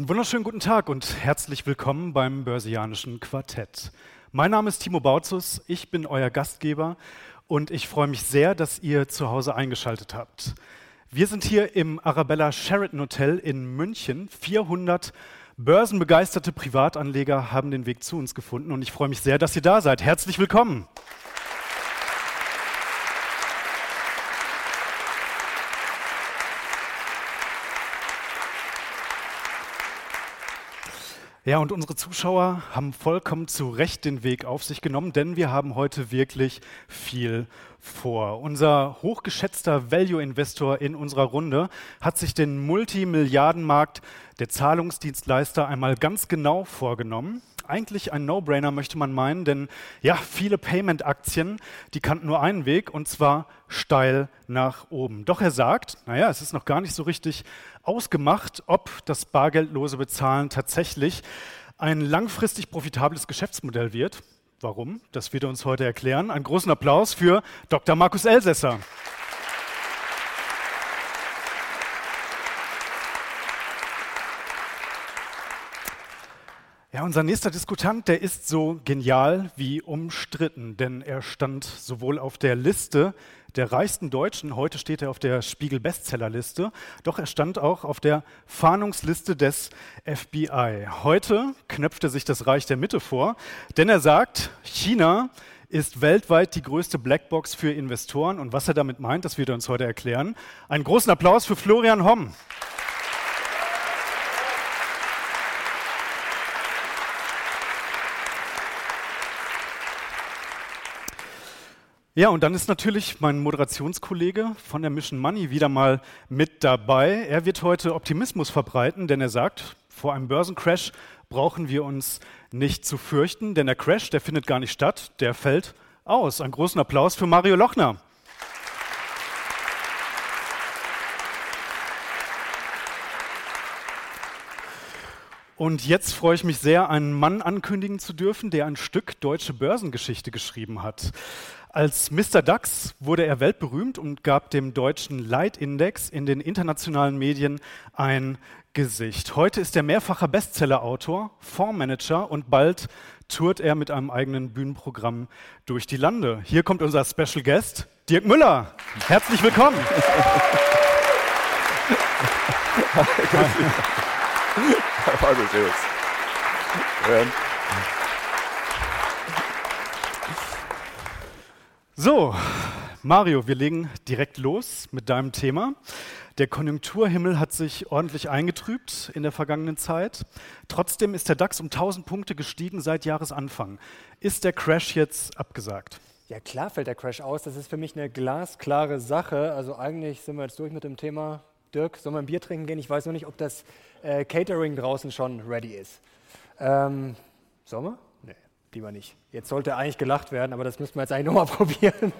Einen wunderschönen guten Tag und herzlich willkommen beim Börsianischen Quartett. Mein Name ist Timo Bautzus, ich bin euer Gastgeber und ich freue mich sehr, dass ihr zu Hause eingeschaltet habt. Wir sind hier im Arabella Sheraton Hotel in München. 400 börsenbegeisterte Privatanleger haben den Weg zu uns gefunden und ich freue mich sehr, dass ihr da seid. Herzlich willkommen. Ja, und unsere Zuschauer haben vollkommen zu Recht den Weg auf sich genommen, denn wir haben heute wirklich viel vor. Unser hochgeschätzter Value-Investor in unserer Runde hat sich den Multimilliardenmarkt der Zahlungsdienstleister einmal ganz genau vorgenommen. Eigentlich ein No-Brainer möchte man meinen, denn ja, viele Payment-Aktien, die kannten nur einen Weg und zwar steil nach oben. Doch er sagt, naja, es ist noch gar nicht so richtig ausgemacht, ob das bargeldlose Bezahlen tatsächlich ein langfristig profitables Geschäftsmodell wird. Warum? Das wird er uns heute erklären. Einen großen Applaus für Dr. Markus Elsässer. Ja, unser nächster Diskutant, der ist so genial wie umstritten, denn er stand sowohl auf der Liste der reichsten Deutschen, heute steht er auf der Spiegel Bestsellerliste, doch er stand auch auf der Fahndungsliste des FBI. Heute knöpft er sich das Reich der Mitte vor, denn er sagt, China ist weltweit die größte Blackbox für Investoren und was er damit meint, das wird er uns heute erklären. Einen großen Applaus für Florian Homm. Ja, und dann ist natürlich mein Moderationskollege von der Mission Money wieder mal mit dabei. Er wird heute Optimismus verbreiten, denn er sagt, vor einem Börsencrash brauchen wir uns nicht zu fürchten, denn der Crash, der findet gar nicht statt, der fällt aus. Einen großen Applaus für Mario Lochner. Und jetzt freue ich mich sehr, einen Mann ankündigen zu dürfen, der ein Stück deutsche Börsengeschichte geschrieben hat. Als Mr. DAX wurde er weltberühmt und gab dem deutschen Leitindex in den internationalen Medien ein Gesicht. Heute ist er mehrfacher Bestsellerautor, Fondsmanager und bald tourt er mit einem eigenen Bühnenprogramm durch die Lande. Hier kommt unser Special Guest, Dirk Müller. Herzlich willkommen. Hallo, Servus. So, Mario, wir legen direkt los mit deinem Thema. Der Konjunkturhimmel hat sich ordentlich eingetrübt in der vergangenen Zeit. Trotzdem ist der DAX um 1000 Punkte gestiegen seit Jahresanfang. Ist der Crash jetzt abgesagt? Ja, klar fällt der Crash aus. Das ist für mich eine glasklare Sache. Also eigentlich sind wir jetzt durch mit dem Thema. Dirk, sollen wir ein Bier trinken gehen? Ich weiß noch nicht, ob das äh, Catering draußen schon ready ist. Ähm, sollen wir? Lieber nicht. Jetzt sollte eigentlich gelacht werden, aber das müssen wir jetzt eigentlich nochmal probieren.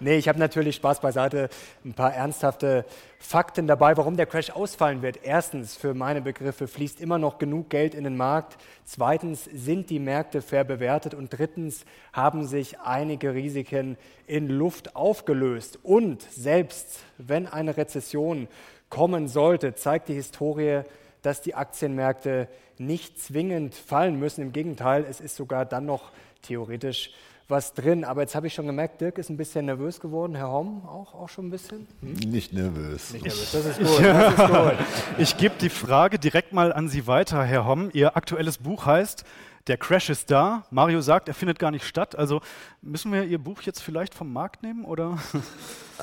nee, ich habe natürlich Spaß beiseite, ein paar ernsthafte Fakten dabei, warum der Crash ausfallen wird. Erstens, für meine Begriffe fließt immer noch genug Geld in den Markt. Zweitens, sind die Märkte fair bewertet. Und drittens, haben sich einige Risiken in Luft aufgelöst. Und selbst wenn eine Rezession kommen sollte, zeigt die Historie, dass die Aktienmärkte nicht zwingend fallen müssen. Im Gegenteil, es ist sogar dann noch theoretisch was drin. Aber jetzt habe ich schon gemerkt, Dirk ist ein bisschen nervös geworden. Herr Homm auch, auch schon ein bisschen? Hm? Nicht nervös. Nicht nervös, das ist gut. Das ist gut. ich gebe die Frage direkt mal an Sie weiter, Herr Homm. Ihr aktuelles Buch heißt der Crash ist da. Mario sagt, er findet gar nicht statt. Also müssen wir Ihr Buch jetzt vielleicht vom Markt nehmen oder?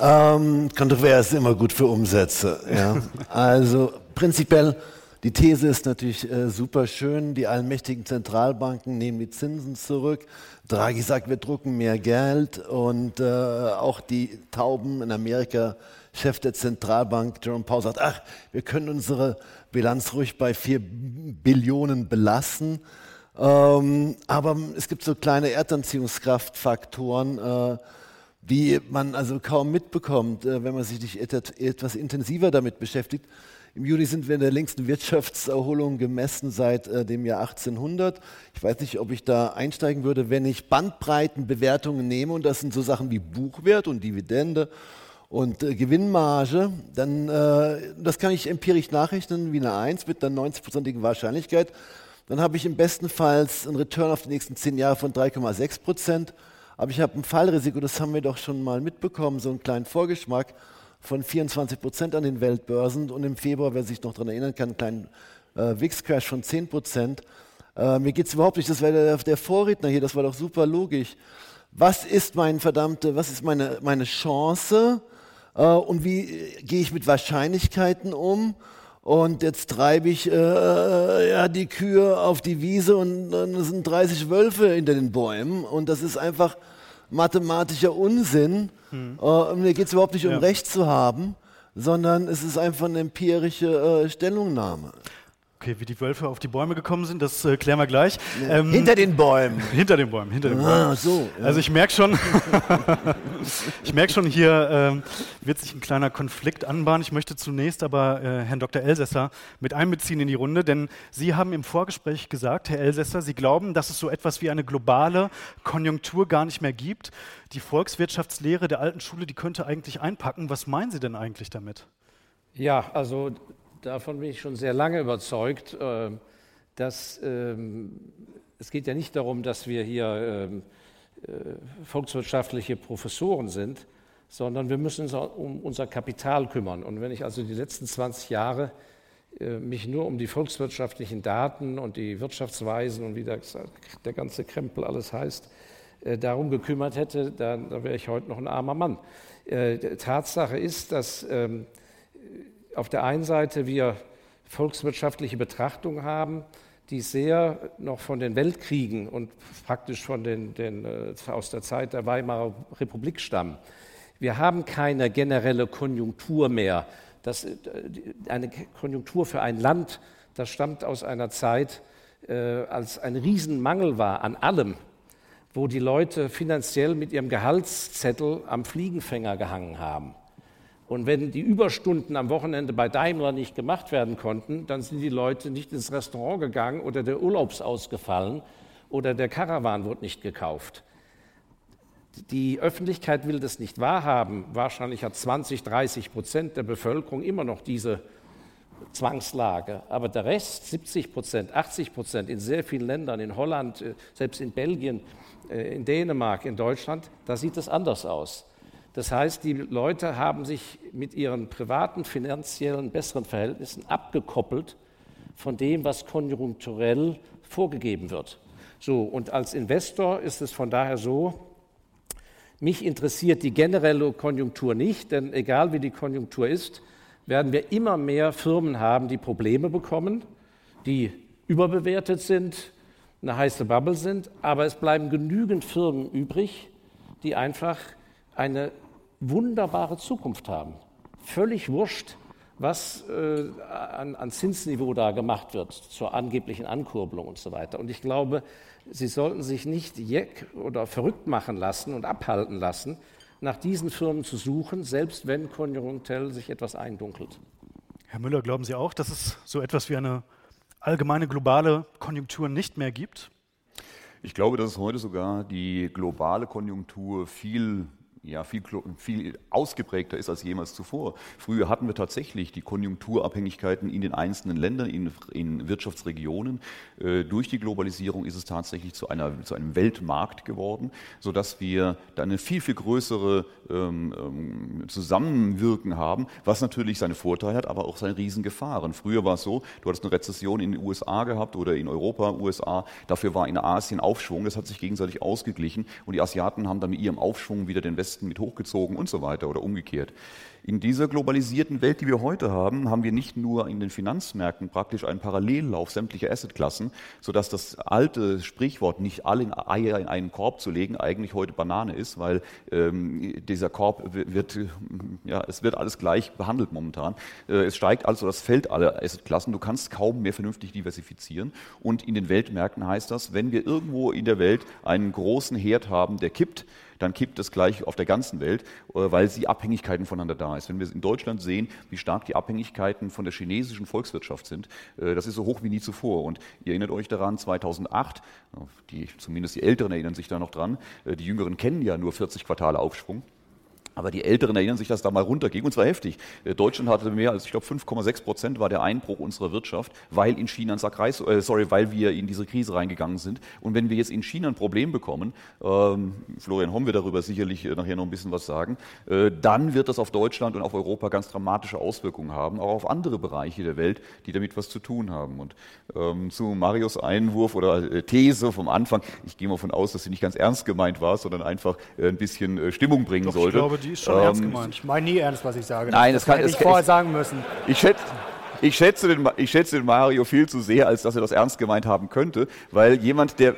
Ähm, Kontrovers ist immer gut für Umsätze. Ja. Also prinzipiell die These ist natürlich äh, super schön. Die allmächtigen Zentralbanken nehmen die Zinsen zurück. Draghi sagt, wir drucken mehr Geld. Und äh, auch die Tauben in Amerika, Chef der Zentralbank, Jerome Powell, sagt, ach, wir können unsere Bilanz ruhig bei vier Billionen belassen. Ähm, aber es gibt so kleine Erdanziehungskraftfaktoren, äh, die man also kaum mitbekommt, äh, wenn man sich nicht etwas intensiver damit beschäftigt. Im Juni sind wir in der längsten Wirtschaftserholung gemessen seit äh, dem Jahr 1800. Ich weiß nicht, ob ich da einsteigen würde, wenn ich Bandbreitenbewertungen nehme und das sind so Sachen wie Buchwert und Dividende und äh, Gewinnmarge, dann äh, das kann ich empirisch nachrechnen wie eine 1 mit einer 90-prozentigen Wahrscheinlichkeit. Dann habe ich im besten Fall einen Return auf die nächsten 10 Jahre von 3,6 Prozent. Aber ich habe ein Fallrisiko, das haben wir doch schon mal mitbekommen, so einen kleinen Vorgeschmack von 24 Prozent an den Weltbörsen und im Februar, wer sich noch daran erinnern kann, einen kleinen äh, WIX-Crash von 10 Prozent. Äh, mir geht es überhaupt nicht, das war der, der, Vorredner hier, das war doch super logisch. Was ist mein verdammte, was ist meine, meine Chance äh, und wie äh, gehe ich mit Wahrscheinlichkeiten um? Und jetzt treibe ich äh, äh, ja, die Kühe auf die Wiese und dann sind 30 Wölfe hinter den Bäumen. Und das ist einfach mathematischer Unsinn. Hm. Äh, mir geht es überhaupt nicht um ja. Recht zu haben, sondern es ist einfach eine empirische äh, Stellungnahme. Okay, wie die Wölfe auf die Bäume gekommen sind, das äh, klären wir gleich. Ähm, hinter den Bäumen. Hinter den Bäumen, hinter den ah, Bäumen. So, ja. Also ich merke schon, ich merke schon, hier ähm, wird sich ein kleiner Konflikt anbahnen. Ich möchte zunächst aber äh, Herrn Dr. Elsässer mit einbeziehen in die Runde, denn Sie haben im Vorgespräch gesagt, Herr Elsässer, Sie glauben, dass es so etwas wie eine globale Konjunktur gar nicht mehr gibt. Die Volkswirtschaftslehre der alten Schule, die könnte eigentlich einpacken. Was meinen Sie denn eigentlich damit? Ja, also davon bin ich schon sehr lange überzeugt, äh, dass ähm, es geht ja nicht darum, dass wir hier ähm, äh, volkswirtschaftliche Professoren sind, sondern wir müssen uns um unser Kapital kümmern. Und wenn ich also die letzten 20 Jahre äh, mich nur um die volkswirtschaftlichen Daten und die Wirtschaftsweisen und wie der, der ganze Krempel alles heißt, darum gekümmert hätte, dann, dann wäre ich heute noch ein armer Mann. Tatsache ist, dass ähm, auf der einen Seite wir volkswirtschaftliche Betrachtungen haben, die sehr noch von den Weltkriegen und praktisch von den, den, äh, aus der Zeit der Weimarer Republik stammen. Wir haben keine generelle Konjunktur mehr. Das, äh, eine Konjunktur für ein Land, das stammt aus einer Zeit, äh, als ein Riesenmangel war an allem, wo die Leute finanziell mit ihrem Gehaltszettel am Fliegenfänger gehangen haben. Und wenn die Überstunden am Wochenende bei Daimler nicht gemacht werden konnten, dann sind die Leute nicht ins Restaurant gegangen oder der Urlaubs ausgefallen oder der Karawan wurde nicht gekauft. Die Öffentlichkeit will das nicht wahrhaben. Wahrscheinlich hat 20, 30 Prozent der Bevölkerung immer noch diese Zwangslage. Aber der Rest, 70 Prozent, 80 Prozent in sehr vielen Ländern, in Holland, äh, selbst in Belgien, äh, in Dänemark, in Deutschland, da sieht es anders aus. Das heißt, die Leute haben sich mit ihren privaten finanziellen besseren Verhältnissen abgekoppelt von dem, was konjunkturell vorgegeben wird. So, und als Investor ist es von daher so, mich interessiert die generelle Konjunktur nicht, denn egal wie die Konjunktur ist, werden wir immer mehr Firmen haben, die Probleme bekommen, die überbewertet sind, eine heiße Bubble sind, aber es bleiben genügend Firmen übrig, die einfach eine wunderbare Zukunft haben. Völlig wurscht, was äh, an, an, Zinsniveau da gemacht wird zur angeblichen Ankurbelung und so weiter. Und ich glaube, Sie sollten sich nicht jeck oder verrückt machen lassen und abhalten lassen, nach diesen Firmen zu suchen, selbst wenn konjunkturell sich etwas eindunkelt. Herr Müller, glauben Sie auch, dass es so etwas wie eine allgemeine globale Konjunktur nicht mehr gibt? Ich glaube, dass es heute sogar die globale Konjunktur viel ja, viel, viel ausgeprägter ist als jemals zuvor. Früher hatten wir tatsächlich die Konjunkturabhängigkeiten in den einzelnen Ländern, in, in Wirtschaftsregionen. Äh, durch die Globalisierung ist es tatsächlich zu, einer, zu einem Weltmarkt geworden, sodass wir da eine viel, viel größere ähm, ähm, Zusammenwirken haben, was natürlich seine Vorteile hat, aber auch seine Riesengefahren. Früher war es so, du hattest eine Rezession in den USA gehabt oder in Europa, USA, dafür war in Asien Aufschwung, das hat sich gegenseitig ausgeglichen und die Asiaten haben dann mit ihrem Aufschwung wieder den Westen Westen mit hochgezogen und so weiter oder umgekehrt. In dieser globalisierten Welt, die wir heute haben, haben wir nicht nur in den Finanzmärkten praktisch einen Parallellauf sämtlicher Assetklassen, sodass das alte Sprichwort, nicht alle Eier in einen Korb zu legen, eigentlich heute Banane ist, weil ähm, dieser Korb wird, ja, es wird alles gleich behandelt momentan. Äh, es steigt also das Feld aller Assetklassen. Du kannst kaum mehr vernünftig diversifizieren. Und in den Weltmärkten heißt das, wenn wir irgendwo in der Welt einen großen Herd haben, der kippt, dann kippt es gleich auf der ganzen Welt, äh, weil sie Abhängigkeiten voneinander da ist. Wenn wir in Deutschland sehen, wie stark die Abhängigkeiten von der chinesischen Volkswirtschaft sind, äh, das ist so hoch wie nie zuvor. Und ihr erinnert euch daran, 2008, die, zumindest die Älteren erinnern sich da noch dran, äh, die Jüngeren kennen ja nur 40 Quartale Aufschwung. Aber die Älteren erinnern sich, dass da mal runterging und zwar heftig. Äh, Deutschland hatte mehr als, ich glaube, 5,6 Prozent war der Einbruch unserer Wirtschaft, weil in China ein Sackreis, äh, sorry, weil wir in diese Krise reingegangen sind. Und wenn wir jetzt in China ein Problem bekommen, ähm, Florian Homm wird darüber sicherlich äh, nachher noch ein bisschen was sagen, äh, dann wird das auf Deutschland und auf Europa ganz dramatische Auswirkungen haben, auch auf andere Bereiche der Welt, die damit was zu tun haben. Und ähm, zu Marius Einwurf oder äh, These vom Anfang, ich gehe mal davon aus, dass sie nicht ganz ernst gemeint war, sondern einfach ein bisschen Stimmung bringen Doch, sollte. Ich die ist schon ähm, ernst gemeint. Ich meine nie ernst, was ich sage. Nein, das, das kann ich vorher sagen müssen. Ich schätze, ich schätze, den, ich schätze den Mario viel zu sehr, als dass er das ernst gemeint haben könnte, weil jemand, der,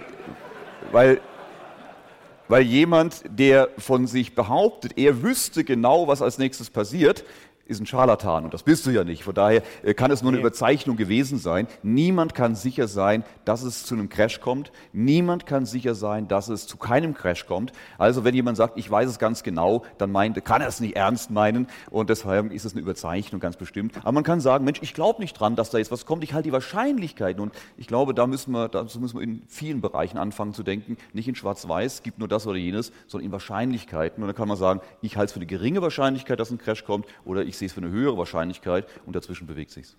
weil, weil jemand, der von sich behauptet, er wüsste genau, was als nächstes passiert, ist ein Scharlatan und das bist du ja nicht. Von daher äh, kann es nur eine Überzeichnung gewesen sein. Niemand kann sicher sein, dass es zu einem Crash kommt. Niemand kann sicher sein, dass es zu keinem Crash kommt. Also wenn jemand sagt, ich weiß es ganz genau, dann meint, kann er es nicht ernst meinen und deshalb ist es eine Überzeichnung ganz bestimmt. Aber man kann sagen, Mensch, ich glaube nicht dran, dass da jetzt was kommt. Ich halte die Wahrscheinlichkeiten und ich glaube, da müssen wir, dazu müssen wir in vielen Bereichen anfangen zu denken. Nicht in Schwarz-Weiß, gibt nur das oder jenes, sondern in Wahrscheinlichkeiten. Und dann kann man sagen, ich halte es für eine geringe Wahrscheinlichkeit, dass ein Crash kommt oder ich sehe es für eine höhere Wahrscheinlichkeit und dazwischen bewegt sich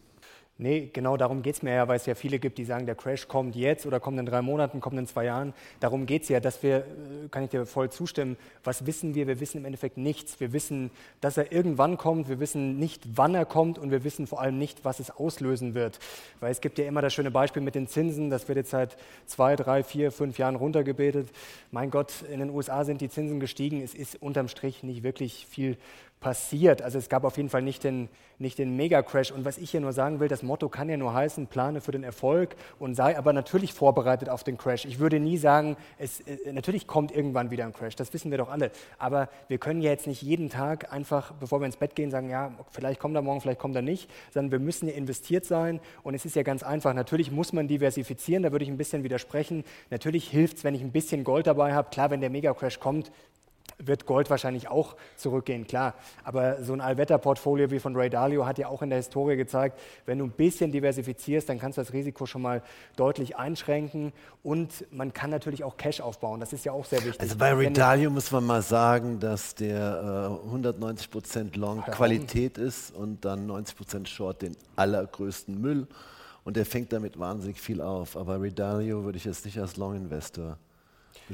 Nee, genau darum geht es mir ja, weil es ja viele gibt, die sagen, der Crash kommt jetzt oder kommt in drei Monaten, kommt in zwei Jahren. Darum geht es ja, dass wir, äh, kann ich dir voll zustimmen, was wissen wir? Wir wissen im Endeffekt nichts. Wir wissen, dass er irgendwann kommt, wir wissen nicht, wann er kommt und wir wissen vor allem nicht, was es auslösen wird. Weil es gibt ja immer das schöne Beispiel mit den Zinsen, das wird jetzt seit zwei, drei, vier, fünf Jahren runtergebetet. Mein Gott, in den USA sind die Zinsen gestiegen, es ist unterm Strich nicht wirklich viel passiert. Also es gab auf jeden Fall nicht den, nicht den Mega-Crash. Und was ich hier nur sagen will, das Motto kann ja nur heißen, plane für den Erfolg und sei aber natürlich vorbereitet auf den Crash. Ich würde nie sagen, es, äh, natürlich kommt irgendwann wieder ein Crash, das wissen wir doch alle. Aber wir können ja jetzt nicht jeden Tag einfach, bevor wir ins Bett gehen, sagen, ja, vielleicht kommt er morgen, vielleicht kommt er nicht, sondern wir müssen ja investiert sein. Und es ist ja ganz einfach, natürlich muss man diversifizieren, da würde ich ein bisschen widersprechen. Natürlich hilft es, wenn ich ein bisschen Gold dabei habe. Klar, wenn der Mega-Crash kommt, wird Gold wahrscheinlich auch zurückgehen, klar. Aber so ein Allwetterportfolio wie von Ray Dalio hat ja auch in der Historie gezeigt, wenn du ein bisschen diversifizierst, dann kannst du das Risiko schon mal deutlich einschränken und man kann natürlich auch Cash aufbauen. Das ist ja auch sehr wichtig. Also bei Ray Dalio muss man mal sagen, dass der äh, 190% Long Qualität ist und dann 90% Short den allergrößten Müll. Und der fängt damit wahnsinnig viel auf. Aber Ray Dalio würde ich jetzt nicht als Long Investor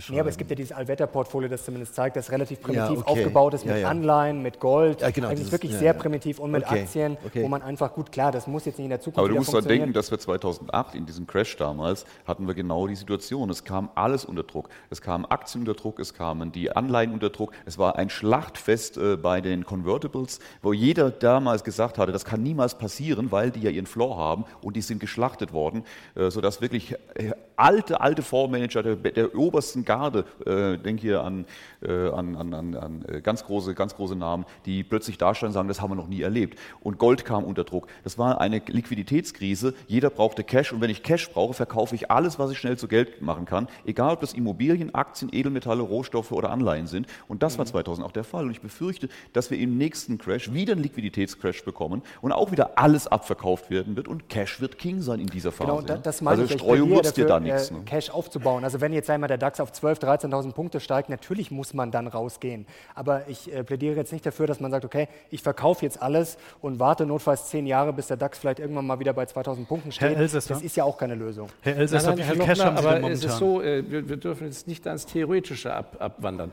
Nee, aber es gibt ja dieses Allwetterportfolio, das zumindest zeigt, das relativ primitiv ja, okay. aufgebaut ist mit ja, ja. Anleihen, mit Gold. Ja, genau, Eigentlich wirklich sehr primitiv und mit okay. Aktien, okay. wo man einfach gut, klar, das muss jetzt nicht in der Zukunft Aber du musst dann denken, dass wir 2008 in diesem Crash damals hatten wir genau die Situation. Es kam alles unter Druck. Es kamen Aktien unter Druck, es kamen die Anleihen unter Druck. Es war ein Schlachtfest äh, bei den Convertibles, wo jeder damals gesagt hatte, das kann niemals passieren, weil die ja ihren Floor haben und die sind geschlachtet worden, äh, sodass wirklich äh, alte, alte Fondsmanager der, der obersten Garde, äh, denke hier an, äh, an, an, an äh, ganz, große, ganz große Namen, die plötzlich dastehen und sagen, das haben wir noch nie erlebt. Und Gold kam unter Druck. Das war eine Liquiditätskrise. Jeder brauchte Cash und wenn ich Cash brauche, verkaufe ich alles, was ich schnell zu Geld machen kann, egal ob das Immobilien, Aktien, Edelmetalle, Rohstoffe oder Anleihen sind. Und das war 2000 mhm. auch der Fall. Und ich befürchte, dass wir im nächsten Crash wieder einen Liquiditätscrash bekommen und auch wieder alles abverkauft werden wird und Cash wird King sein in dieser Phase. Genau, das meine also Streuung nutzt dir da nichts. Ne? Cash aufzubauen. Also wenn jetzt einmal der DAX auf 12.000, 13.000 Punkte steigt, natürlich muss man dann rausgehen. Aber ich äh, plädiere jetzt nicht dafür, dass man sagt, okay, ich verkaufe jetzt alles und warte notfalls zehn Jahre, bis der DAX vielleicht irgendwann mal wieder bei 2.000 Punkten steht. Herr Elsässer, das ist ja auch keine Lösung. Herr Elsässer, wie viel Cash Lochner, haben Sie aber momentan? Es ist so, äh, wir, wir, dürfen jetzt nicht ans Theoretische ab, abwandern.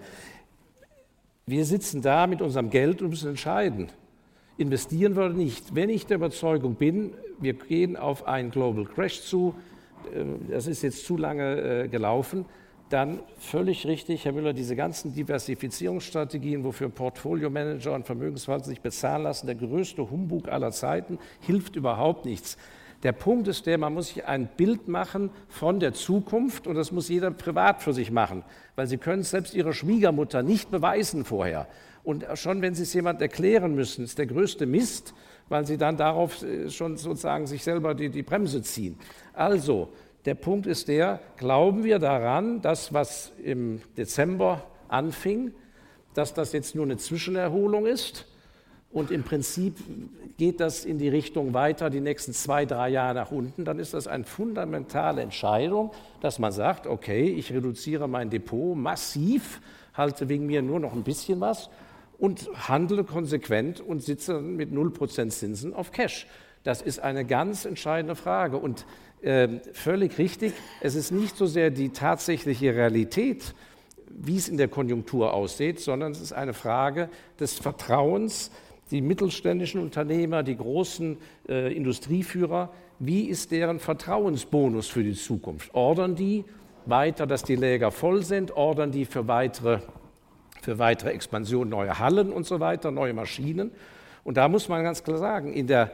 Wir sitzen da mit unserem Geld und müssen entscheiden investieren wir oder nicht. Wenn ich der Überzeugung bin, wir gehen auf einen Global Crash zu, äh, das ist jetzt zu lange äh, gelaufen, dann völlig richtig, Herr Müller, diese ganzen Diversifizierungsstrategien, wofür Portfolio-Manager und Vermögensverwalter sich bezahlen lassen, der größte Humbug aller Zeiten, hilft überhaupt nichts. Der Punkt ist der, man muss sich ein Bild machen von der Zukunft und das muss jeder privat für sich machen, weil Sie können es selbst Ihrer Schwiegermutter nicht beweisen vorher. Und schon wenn Sie es jemand erklären müssen, ist der größte Mist, weil Sie dann darauf äh, schon sozusagen sich selber die, die Bremse ziehen. Also, der Punkt ist der, glauben wir daran, dass was im Dezember anfing, dass das jetzt nur eine Zwischenerholung ist? Und im Prinzip geht das in die Richtung weiter, die nächsten zwei, drei Jahre nach unten, dann ist das eine fundamentale Entscheidung, dass man sagt, okay, ich reduziere mein Depot massiv, halte wegen mir nur noch ein bisschen was und handle konsequent und sitze mit 0% Zinsen auf Cash. Das ist eine ganz entscheidende Frage. Und äh, völlig richtig, es ist nicht so sehr die tatsächliche Realität, wie es in der Konjunktur aussieht, sondern es ist eine Frage des Vertrauens. Die mittelständischen Unternehmer, die großen äh, Industrieführer, wie ist deren Vertrauensbonus für die Zukunft? Ordern die weiter, dass die Läger voll sind? Ordern die für weitere, für weitere Expansion neue Hallen und so weiter, neue Maschinen? Und da muss man ganz klar sagen, in der,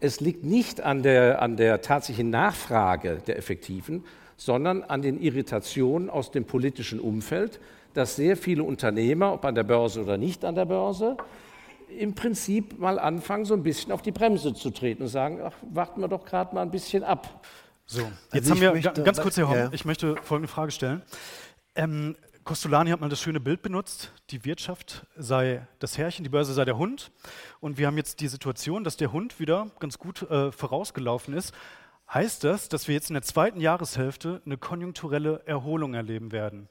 es liegt nicht an der, an der tatsächlichen Nachfrage der Effektiven, sondern an den Irritationen aus dem politischen Umfeld, dass sehr viele Unternehmer, ob an der Börse oder nicht an der Börse, im Prinzip mal anfangen, so ein bisschen auf die Bremse zu treten und sagen, ach, warten wir doch gerade mal ein bisschen ab. So, jetzt also haben wir möchte, ganz kurz, Herr Homm, ja. ich möchte folgende Frage stellen. Ähm, Costolani hat mal das schöne Bild benutzt, die Wirtschaft sei das Herrchen, die Börse sei der Hund. Und wir haben jetzt die Situation, dass der Hund wieder ganz gut äh, vorausgelaufen ist. Heißt das, dass wir jetzt in der zweiten Jahreshälfte eine konjunkturelle Erholung erleben werden?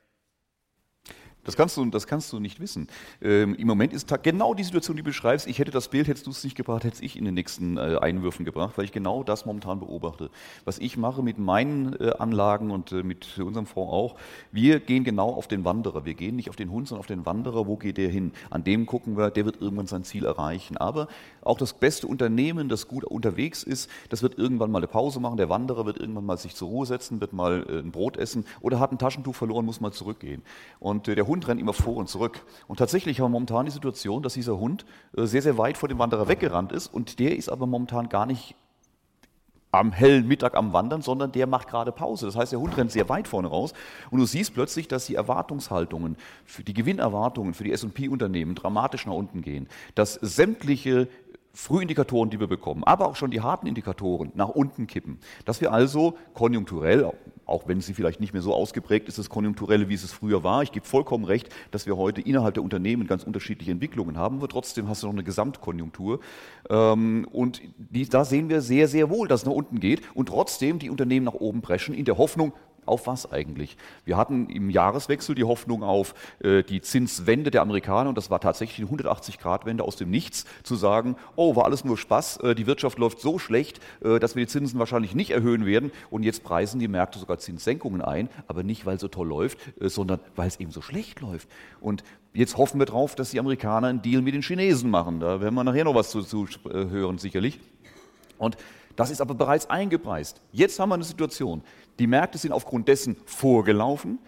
Das kannst du, das kannst du nicht wissen. Ähm, Im Moment ist genau die Situation, die du beschreibst. Ich hätte das Bild, hättest du es nicht gebracht, hätte ich in den nächsten äh, Einwürfen gebracht, weil ich genau das momentan beobachte. Was ich mache mit meinen äh, Anlagen und äh, mit unserem Fonds auch, wir gehen genau auf den Wanderer. Wir gehen nicht auf den Hund, sondern auf den Wanderer. Wo geht der hin? An dem gucken wir, der wird irgendwann sein Ziel erreichen. Aber auch das beste Unternehmen, das gut unterwegs ist, das wird irgendwann mal eine Pause machen. Der Wanderer wird irgendwann mal sich zur Ruhe setzen, wird mal ein Brot essen oder hat ein Taschentuch verloren, muss mal zurückgehen. Und der Hund Hund rennt immer vor und zurück. Und tatsächlich haben wir momentan die Situation, dass dieser Hund äh, sehr, sehr weit vor dem Wanderer weggerannt ist und der ist aber momentan gar nicht am hellen Mittag am Wandern, sondern der macht gerade Pause. Das heißt, der Hund rennt sehr weit vorne raus und du siehst plötzlich, dass die Erwartungshaltungen, die Gewinnerwartungen für die S&P-Unternehmen dramatisch nach unten gehen, dass sämtliche Frühindikatoren, die wir bekommen, aber auch schon die harten Indikatoren nach unten kippen. Dass wir also konjunkturell, auch wenn sie vielleicht nicht mehr so ausgeprägt ist, das Konjunkturelle, wie es früher war, ich gebe vollkommen recht, dass wir heute innerhalb der Unternehmen ganz unterschiedliche Entwicklungen haben, aber trotzdem hast du noch eine Gesamtkonjunktur. Ähm, und da sehen wir sehr, sehr wohl, dass es nach unten geht und trotzdem die Unternehmen nach oben preschen, in der Hoffnung, auf was eigentlich? Wir hatten im Jahreswechsel die Hoffnung auf äh, die Zinswende der Amerikaner und das war tatsächlich eine 180-Grad-Wende aus dem Nichts, zu sagen, oh, war alles nur Spaß, äh, die Wirtschaft läuft so schlecht, äh, dass wir die Zinsen wahrscheinlich nicht erhöhen werden und jetzt preisen die Märkte sogar Zinssenkungen ein, aber nicht, weil es so toll läuft, äh, sondern weil es eben so schlecht läuft. Und jetzt hoffen wir darauf, dass die Amerikaner einen Deal mit den Chinesen machen. Da werden wir nachher noch was zu, zu äh, hören, sicherlich. Und das ist aber bereits eingepreist. Jetzt haben wir eine Situation, die Märkte sind aufgrund dessen vorgelaufen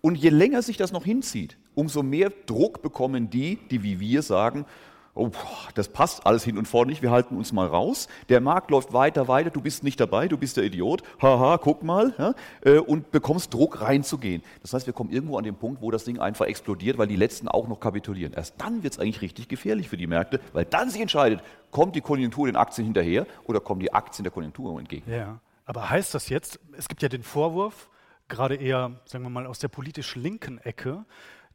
und je länger sich das noch hinzieht, umso mehr Druck bekommen die, die wie wir sagen, oh, das passt alles hin und vor nicht, wir halten uns mal raus. Der Markt läuft weiter, weiter, du bist nicht dabei, du bist der Idiot, haha, guck mal, ja, äh, und bekommst Druck reinzugehen. Das heißt, wir kommen irgendwo an den Punkt, wo das Ding einfach explodiert, weil die Letzten auch noch kapitulieren. Erst dann wird es eigentlich richtig gefährlich für die Märkte, weil dann sich entscheidet, kommt die Konjunktur den Aktien hinterher oder kommen die Aktien der Konjunktur entgegen. Ja, aber heißt das jetzt, es gibt ja den Vorwurf, gerade eher, sagen wir mal, aus der politisch linken Ecke,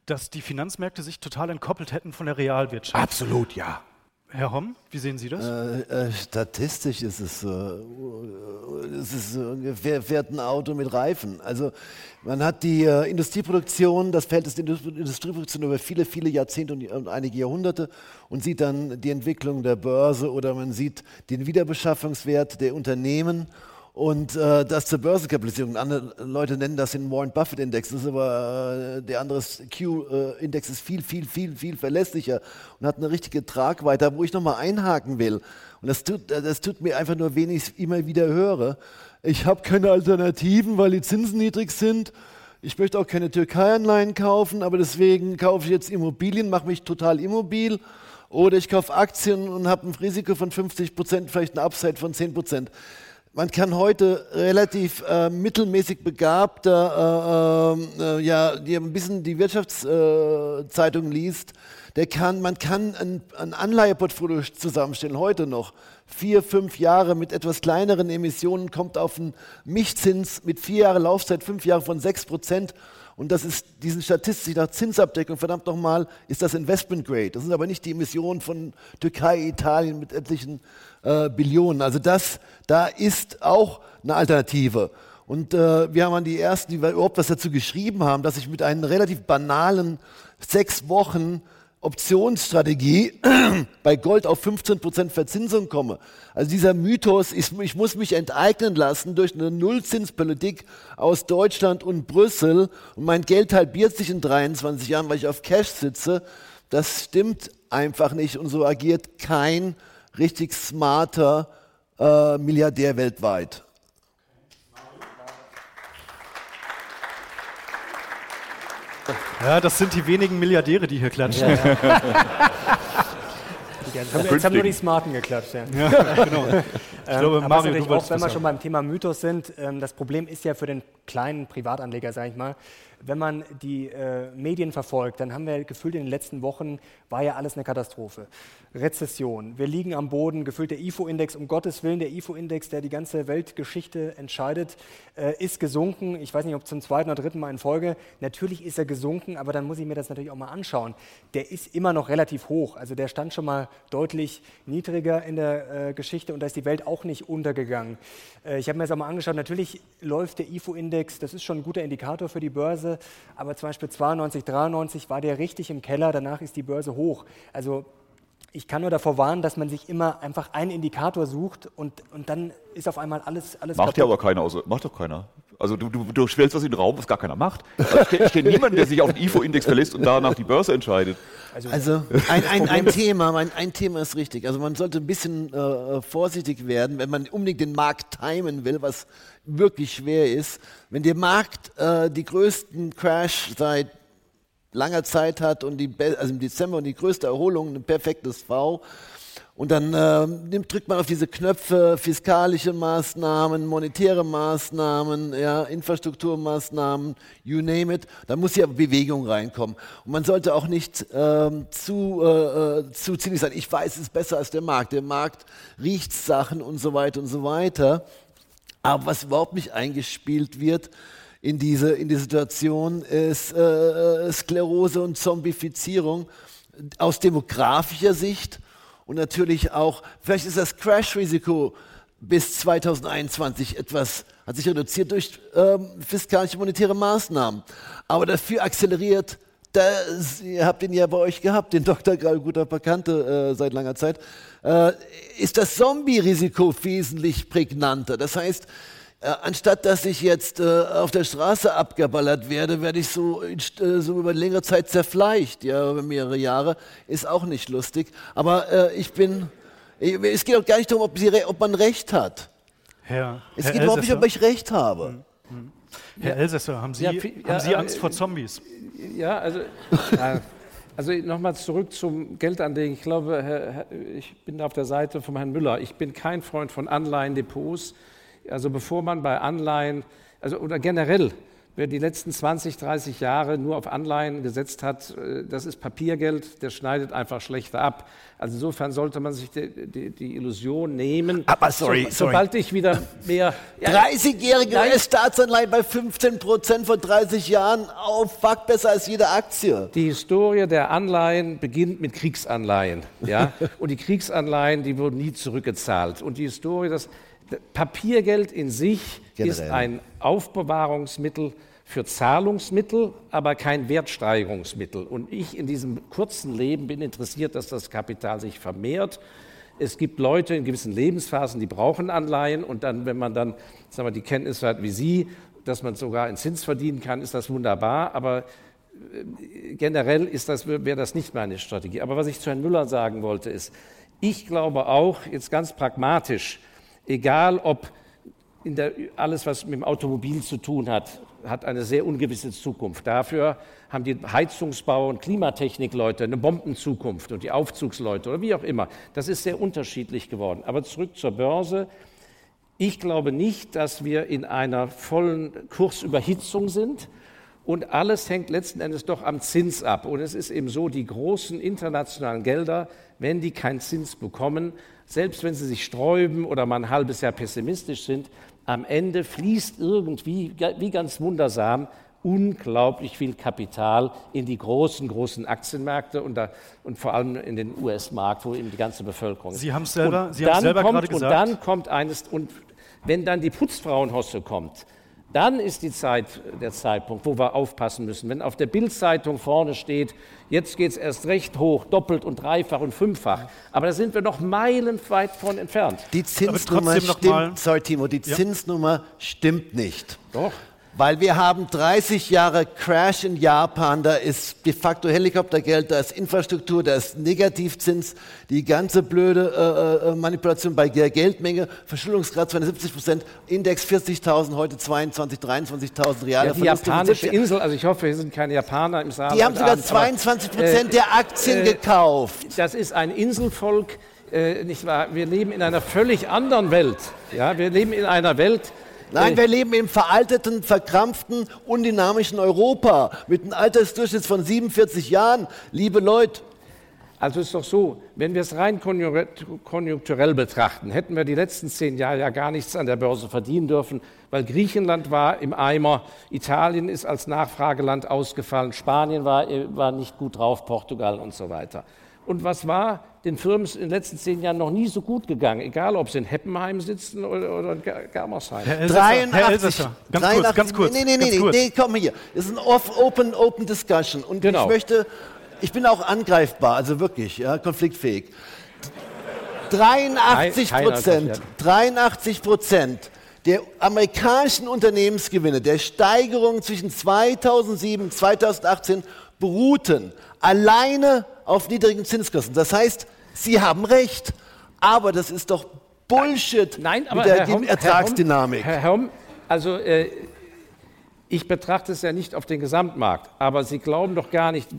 dass die Finanzmärkte sich total entkoppelt hätten von der Realwirtschaft. Absolut, ja. Herr Homm, wie sehen Sie das? Äh, äh, statistisch ist es so. Es ist ungefähr fährt ein Auto mit Reifen. Also man hat die äh, Industrieproduktion, das Verhältnis der Industrieproduktion über viele, viele Jahrzehnte und, und, einige Jahrhunderte und sieht dann die Entwicklung der Börse oder man sieht den Wiederbeschaffungswert der Unternehmen und äh, das zur Börsenkapitalisierung. Andere Leute nennen das den Warren Buffett Index. Das ist aber äh, der andere Q-Index ist viel, viel, viel, viel verlässlicher und hat eine richtige Tragweite, wo ich nochmal einhaken will. Und das tut, das tut mir einfach nur wenig, ich immer wieder höre. Ich habe keine Alternativen, weil die Zinsen niedrig sind. Ich möchte auch keine Türkei-Anleihen kaufen, aber deswegen kaufe ich jetzt Immobilien, mache mich total immobil. Oder ich kaufe Aktien und habe ein Risiko von 50 Prozent, vielleicht ein Upside von 10 Prozent. Man kann heute relativ äh, mittelmäßig begabter, äh, äh, ja, die ein bisschen die Wirtschaftszeitung liest, der kann, man kann ein, ein Anleiheportfolio zusammenstellen, heute noch. Vier, fünf Jahre mit etwas kleineren Emissionen kommt auf einen Mischzins mit vier Jahren Laufzeit, fünf Jahre von sechs Prozent. Und das ist diesen Statistik nach Zinsabdeckung, verdammt nochmal, ist das Investment Grade. Das sind aber nicht die Emissionen von Türkei, Italien mit etlichen äh, Billionen. Also das, da ist auch eine Alternative. Und äh, wir haben die ersten, die überhaupt was dazu geschrieben haben, dass ich mit einem relativ banalen sechs Wochen Optionsstrategie bei Gold auf 15% Verzinsung komme. Also dieser Mythos, ich, ich muss mich enteignen lassen durch eine Nullzinspolitik aus Deutschland und Brüssel und mein Geld halbiert sich in 23 Jahren, weil ich auf Cash sitze, das stimmt einfach nicht und so agiert kein richtig smarter äh, Milliardär weltweit. Ja, das sind die wenigen Milliardäre, die hier klatschen. Ja, ja. Jetzt haben, jetzt haben nur die Smarten geklatscht. Ja. ja genau. Ich glaube, ähm, Mario, du auch, wenn wir schon beim Thema Mythos sind, ähm, das Problem ist ja für den kleinen Privatanleger, sage ich mal, wenn man die äh, Medien verfolgt, dann haben wir gefühlt in den letzten Wochen, war ja alles eine Katastrophe. Rezession, wir liegen am Boden, gefühlt der IFO-Index, um Gottes Willen, der IFO-Index, der die ganze Weltgeschichte entscheidet, äh, ist gesunken. Ich weiß nicht, ob zum zweiten oder dritten Mal in Folge. Natürlich ist er gesunken, aber dann muss ich mir das natürlich auch mal anschauen. Der ist immer noch relativ hoch, also der stand schon mal deutlich niedriger in der äh, Geschichte und da ist die Welt auch nicht untergegangen. Äh, ich habe mir das auch mal angeschaut, natürlich läuft der IFO-Index, das ist schon ein guter Indikator für die Börse, aber zum Beispiel 92, 93 war der richtig im Keller, danach ist die Börse hoch. Also ich kann nur davor warnen, dass man sich immer einfach einen Indikator sucht und, und dann ist auf einmal alles alles Macht ja aber keiner, also, macht doch keiner. Also du, du, du stellst was in den Raum, was gar keiner macht. Also steht, steht niemand, der sich auf den IFO-Index verlässt und danach die Börse entscheidet. Also, also ein, ein, ein, Thema, ein, ein, Thema ist richtig. Also man sollte ein bisschen äh, vorsichtig werden, wenn man unbedingt den Markt timen will, was wirklich schwer ist. Wenn der Markt äh, die größten Crash seit langer Zeit hat und die, also im Dezember und die größte Erholung, ein perfektes V. Und dann äh, nimmt, drückt man auf diese Knöpfe, fiskalische Maßnahmen, monetäre Maßnahmen, ja, Infrastrukturmaßnahmen, you name it. Da muss ja Bewegung reinkommen. Und man sollte auch nicht ähm, zu, äh, äh zu zynisch sein. Ich weiß, es besser als der Markt. Der Markt riecht Sachen und so weiter und so weiter. Aber was überhaupt nicht eingespielt wird, in diese, in die Situation ist äh, Sklerose und Zombifizierung aus demografischer Sicht und natürlich auch, vielleicht ist das Crash-Risiko bis 2021 etwas, hat sich reduziert durch ähm, fiskalische monetäre Maßnahmen, aber dafür akzeleriert das, ihr habt ihn ja bei euch gehabt, den Dr. Grall, guter Bekannte äh, seit langer Zeit, äh, ist das Zombie-Risiko wesentlich prägnanter. Das heißt, anstatt dass ich jetzt äh, auf der Straße abgeballert werde, werde ich so, äh, so über längere Zeit zerfleischt, ja, über mehrere Jahre. Ist auch nicht lustig. Aber äh, ich bin, ich, es geht auch gar nicht darum, ob, Sie, ob man Recht hat. Herr, es Herr geht überhaupt nicht, ob ich Recht habe. Mhm. Mhm. Herr Elsässer, haben Sie, ja, haben ja, Sie Angst vor Zombies? Ja, also, also nochmal zurück zum Geldanlegen. Ich glaube, Herr, ich bin auf der Seite von Herrn Müller. Ich bin kein Freund von Anleihendepots. Also bevor man bei Anleihen, also oder generell, wer die letzten 20, 30 Jahre nur auf Anleihen gesetzt hat, äh, das ist Papiergeld, der schneidet einfach schlechter ab. Also insofern sollte man sich die, die, die Illusion nehmen. Aber sorry, so, sobald ich wieder mehr. Ja, 30-jährige US-Staatsanleihen bei 15 Prozent vor 30 Jahren, oh fuck, besser als jede Aktie. Die Historie der Anleihen beginnt mit Kriegsanleihen. Ja? Und die Kriegsanleihen, die wurden nie zurückgezahlt. Und die Historie, das Papiergeld in sich Generell. ist ein Aufbewahrungsmittel für Zahlungsmittel, aber kein Wertsteigerungsmittel. Und ich in diesem kurzen Leben bin interessiert, dass das Kapital sich vermehrt. Es gibt Leute in gewissen Lebensphasen, die brauchen Anleihen und dann, wenn man dann sagen wir, die Kenntnis hat wie Sie, dass man sogar einen Zins verdienen kann, ist das wunderbar. Aber äh, generell ist das, wäre das nicht meine Strategie. Aber was ich zu Herrn Müller sagen wollte, ist, ich glaube auch, jetzt ganz pragmatisch, egal ob der, alles, was mit dem Automobil zu tun hat, hat eine sehr ungewisse Zukunft. Dafür haben die Heizungsbau- und Klimatechnikleute eine Bombenzukunft und die Aufzugsleute oder wie auch immer. Das ist sehr unterschiedlich geworden. Aber zurück zur Börse. Ich glaube nicht, dass wir in einer vollen Kursüberhitzung sind. Und alles hängt letzten Endes doch am Zins ab. Und es ist eben so, die großen internationalen Gelder, wenn die keinen Zins bekommen, selbst wenn sie sich sträuben oder mal ein halbes Jahr pessimistisch sind, am Ende fließt irgendwie, wie ganz wundersam, unglaublich viel Kapital in die großen, großen Aktienmärkte und, da, und vor allem in den US-Markt, wo eben die ganze Bevölkerung ist. Sie haben es selber, Sie selber kommt, gerade gesagt. Und dann kommt eines, und wenn dann die Putzfrauenhosse kommt, Dann ist die Zeit, der Zeitpunkt, wo wir aufpassen müssen. Wenn auf der Bildzeitung vorne steht, jetzt geht es erst recht hoch, doppelt und dreifach und fünffach. Aber da sind wir noch meilenweit von entfernt. Die Zinsnummer stimmt, sorry Timo, die ja. Zinsnummer stimmt nicht. Doch. Weil wir haben 30 Jahre Crash in Japan, da ist de facto Helikoptergeld, da ist Infrastruktur, da ist Negativzins, die ganze blöde äh, äh Manipulation bei der Geldmenge, Verschuldungsgrad 72 Prozent, Index 40.000, heute 22, 23.000 reale ja, Die japanische Insel, also ich hoffe, hier sind keine Japaner im Saal. Die haben sogar 22 Prozent äh, der Aktien äh, gekauft. Das ist ein Inselvolk, äh, nicht wahr? Wir leben in einer völlig anderen Welt. Ja, wir leben in einer Welt, Nein, wir leben im veralteten, verkrampften, undynamischen Europa mit einem Altersdurchschnitt von 47 Jahren. Liebe Leute, also ist doch so, wenn wir es rein konjunkturell betrachten, hätten wir die letzten zehn Jahre ja gar nichts an der Börse verdienen dürfen, weil Griechenland war im Eimer, Italien ist als Nachfrageland ausgefallen, Spanien war, war nicht gut drauf, Portugal und so weiter. Und was war den Firmen in den letzten zehn Jahren noch nie so gut gegangen, egal ob sie in Heppenheim sitzen oder, oder in Germersheim. Herr Elsässer, 83, Herr Elsässer, ganz 83, kurz, ganz kurz. Nee, nee, nee, nee, nee, komm hier. Das ist ein open, open Discussion. Und genau. ich möchte, ich bin auch angreifbar, also wirklich, ja, konfliktfähig. 83 Prozent, 83 Prozent der amerikanischen Unternehmensgewinne, der Steigerung zwischen 2007 und 2018 beruhten alleine auf niedrigen Zinskosten. Das heißt, Sie haben recht, aber das ist doch Bullshit Nein, aber mit der Herr Hom, Ertragsdynamik. Herr Hom, also äh, ich betrachte es ja nicht auf den Gesamtmarkt, aber Sie glauben doch gar nicht,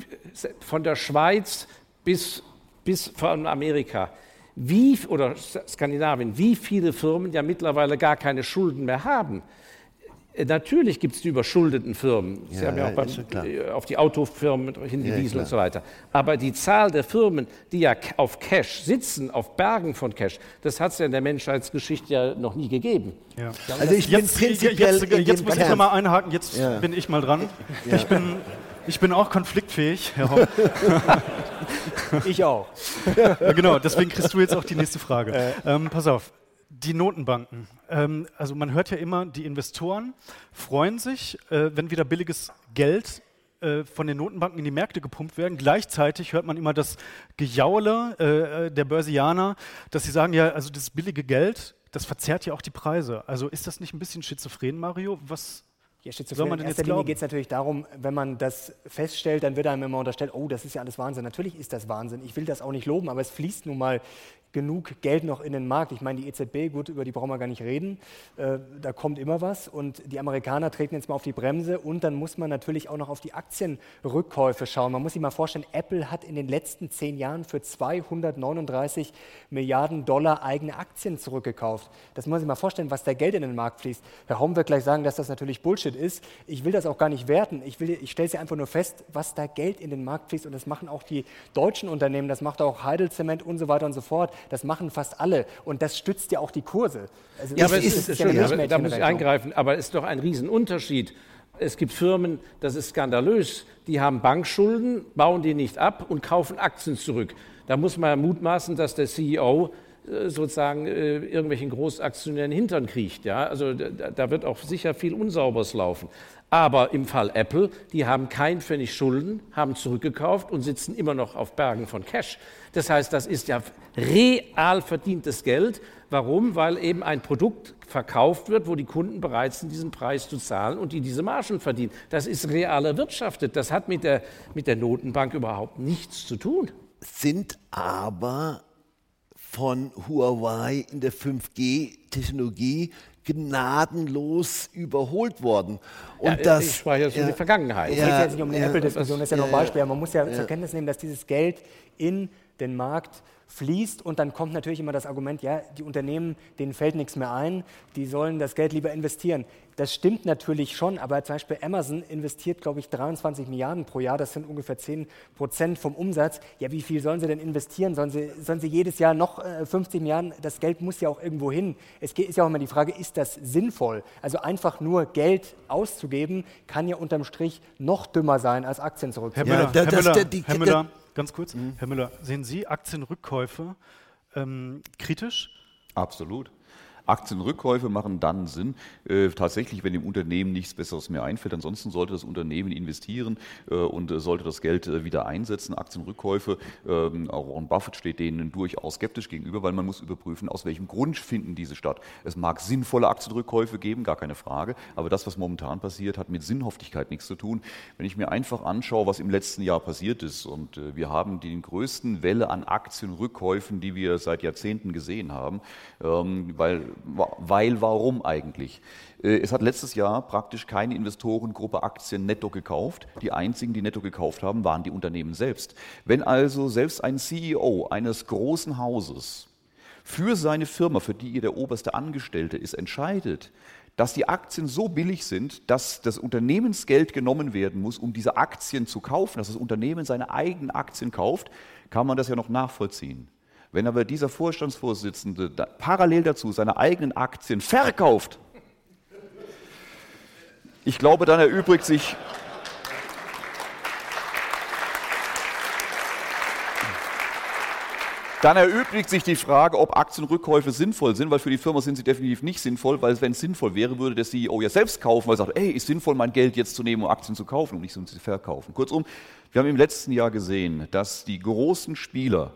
von der Schweiz bis, bis von Amerika, wie, oder Skandinavien, wie viele Firmen ja mittlerweile gar keine Schulden mehr haben. Äh, natürlich gibt es die überschuldeten Firmen. Sie ja, haben ja auch beim, äh, auf die Autofirmen hingewiesen ja, und so weiter. Aber die Zahl der Firmen, die ja auf Cash sitzen, auf Bergen von Cash, das hat es ja in der Menschheitsgeschichte ja noch nie gegeben. Ja. Also ich jetzt, bin prinzipiell jetzt, jetzt, jetzt muss ich nochmal einhaken, jetzt bin ich mal dran. Ich, bin, ich bin auch konfliktfähig, Herr Homm. ich auch. genau, deswegen kriegst du jetzt auch die nächste Frage. Äh. Ähm, pass auf, die Notenbanken. Ähm, also man hört ja immer, die Investoren freuen sich, äh, wenn wieder billiges Geld äh, von den Notenbanken in die Märkte gepumpt werden. Gleichzeitig hört man immer das Gejaule äh, äh, der Börsianer, dass sie sagen, ja, also das billige Geld, das verzerrt ja auch die Preise. Also ist das nicht ein bisschen schizophren, Mario? Was ja, Soll man denn in erster Linie geht es natürlich darum, wenn man das feststellt, dann wird einem immer unterstellt, oh, das ist ja alles Wahnsinn. Natürlich ist das Wahnsinn. Ich will das auch nicht loben, aber es fließt nun mal genug Geld noch in den Markt. Ich meine, die EZB, gut, über die brauchen wir gar nicht reden. Äh, da kommt immer was und die Amerikaner treten jetzt mal auf die Bremse und dann muss man natürlich auch noch auf die Aktienrückkäufe schauen. Man muss sich mal vorstellen, Apple hat in den letzten zehn Jahren für 239 Milliarden Dollar eigene Aktien zurückgekauft. Das muss man sich mal vorstellen, was da Geld in den Markt fließt. Herr Homm wird gleich sagen, dass das natürlich Bullshit ist. Ich will das auch gar nicht werten. Ich, ich stelle sie einfach nur fest, was da Geld in den Markt fließt und das machen auch die deutschen Unternehmen, das macht auch Heidelzement und so weiter und so fort. Das machen fast alle und das stützt ja auch die Kurse. Also ja, aber ist, ist, ist, ja aber da muss ich eingreifen, aber es ist doch ein Riesenunterschied. Es gibt Firmen, das ist skandalös, die haben Bankschulden, bauen die nicht ab und kaufen Aktien zurück. Da muss man mutmaßen, dass der CEO äh, sozusagen äh, irgendwelchen Großaktionären Hintern kriecht. Ja? Also da, da, wird auch sicher viel Unsauberes laufen. Aber im Fall Apple, die haben kein Pfennig Schulden, haben zurückgekauft und sitzen immer noch auf Bergen von Cash. Das heißt, das ist ja real verdientes Geld. Warum? Weil eben ein Produkt verkauft wird, wo die Kunden bereit sind, diesen Preis zu zahlen und die diese Margen verdienen. Das ist real erwirtschaftet. Das hat mit der, mit der Notenbank überhaupt nichts zu tun. Sind aber von Huawei in der 5G-Technologie gnadenlos überholt worden. Und ja, das, ich spreche jetzt ja, um die Vergangenheit. Es geht ja nicht um die ja, Apple-Diskussion, das ist ja noch ein Beispiel. Man muss ja, zur Kenntnis nehmen, dass dieses Geld in den Markt fließt und dann kommt natürlich immer das Argument, ja, die Unternehmen, denen fällt nichts mehr ein, die sollen das Geld lieber investieren. Das stimmt natürlich schon, aber zum Beispiel Amazon investiert, glaube ich, 23 Milliarden pro Jahr, das sind ungefähr 10 Prozent vom Umsatz. Ja, wie viel sollen sie denn investieren? Sollen sie, sollen sie jedes Jahr noch 50 äh, Milliarden? Das Geld muss ja auch irgendwo hin. Es ist ja auch immer die Frage, ist das sinnvoll? Also einfach nur Geld auszugeben, kann ja unterm Strich noch dümmer sein, als Aktien zurückzugeben. Herr Müller, ja, Herr Müller, Herr Müller ganz kurz. Mhm. Herr Müller, sehen Sie Aktienrückkäufe ähm, kritisch? Absolut. Aktienrückkäufe machen dann Sinn, äh, tatsächlich, wenn dem Unternehmen nichts Besseres mehr einfällt. Ansonsten sollte das Unternehmen investieren äh, und äh, sollte das Geld äh, wieder einsetzen. Aktienrückkäufe, ähm, auch Warren Buffett steht denen durchaus skeptisch gegenüber, weil man muss überprüfen, aus welchem Grund finden diese statt. Es mag sinnvolle Aktienrückkäufe geben, gar keine Frage, aber das, was momentan passiert, hat mit Sinnhaftigkeit nichts zu tun. Wenn ich mir einfach anschaue, was im letzten Jahr passiert ist, und äh, wir haben die größten Welle an Aktienrückkäufen, die wir seit Jahrzehnten gesehen haben, ähm, weil weil warum eigentlich? Äh, es hat letztes Jahr praktisch keine Investorengruppe Aktien netto gekauft. Die einzigen, die netto gekauft haben, waren die Unternehmen selbst. Wenn also selbst ein CEO eines großen Hauses für seine Firma, für die er der oberste Angestellte ist, entscheidet, dass die Aktien so billig sind, dass das Unternehmensgeld genommen werden muss, um diese Aktien zu kaufen, dass das Unternehmen seine eigenen Aktien kauft, kann man das ja noch nachvollziehen. Wenn aber dieser Vorstandsvorsitzende da parallel dazu seine eigenen Aktien verkauft, ich glaube, dann erübrigt sich Dann erübrigt sich die Frage, ob Aktienrückkäufe sinnvoll sind, weil für die Firma sind sie definitiv nicht sinnvoll, weil wenn es sinnvoll wäre, würde der CEO ja selbst kaufen, weil er sagt, ey, ist sinnvoll, mein Geld jetzt zu nehmen, um Aktien zu kaufen und nicht sie zu verkaufen. Kurzum, wir haben im letzten Jahr gesehen, dass die großen Spieler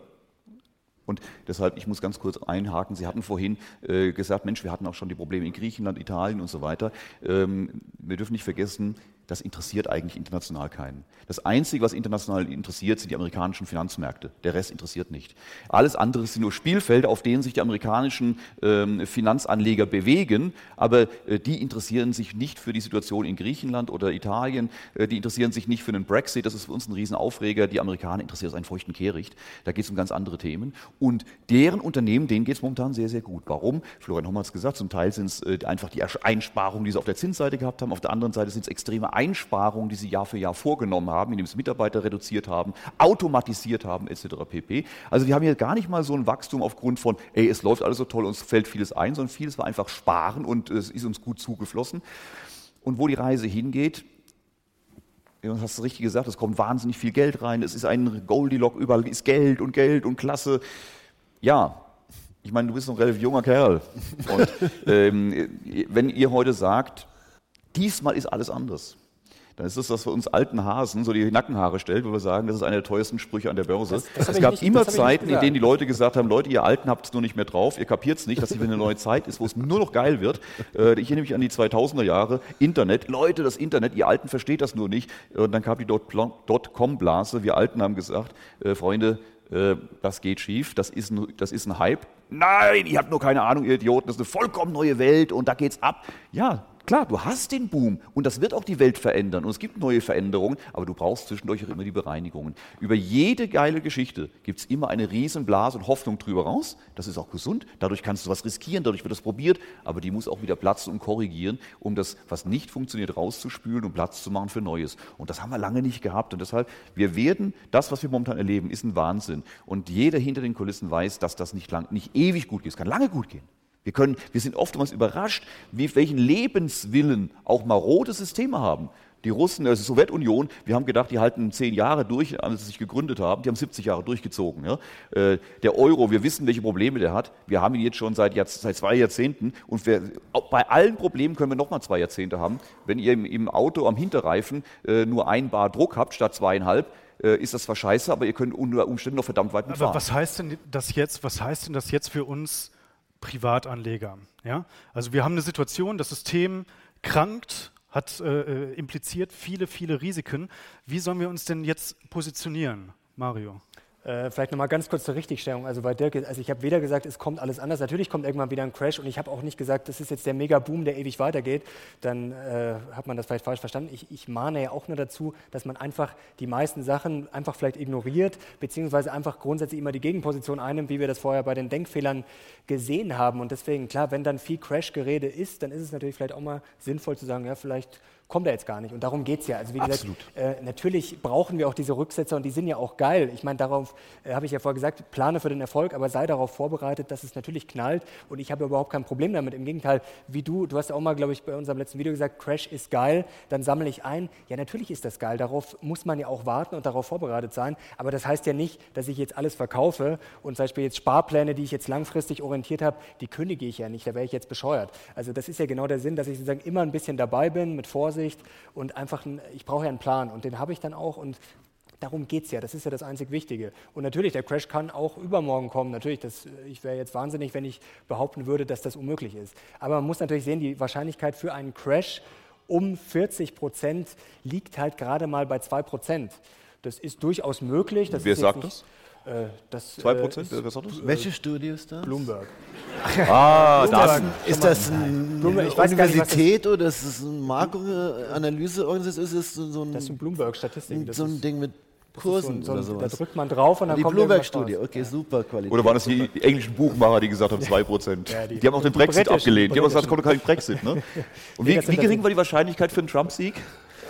und deshalb, ich muss ganz kurz einhaken, Sie hatten vorhin äh, gesagt, Mensch, wir hatten auch schon die Probleme in Griechenland, Italien und so weiter. Ähm, wir dürfen nicht vergessen, das interessiert eigentlich international keinen. Das Einzige, was international interessiert, sind die amerikanischen Finanzmärkte. Der Rest interessiert nicht. Alles andere sind nur Spielfelder, auf denen sich die amerikanischen ähm, Finanzanleger bewegen, aber äh, die interessieren sich nicht für die Situation in Griechenland oder Italien, äh, die interessieren sich nicht für den Brexit, das ist für uns ein Riesenaufreger. Die Amerikaner interessieren sich einen feuchten Kehricht. Da geht es um ganz andere Themen. Und deren Unternehmen, denen geht es momentan sehr, sehr gut. Warum? Florian Homm hat es gesagt, zum Teil sind es äh, einfach die Einsparungen, die sie auf der Zinsseite gehabt haben, auf der anderen Seite sind es extreme Einsparungen, die sie Jahr für Jahr vorgenommen haben, indem sie Mitarbeiter reduziert haben, automatisiert haben, etc. pp. Also wir haben hier gar nicht mal so ein Wachstum aufgrund von, ey, es läuft alles so toll, uns fällt vieles ein, sondern vieles war einfach Sparen und es ist uns gut zugeflossen. Und wo die Reise hingeht, Du hast es richtig gesagt, es kommt wahnsinnig viel Geld rein, es ist ein Goldilock, überall ist Geld und Geld und Klasse. Ja, ich meine, du bist ein relativ junger Kerl. Und ähm, wenn ihr heute sagt, diesmal ist alles anders, dann ist es das für uns alten Hasen so die Nackenhaare stellt, wo wir sagen, das ist einer der teuersten Sprüche an der Börse. Das, das es gab nicht, immer Zeiten, in denen die Leute gesagt haben, Leute, ihr Alten habt es nur nicht mehr drauf, ihr kapiert es nicht, dass hier eine neue Zeit ist, wo es nur noch geil wird. Äh, ich erinnere mich an die 2000er Jahre, Internet, Leute, das Internet, ihr Alten versteht das nur nicht. Und dann kam die Dotcom-Blase, wir Alten haben gesagt, äh, Freunde, äh, das geht schief, das ist, ein, das ist ein Hype. Nein, ihr habt nur keine Ahnung, ihr Idioten, das ist eine vollkommen neue Welt und da geht's ab. Ja, Klar, du hast den Boom und das wird auch die Welt verändern und es gibt neue Veränderungen, aber du brauchst zwischendurch auch immer die Bereinigungen. Über jede geile Geschichte gibt es immer eine Riesenblase und Hoffnung drüber raus. Das ist auch gesund, dadurch kannst du was riskieren, dadurch wird das probiert, aber die muss auch wieder platzen und korrigieren, um das, was nicht funktioniert, rauszuspülen und Platz zu machen für Neues. Und das haben wir lange nicht gehabt und deshalb, wir werden, das, was wir momentan erleben, ist ein Wahnsinn. Und jeder hinter den Kulissen weiß, dass das nicht, lang, nicht ewig gut geht. Es kann lange gut gehen. Wir, können, wir sind oftmals überrascht, wie, welchen Lebenswillen auch marode Systeme haben. Die Russen, also die Sowjetunion, wir haben gedacht, die halten zehn Jahre durch, als sie sich gegründet haben. Die haben 70 Jahre durchgezogen. Ja. Äh, der Euro, wir wissen, welche Probleme der hat. Wir haben ihn jetzt schon seit, seit zwei Jahrzehnten. Und wir, bei allen Problemen können wir nochmal zwei Jahrzehnte haben. Wenn ihr im, im Auto am Hinterreifen äh, nur ein Bar Druck habt statt zweieinhalb, äh, ist das zwar scheiße, aber ihr könnt unter Umständen noch verdammt weit mitfahren. Aber was heißt denn das jetzt, was heißt denn das jetzt für uns Privatanleger. Ja? Also wir haben eine Situation, das System krankt, hat äh, äh, impliziert viele, viele Risiken. Wie sollen wir uns denn jetzt positionieren, Mario? Äh, vielleicht nochmal ganz kurz zur Richtigstellung. Also bei Dirk, also ich habe weder gesagt, es kommt alles anders. Natürlich kommt irgendwann wieder ein Crash und ich habe auch nicht gesagt, das ist jetzt der Mega-Boom, der ewig weitergeht. Dann äh, hat man das vielleicht falsch verstanden. Ich, ich mahne ja auch nur dazu, dass man einfach die meisten Sachen einfach vielleicht ignoriert, beziehungsweise einfach grundsätzlich immer die Gegenposition einnimmt, wie wir das vorher bei den Denkfehlern gesehen haben. Und deswegen, klar, wenn dann viel Crash-Gerede ist, dann ist es natürlich vielleicht auch mal sinnvoll zu sagen, ja, vielleicht kommt er jetzt gar nicht. Und darum geht es ja. Also wie gesagt, äh, natürlich brauchen wir auch diese Rücksetzer und die sind ja auch geil. Ich meine, darauf äh, habe ich ja vorher gesagt, plane für den Erfolg, aber sei darauf vorbereitet, dass es natürlich knallt. Und ich habe überhaupt kein Problem damit. Im Gegenteil, wie du, du hast auch mal, glaube ich, bei unserem letzten Video gesagt, Crash ist geil, dann sammle ich ein. Ja, natürlich ist das geil. Darauf muss man ja auch warten und darauf vorbereitet sein. Aber das heißt ja nicht, dass ich jetzt alles verkaufe und zum Beispiel jetzt Sparpläne, die ich jetzt langfristig orientiert habe, die kündige ich ja nicht. Da wäre ich jetzt bescheuert. Also das ist ja genau der Sinn, dass ich sozusagen immer ein bisschen dabei bin mit Vorsicht Vorsicht und einfach, ein, ich brauche ja einen Plan und den habe ich dann auch und Darum geht es ja, das ist ja das einzig Wichtige. Und natürlich, der Crash kann auch übermorgen kommen. Natürlich, das, ich wäre jetzt wahnsinnig, wenn ich behaupten würde, dass das unmöglich ist. Aber man muss natürlich sehen, die Wahrscheinlichkeit für einen Crash um 40 Prozent liegt halt gerade mal bei 2 Prozent. Das ist durchaus möglich. Das Wer sagt das? Äh, das, 2 Prozent? Äh, was Welche Studie ist das? Bloomberg. Ah, das, ist das eine Universität oder ist das eine Makroanalyseorganisation? Ist das so ein, das ist ein Bloomberg-Statistik. So ein Ding mit Kursen so, so, oder sowas. Da drückt man drauf und dann die kommt Bloomberg-Studie, okay, super Qualität. Oder waren das die englischen Buchmacher, die gesagt haben 2%? Ja, die, die, haben auch den Brexit abgelehnt. Die haben gesagt, es kommt kein Brexit. Ne? Und wie, wie gering war die Wahrscheinlichkeit für einen Trump-Sieg?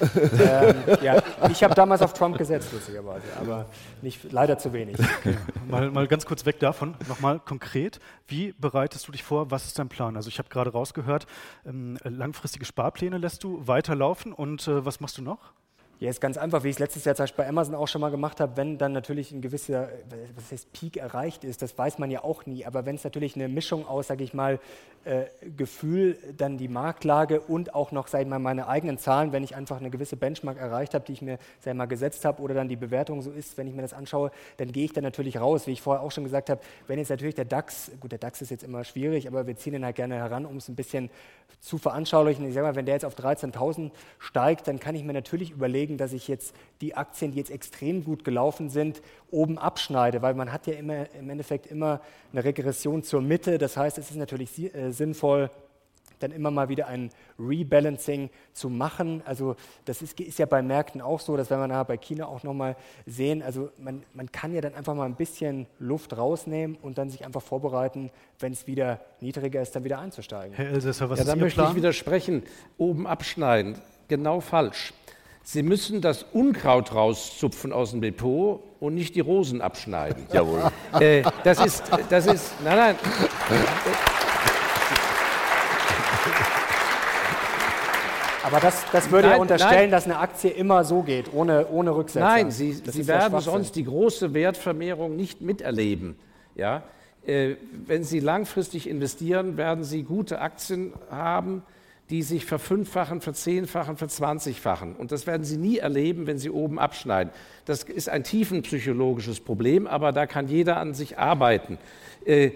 Ähm, ja, ich habe damals auf Trump gesetzt, lustigerweise, aber nicht, leider zu wenig. Okay. Mal, mal ganz kurz weg davon, nochmal konkret, wie bereitest du dich vor, was ist dein Plan? Also ich habe gerade rausgehört, ähm, langfristige Sparpläne lässt du weiterlaufen und äh, was machst du noch? Ja, ist ganz einfach, wie ich es letztes Jahr zum Beispiel bei Amazon auch schon mal gemacht habe, wenn dann natürlich ein gewisser was heißt Peak erreicht ist, das weiß man ja auch nie, aber wenn es natürlich eine Mischung aus, sage ich mal, äh, Gefühl, dann die Marktlage und auch noch, sage ich mal, meine eigenen Zahlen, wenn ich einfach eine gewisse Benchmark erreicht habe, die ich mir, sage ich mal, gesetzt habe oder dann die Bewertung so ist, wenn ich mir das anschaue, dann gehe ich dann natürlich raus, wie ich vorher auch schon gesagt habe, wenn jetzt natürlich der DAX, gut, der DAX ist jetzt immer schwierig, aber wir ziehen ihn halt gerne heran, um es ein bisschen zu veranschaulichen. Ich sage mal, wenn der jetzt auf 13.000 steigt, dann kann ich mir natürlich überlegen, dass ich jetzt die Aktien, die jetzt extrem gut gelaufen sind, oben abschneide, weil man hat ja immer im Endeffekt immer eine Regression zur Mitte. Das heißt, es ist natürlich äh, sinnvoll, dann immer mal wieder ein Rebalancing zu machen. Also das ist, ist ja bei Märkten auch so, das werden wir nachher bei China auch nochmal sehen. Also man, man kann ja dann einfach mal ein bisschen Luft rausnehmen und dann sich einfach vorbereiten, wenn es wieder niedriger ist, dann wieder einzusteigen. Herr Elsässer, was ja, ist Ihr möchte Plan? ich widersprechen. Oben abschneiden, genau falsch. Sie müssen das Unkraut rauszupfen aus dem Depot und nicht die Rosen abschneiden. Jawohl. Äh, das ist, das ist, nein, nein. Aber das, das würde nein, ja unterstellen, nein. dass eine Aktie immer so geht, ohne, ohne Rücksetzer. Nein, Sie, Sie werden sonst die große Wertvermehrung nicht miterleben. Ja? Äh, wenn Sie langfristig investieren, werden Sie gute Aktien haben, die sich verfünffachen, verzehnfachen, verzwanzigfachen. Und das werden Sie nie erleben, wenn Sie oben abschneiden. Das ist ein tiefenpsychologisches Problem, aber da kann jeder an sich arbeiten. Äh,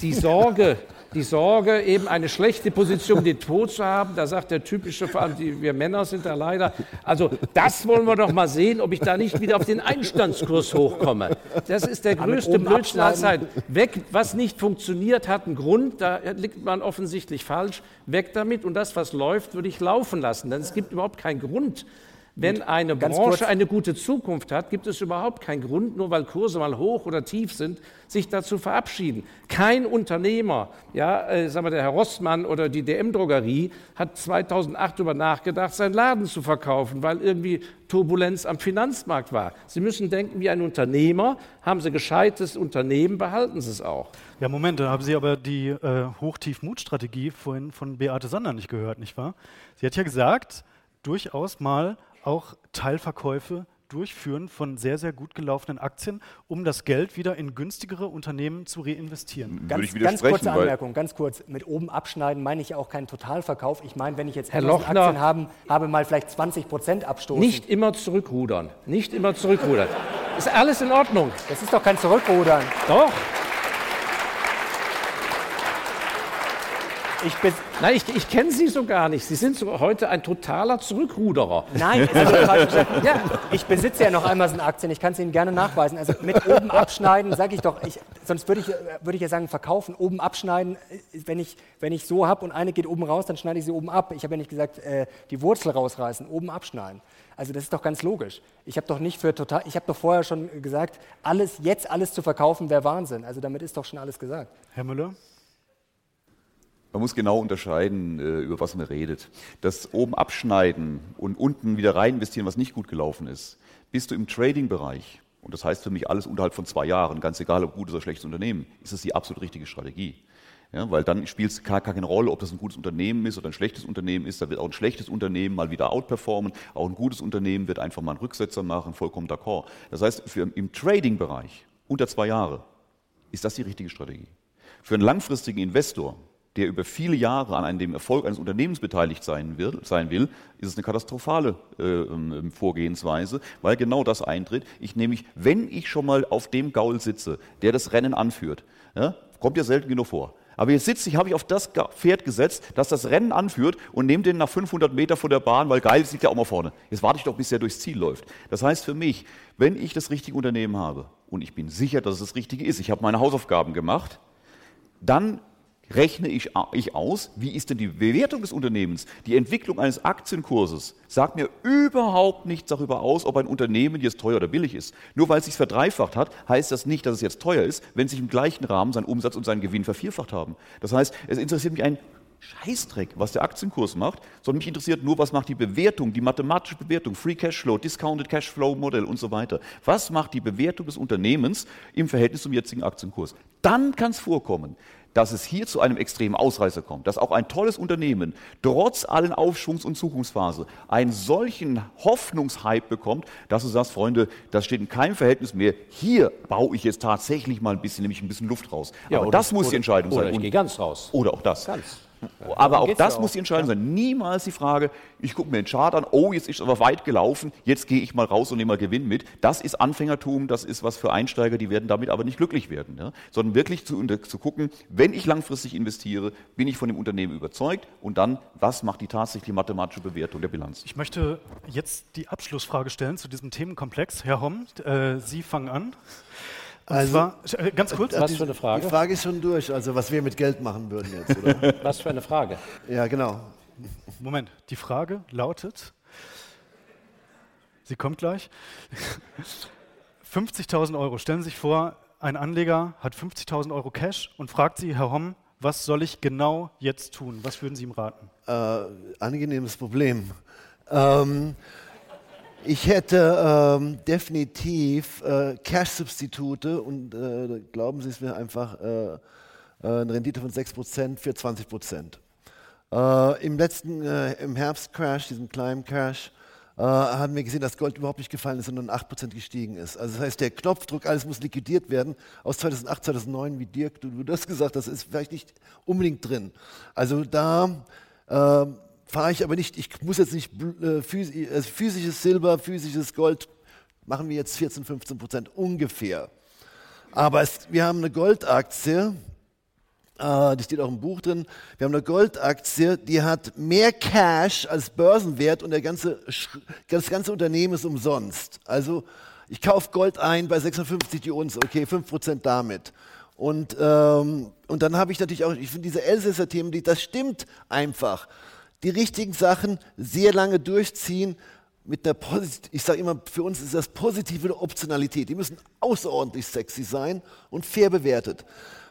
die Sorge, die Sorge, eben eine schlechte Position im Depot zu haben. Da sagt der typische, vor allem die, wir Männer sind da leider, also das wollen wir doch mal sehen, ob ich da nicht wieder auf den Einstandskurs hochkomme. Das ist der größte Blödsinn aller Zeiten. Weg, was nicht funktioniert, hat einen Grund, da liegt man offensichtlich falsch. Weg damit und das, was läuft, würde ich laufen lassen. Denn es gibt überhaupt keinen Grund, wenn eine Branche eine gute Zukunft hat, gibt es überhaupt keinen Grund, nur weil Kurse mal hoch oder tief sind, sich da zu verabschieden. Kein Unternehmer, ja, äh, sagen wir der Herr Rossmann oder die DM-Drogerie, hat 2008 darüber nachgedacht, seinen Laden zu verkaufen, weil irgendwie Turbulenz am Finanzmarkt war. Sie müssen denken wie ein Unternehmer, haben Sie gescheites Unternehmen, behalten Sie es auch. Ja, Moment, da haben Sie aber die äh, Hoch-Tief-Mut-Strategie vorhin von Beate Sander nicht gehört, nicht wahr? Sie hat ja gesagt, durchaus mal auch Teilverkäufe durchführen von sehr, sehr gut gelaufenen Aktien, um das Geld wieder in günstigere Unternehmen zu reinvestieren. Ganz, ganz kurze Anmerkung, ganz kurz. Mit oben abschneiden meine ich ja auch keinen Totalverkauf. Ich meine, wenn ich jetzt Herr Lochner, Aktien habe, habe, mal vielleicht 20 Prozent abstoßen. Nicht immer zurückrudern. Nicht immer zurückrudern. Ist alles in Ordnung. Das ist doch kein Zurückrudern. Doch. Ich, bin Nein, ich, ich kenne Sie so gar nicht. Sie sind so heute ein totaler Zurückruderer. Nein, ja, ich besitze ja noch Amazon-Aktien. Ich kann es Ihnen gerne nachweisen. Also mit oben abschneiden, sage ich doch, ich, sonst würde ich, würd ich ja sagen, verkaufen. Oben abschneiden, wenn ich, wenn ich so habe und eine geht oben raus, dann schneide ich sie oben ab. Ich habe ja nicht gesagt, äh, die Wurzel rausreißen, oben abschneiden. Also das ist doch ganz logisch. Ich habe doch nicht für total, ich habe doch vorher schon gesagt, alles jetzt alles zu verkaufen wäre Wahnsinn. Also damit ist doch schon alles gesagt. Herr Müller? Man muss genau unterscheiden, äh, über was man redet. Das oben abschneiden und unten wieder rein investieren, was nicht gut gelaufen ist. Bist du im Trading-Bereich, und das heißt für mich alles unterhalb von zwei Jahren, ganz egal ob gutes oder schlechtes Unternehmen, ist es die absolut richtige Strategie. Ja, weil dann spielt es gar keine Rolle, ob das ein gutes Unternehmen ist oder ein schlechtes Unternehmen ist. Da wird auch ein schlechtes Unternehmen mal wieder outperformen. Auch ein gutes Unternehmen wird einfach mal einen Rücksetzer machen, vollkommen d'accord. Das heißt, für, im Trading-Bereich unter zwei Jahre ist das die richtige Strategie. Für einen langfristigen Investor, der über viele Jahre an dem Erfolg eines Unternehmens beteiligt sein, wird, sein will, ist es eine katastrophale äh, Vorgehensweise, weil genau das eintritt. Ich nämlich, wenn ich schon mal auf dem Gaul sitze, der das Rennen anführt, ja, kommt ja selten genug vor. Aber jetzt sitze ich, habe ich auf das Pferd gesetzt, das das Rennen anführt und nehme den nach 500 Meter von der Bahn, weil geil, es liegt ja auch mal vorne. Jetzt warte ich doch, bis er durchs Ziel läuft. Das heißt für mich, wenn ich das richtige Unternehmen habe und ich bin sicher, dass es das Richtige ist, ich habe meine Hausaufgaben gemacht, dann rechne ich, ich aus, wie ist denn die Bewertung des Unternehmens? Die Entwicklung eines Aktienkurses sagt mir überhaupt nichts darüber aus, ob ein Unternehmen jetzt teuer oder billig ist. Nur weil es sich verdreifacht hat, heißt das nicht, dass es jetzt teuer ist, wenn sich im gleichen Rahmen sein Umsatz und sein Gewinn vervierfacht haben. Das heißt, es interessiert mich ein Scheißdreck, was der Aktienkurs macht, sondern mich interessiert nur, was macht die Bewertung, die mathematische Bewertung, Free Cashflow, Discounted Cashflow Modell und so weiter. Was macht die Bewertung des Unternehmens im Verhältnis zum jetzigen Aktienkurs? Dann kann es vorkommen, dass es hier zu einem extremen Ausreißer kommt, dass auch ein tolles Unternehmen trotz allen Aufschwungs- und Zukunftsphase einen solchen Hoffnungshype bekommt, dass du sagst, Freunde, das steht in keinem Verhältnis mehr. Hier baue ich jetzt tatsächlich mal ein bisschen, nämlich ein bisschen Luft raus. Ja, Aber das muss die oder- Entscheidung oder sein. ich gehe ganz raus. Oder auch das. Ganz. Aber auch das ja muss die Entscheidung sein. Niemals die Frage, ich gucke mir den Chart an, oh, jetzt ist es aber weit gelaufen, jetzt gehe ich mal raus und nehme mal Gewinn mit. Das ist Anfängertum, das ist was für Einsteiger, die werden damit aber nicht glücklich werden. Ja? Sondern wirklich zu, zu gucken, wenn ich langfristig investiere, bin ich von dem Unternehmen überzeugt und dann, was macht die tatsächliche mathematische Bewertung der Bilanz? Ich möchte jetzt die Abschlussfrage stellen zu diesem Themenkomplex. Herr Homm, äh, Sie fangen an. Also- zwar, äh, ganz kurz, Was für eine Frage? Die Frage ist schon durch, also was wir mit Geld machen würden jetzt, oder? Was für eine Frage. ja, genau. Moment, die Frage lautet, sie kommt gleich, 50.000 Euro. Stellen Sie sich vor, ein Anleger hat 50.000 Euro Cash und fragt Sie, Herr Homm, was soll ich genau jetzt tun? Was würden Sie ihm raten? Äh, angenehmes Problem. Ähm, ich hätte ähm, definitiv äh, Cash-Substitute und äh, glauben Sie es mir einfach äh, äh, eine Rendite von 6% für 20%. Äh, Im letzten, äh, im Herbstcrash, diesem kleinen Crash, äh, haben wir gesehen, dass Gold überhaupt nicht gefallen ist, sondern 8% gestiegen ist. Also das heißt, der Knopfdruck, alles muss liquidiert werden, aus 2008, 2009, wie Dirk, du, du das gesagt hast, ist vielleicht nicht unbedingt drin. Also da äh, fahre ich aber nicht, ich muss jetzt nicht äh, äh, physisches Silber, physisches Gold, machen wir jetzt 14, 15 Prozent ungefähr. Aber es, wir haben eine Goldaktie, äh, die steht auch im Buch drin. Wir haben eine Goldaktie, die hat mehr Cash als Börsenwert und der ganze, das ganze Unternehmen ist umsonst. Also ich kaufe Gold ein bei 56 die Unze, okay, 5% damit. Und, ähm, und dann habe ich natürlich auch, ich finde diese Elsässer Themen, die, das stimmt einfach. Die richtigen Sachen sehr lange durchziehen mit einer, posit- ich sage immer, für uns ist das positive Optionalität. Die müssen außerordentlich sexy sein und fair bewertet.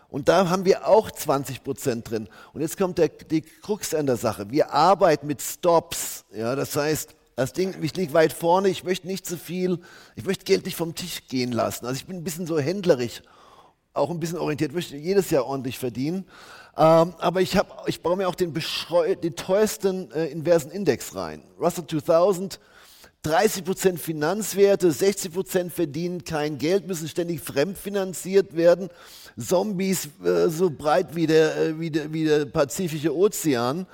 Und da haben wir auch 20 Prozent drin. Und jetzt kommt der, die Krux an der Sache. Wir arbeiten mit Stops. Ja, das heißt, das Ding, ich liege weit vorne, ich möchte nicht zu viel, ich möchte Geld nicht vom Tisch gehen lassen. Also ich bin ein bisschen so händlerisch, auch ein bisschen orientiert, möchte jedes Jahr ordentlich verdienen. Ähm, aber ich, hab, ich baue mir auch den, den teuersten äh, inversen Index rein. Russell 2000, 30% Finanzwerte, 60% verdienen kein Geld, müssen ständig fremdfinanziert werden. Zombies äh, so breit wie der, äh, wie der, wie der Pazifische Ozean.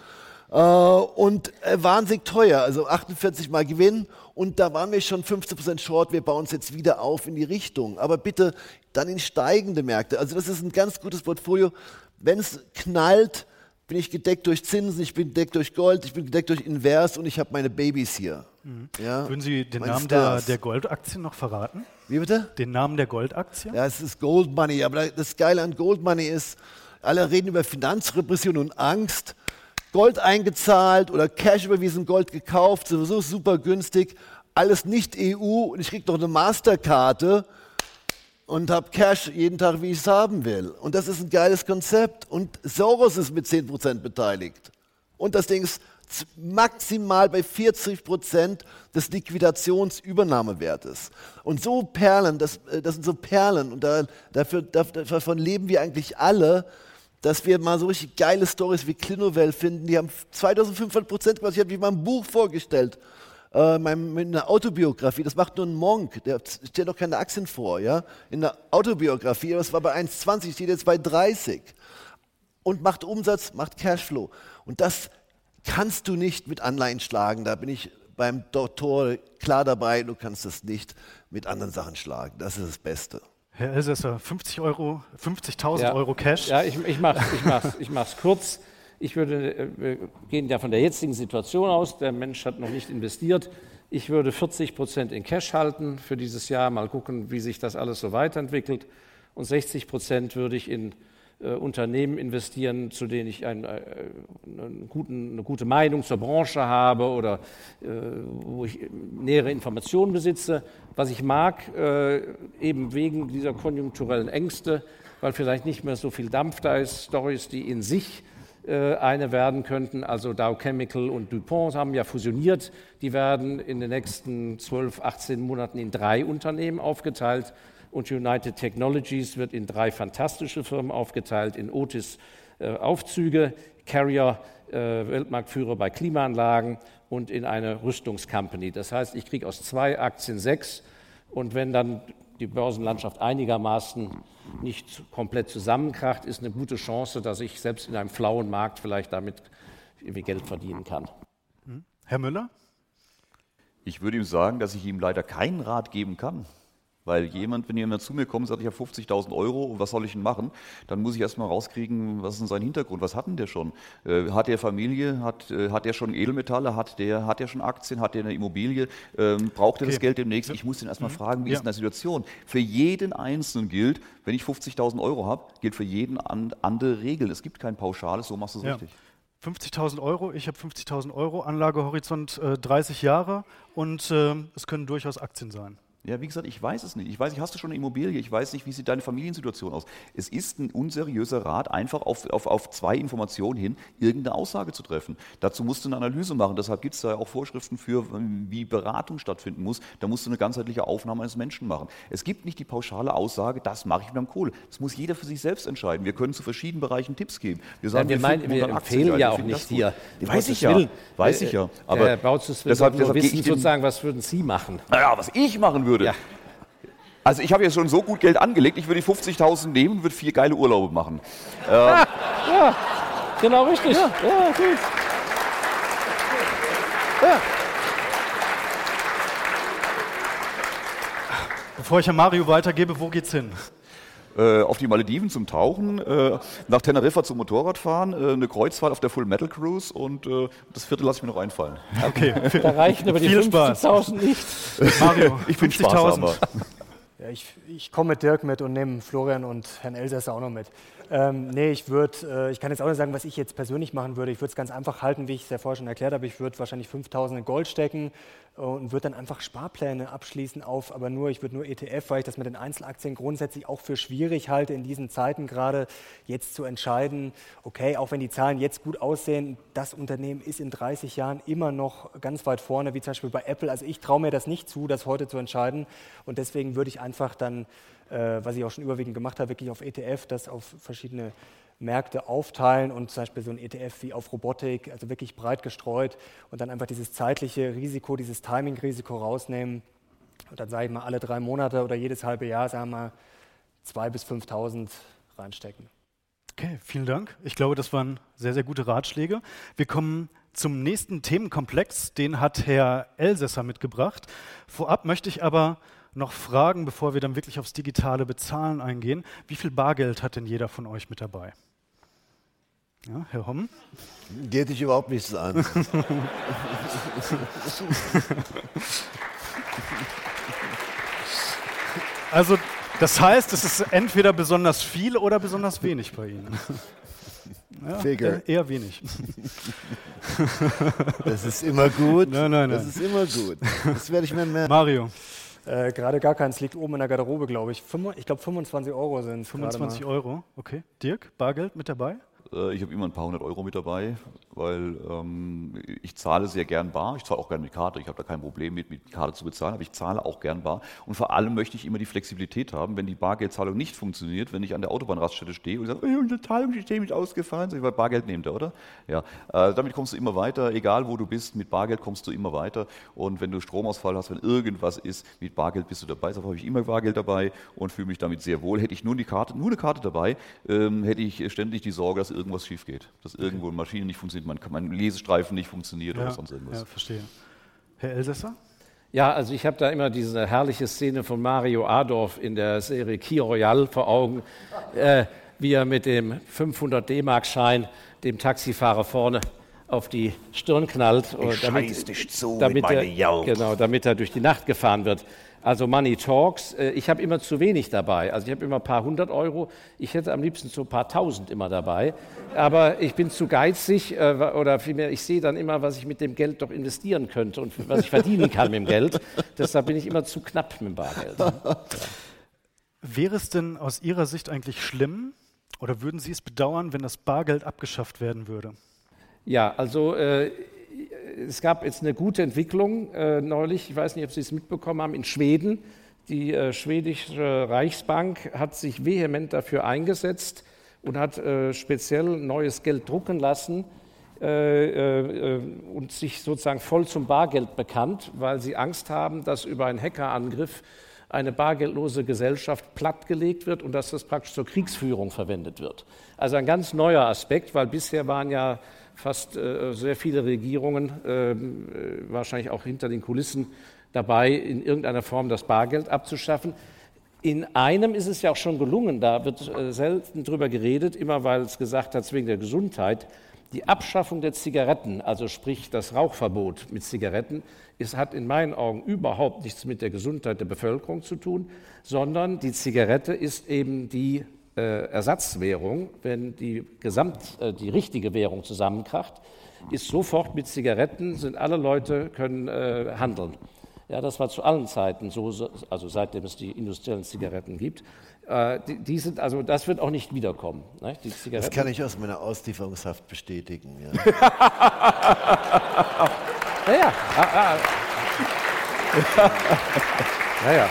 Äh, und äh, wahnsinnig teuer, also 48 Mal Gewinn. Und da waren wir schon 15% short, wir bauen es jetzt wieder auf in die Richtung. Aber bitte dann in steigende Märkte. Also das ist ein ganz gutes Portfolio. Wenn es knallt, bin ich gedeckt durch Zinsen, ich bin gedeckt durch Gold, ich bin gedeckt durch Invers und ich habe meine Babys hier. Ja, Würden Sie den meine Namen der, der Goldaktien noch verraten? Wie bitte? Den Namen der Goldaktie? Ja, es ist Gold Money, aber das Geile an Gold Money ist, alle reden über Finanzrepression und Angst. Gold eingezahlt oder Cash überwiesen, Gold gekauft, sowieso super günstig, alles nicht EU und ich kriege noch eine Masterkarte. Und habe Cash jeden Tag, wie ich es haben will. Und das ist ein geiles Konzept. Und Soros ist mit 10% beteiligt. Und das Ding ist maximal bei 40 des Liquidationsübernahmewertes. Und so Perlen, das, äh, das sind so Perlen, und da, dafür, davon leben wir eigentlich alle, dass wir mal so richtig geile Stories wie Clinovel finden. Die haben 2500 Prozent gemacht. Ich habe mich mal ein Buch vorgestellt, äh, mit einer Autobiografie. Das macht nur ein Monk, der stellt doch keine Aktien vor. Ja? In der Autobiografie, das war bei 1,20, steht jetzt bei 30. Und macht Umsatz, macht Cashflow. Und das kannst du nicht mit Anleihen schlagen. Da bin ich beim Doktor klar dabei. Du kannst es nicht mit anderen Sachen schlagen. Das ist das Beste. Herr Elsässer, 50 Euro, 50.000 ja. Euro Cash. Ja, ich, ich mache es ich mach's, ich mach's kurz. Ich würde, äh, wir gehen ja von der jetzigen Situation aus. Der Mensch hat noch nicht investiert. Ich würde 40 Prozent in Cash halten für dieses Jahr. Mal gucken, wie sich das alles so weiterentwickelt. Und 60 Prozent würde ich in äh, Unternehmen investieren, zu denen ich ein, äh, guten, eine gute Meinung zur Branche habe oder äh, wo ich nähere Informationen besitze. Was ich mag, äh, eben wegen dieser konjunkturellen Ängste, weil vielleicht nicht mehr so viel Dampf da ist, Stories, die in sich eine werden könnten. Also Dow Chemical und DuPont haben ja fusioniert. Die werden in den nächsten 12, 18 Monaten in drei Unternehmen aufgeteilt und United Technologies wird in drei fantastische Firmen aufgeteilt, in Otis äh, Aufzüge, Carrier äh, Weltmarktführer bei Klimaanlagen und in eine Rüstungscompany. Das heißt, ich kriege aus zwei Aktien sechs und wenn dann die Börsenlandschaft einigermaßen nicht komplett zusammenkracht, ist eine gute Chance, dass ich selbst in einem flauen Markt vielleicht damit irgendwie Geld verdienen kann. Herr Müller? Ich würde ihm sagen, dass ich ihm leider keinen Rat geben kann. Weil jemand, wenn jemand zu mir kommt und sagt, ich habe 50.000 Euro und was soll ich denn machen, dann muss ich erstmal rauskriegen, was ist denn sein Hintergrund, was hat denn der schon? Äh, hat der Familie, hat, äh, hat der schon Edelmetalle, hat der, hat der schon Aktien, hat der eine Immobilie, ähm, braucht er okay. das Geld demnächst? Ich muss den erstmal mhm. fragen, wie ja. ist denn die Situation? Für jeden Einzelnen gilt, wenn ich 50.000 Euro habe, gilt für jeden an, andere Regeln. Es gibt kein Pauschales, so machst du es ja. richtig. 50.000 Euro, ich habe 50.000 Euro, Anlagehorizont äh, 30 Jahre und äh, es können durchaus Aktien sein. Ja, wie gesagt, ich weiß es nicht. Ich weiß nicht, hast du schon eine Immobilie? Ich weiß nicht, wie sieht deine Familiensituation aus? Es ist ein unseriöser Rat, einfach auf, auf, auf zwei Informationen hin irgendeine Aussage zu treffen. Dazu musst du eine Analyse machen. Deshalb gibt es da auch Vorschriften für, wie Beratung stattfinden muss. Da musst du eine ganzheitliche Aufnahme eines Menschen machen. Es gibt nicht die pauschale Aussage, das mache ich mit dem Kohle. Das muss jeder für sich selbst entscheiden. Wir können zu verschiedenen Bereichen Tipps geben. Wir, sagen, ja, wir, wir, meinen, wir empfehlen ja auch nicht hier. Weiß ich ja, weiß ich ja. Aber will deshalb, deshalb wissen, sozusagen, was würden Sie machen? Naja, was ich machen würde, würde. Ja. Also ich habe jetzt schon so gut Geld angelegt, ich würde die 50.000 nehmen und würde vier geile Urlaube machen. Ähm. Ja, ja, genau richtig. Ja, ja gut. Ja. Bevor ich an Mario weitergebe, wo geht's hin? Äh, auf die Malediven zum Tauchen, äh, nach Teneriffa zum Motorradfahren, äh, eine Kreuzfahrt auf der Full Metal Cruise und äh, das vierte lasse ich mir noch einfallen. Okay, da reichen aber die 50.000 nicht. Mario, ich bin Spaßhaber. Ja, ich, ich komme mit Dirk mit und nehme Florian und Herrn Elsässer auch noch mit. Ähm, nee, ich würde, äh, ich kann jetzt auch nicht sagen, was ich jetzt persönlich machen würde. Ich würde es ganz einfach halten, wie ich es ja vorher schon erklärt habe. Ich würde wahrscheinlich 5000 in Gold stecken und würde dann einfach Sparpläne abschließen auf, aber nur, ich würde nur ETF, weil ich das mit den Einzelaktien grundsätzlich auch für schwierig halte, in diesen Zeiten gerade jetzt zu entscheiden, okay, auch wenn die Zahlen jetzt gut aussehen, das Unternehmen ist in 30 Jahren immer noch ganz weit vorne, wie zum Beispiel bei Apple. Also ich traue mir das nicht zu, das heute zu entscheiden und deswegen würde ich einfach dann äh, was ich auch schon überwiegend gemacht habe, wirklich auf ETF, das auf verschiedene Märkte aufteilen und zum Beispiel so ein ETF wie auf Robotik, also wirklich breit gestreut und dann einfach dieses zeitliche Risiko, dieses Timing-Risiko rausnehmen und dann sage ich mal alle drei Monate oder jedes halbe Jahr, sagen wir mal, 2.000 bis 5.000 reinstecken. Okay, vielen Dank. Ich glaube, das waren sehr, sehr gute Ratschläge. Wir kommen zum nächsten Themenkomplex, den hat Herr Elsässer mitgebracht. Vorab möchte ich aber noch fragen, bevor wir dann wirklich aufs digitale Bezahlen eingehen. Wie viel Bargeld hat denn jeder von euch mit dabei? Ja, Herr Homm? Geht dich überhaupt nichts an. also, das heißt, es ist entweder besonders viel oder besonders wenig bei Ihnen. Ja, Figure. Eher wenig. Das ist immer gut. Nein, nein, nein. Das ist immer gut. Das werde ich mir merken. Mario. Äh, gerade gar keins liegt oben in der Garderobe, glaube ich. Fünf, ich glaube 25 Euro sind es. 25 Euro, okay. Dirk, Bargeld mit dabei? Äh, ich habe immer ein paar hundert Euro mit dabei, weil ähm, ich zahle sehr gern bar. Ich zahle auch gerne mit Karte. Ich habe da kein Problem mit, mit Karte zu bezahlen, aber ich zahle auch gern bar. Und vor allem möchte ich immer die Flexibilität haben, wenn die Bargeldzahlung nicht funktioniert, wenn ich an der Autobahnraststätte stehe und sage, hey, unser Zahlungssystem ist ausgefallen, sag ich, weil Bargeld nehmt ihr, oder? Ja, äh, damit kommst du immer weiter, egal wo du bist, mit Bargeld kommst du immer weiter. Und wenn du Stromausfall hast, wenn irgendwas ist, mit Bargeld bist du dabei. Deshalb habe ich immer Bargeld dabei und fühle mich damit sehr wohl. Hätte ich nur die Karte, nur eine Karte dabei, ähm, hätte ich ständig die Sorge, dass irgendwas schief geht. Dass irgendwo eine Maschine nicht funktioniert, mein, mein Lesestreifen nicht funktioniert ja, oder sonst irgendwas. Ja, verstehe. Herr Elsässer? Ja, also ich habe da immer diese herrliche Szene von Mario Adorf in der Serie Key Royale vor Augen, äh, wie er mit dem 500 D-Mark-Schein dem Taxifahrer vorne auf die Stirn knallt, ich damit, dich zu damit, mit er, genau, damit er durch die Nacht gefahren wird. Also Money Talks. Äh, ich habe immer zu wenig dabei. Also ich habe immer ein paar hundert Euro. Ich hätte am liebsten so ein paar tausend immer dabei. Aber ich bin zu geizig äh, oder vielmehr, ich sehe dann immer, was ich mit dem Geld doch investieren könnte und was ich verdienen kann mit dem Geld. Deshalb bin ich immer zu knapp mit dem Bargeld. Ja. Wäre es denn aus Ihrer Sicht eigentlich schlimm oder würden Sie es bedauern, wenn das Bargeld abgeschafft werden würde? Ja, also äh, es gab jetzt eine gute Entwicklung äh, neulich, ich weiß nicht, ob Sie es mitbekommen haben, in Schweden. Die äh, schwedische Reichsbank hat sich vehement dafür eingesetzt und hat äh, speziell neues Geld drucken lassen äh, äh, und sich sozusagen voll zum Bargeld bekannt, weil sie Angst haben, dass über einen Hackerangriff eine bargeldlose Gesellschaft plattgelegt wird und dass das praktisch zur Kriegsführung verwendet wird. Also ein ganz neuer Aspekt, weil bisher waren ja fast äh, sehr viele Regierungen, ähm, äh, wahrscheinlich auch hinter den Kulissen, dabei, in irgendeiner Form das Bargeld abzuschaffen. In einem ist es ja auch schon gelungen, da wird äh, selten drüber geredet, immer weil es gesagt hat, wegen der Gesundheit. Die Abschaffung der Zigaretten, also sprich das Rauchverbot mit Zigaretten, ist, hat in meinen Augen überhaupt nichts mit der Gesundheit der Bevölkerung zu tun, sondern die Zigarette ist eben die Ersatzwährung, wenn die, Gesamt, äh, die richtige Währung zusammenkracht, ist sofort mit Zigaretten, sind alle Leute können äh, handeln. Ja, das war zu allen Zeiten so, also seitdem es die industriellen Zigaretten gibt. Äh, die, die, sind, also das wird auch nicht wiederkommen. Ne? Das kann ich aus meiner Auslieferungshaft bestätigen. Ja. naja. Ah, ah. naja.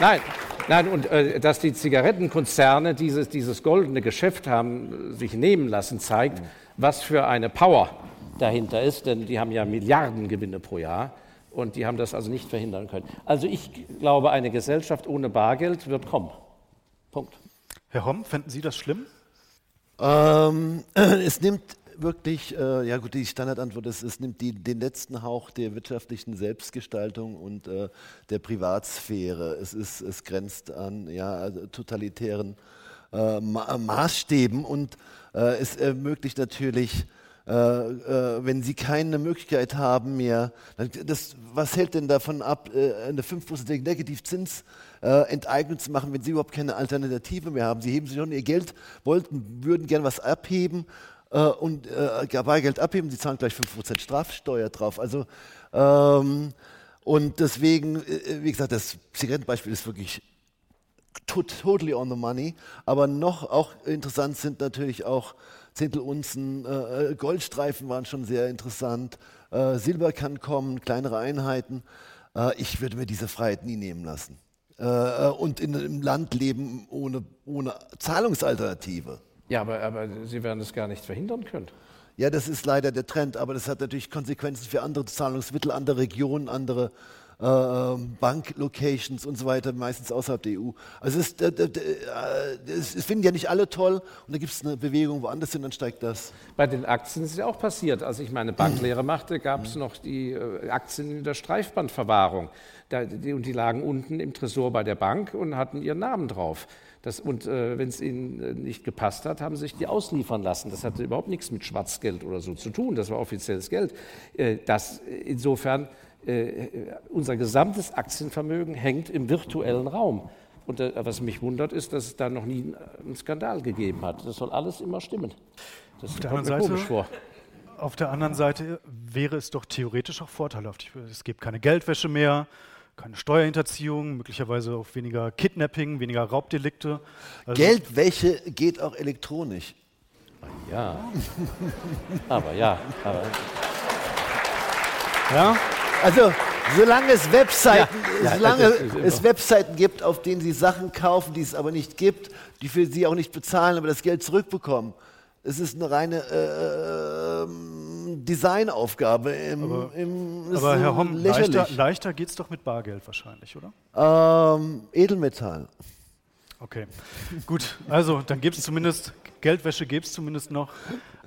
Nein, Nein, und äh, dass die Zigarettenkonzerne dieses, dieses goldene Geschäft haben sich nehmen lassen, zeigt, was für eine Power dahinter ist, denn die haben ja Milliardengewinne pro Jahr und die haben das also nicht verhindern können. Also ich glaube, eine Gesellschaft ohne Bargeld wird kommen. Punkt. Herr Homm, fänden Sie das schlimm? Ähm, es nimmt wirklich, äh, ja gut, die Standardantwort ist, es nimmt die, den letzten Hauch der wirtschaftlichen Selbstgestaltung und äh, der Privatsphäre. Es, ist, es grenzt an ja, also totalitären äh, Ma Maßstäben und äh, es ermöglicht natürlich, äh, äh, wenn Sie keine Möglichkeit haben mehr, das, was hält denn davon ab, eine 5% Negativzins Enteignung zu machen, wenn Sie überhaupt keine Alternative mehr haben? Sie heben sich schon Ihr Geld, wollten, würden gern was abheben äh, und äh, Bargeld abheben, sie zahlen gleich 5% Strafsteuer drauf. Also, ähm, und deswegen, äh, wie gesagt, das Zigarettenbeispiel ist wirklich totally on the money. Aber noch auch interessant sind natürlich auch Zehntelunzen, äh, Goldstreifen waren schon sehr interessant. Äh, Silber kann kommen, kleinere Einheiten. Äh, ich würde mir diese Freiheit nie nehmen lassen. Äh, und in einem Land leben ohne, ohne Zahlungsalternative. Ja, aber, aber Sie werden es gar nicht verhindern können. Ja, das ist leider der Trend, aber das hat natürlich Konsequenzen für andere Zahlungsmittel, andere Regionen, andere äh, ähm, Banklocations und so weiter, meistens außerhalb der EU. Also es, äh, es, es finden ja nicht alle toll und da gibt es eine Bewegung woanders hin, dann steigt das. Bei den Aktien ist es ja auch passiert. Als ich meine Banklehre machte, gab es noch die äh, Aktien in der Streifbandverwahrung. Da, die, und die lagen unten im Tresor bei der Bank und hatten ihren Namen drauf. Das, und äh, wenn es ihnen äh, nicht gepasst hat, haben sie sich die ausliefern lassen. Das hatte überhaupt nichts mit Schwarzgeld oder so zu tun. Das war offizielles Geld. Äh, das, insofern, äh, unser gesamtes Aktienvermögen hängt im virtuellen Raum. Und äh, was mich wundert, ist, dass es da noch nie einen Skandal gegeben hat. Das soll alles immer stimmen. Das kommt mir komisch vor. auf der anderen Seite wäre es doch theoretisch auch vorteilhaft. Es gibt keine Geldwäsche mehr, keine Steuerhinterziehung, möglicherweise auch weniger Kidnapping, weniger Raubdelikte. Also Geldwäsche geht auch elektronisch. Ja, aber ja, aber. Ja? Also, solange es Webseiten, ja, ja, solange es Webseiten gibt, auf denen Sie Sachen kaufen, die es aber nicht gibt, die für Sie auch nicht bezahlen, aber das Geld zurückbekommen. Es ist eine reine äh, ähm, Designaufgabe. Im, aber, im, aber Herr Homm, leichter, leichter geht es doch mit Bargeld wahrscheinlich, oder? Ähm, Edelmetall. Okay, gut. Also dann gibt es zumindest, Geldwäsche gibt es zumindest noch,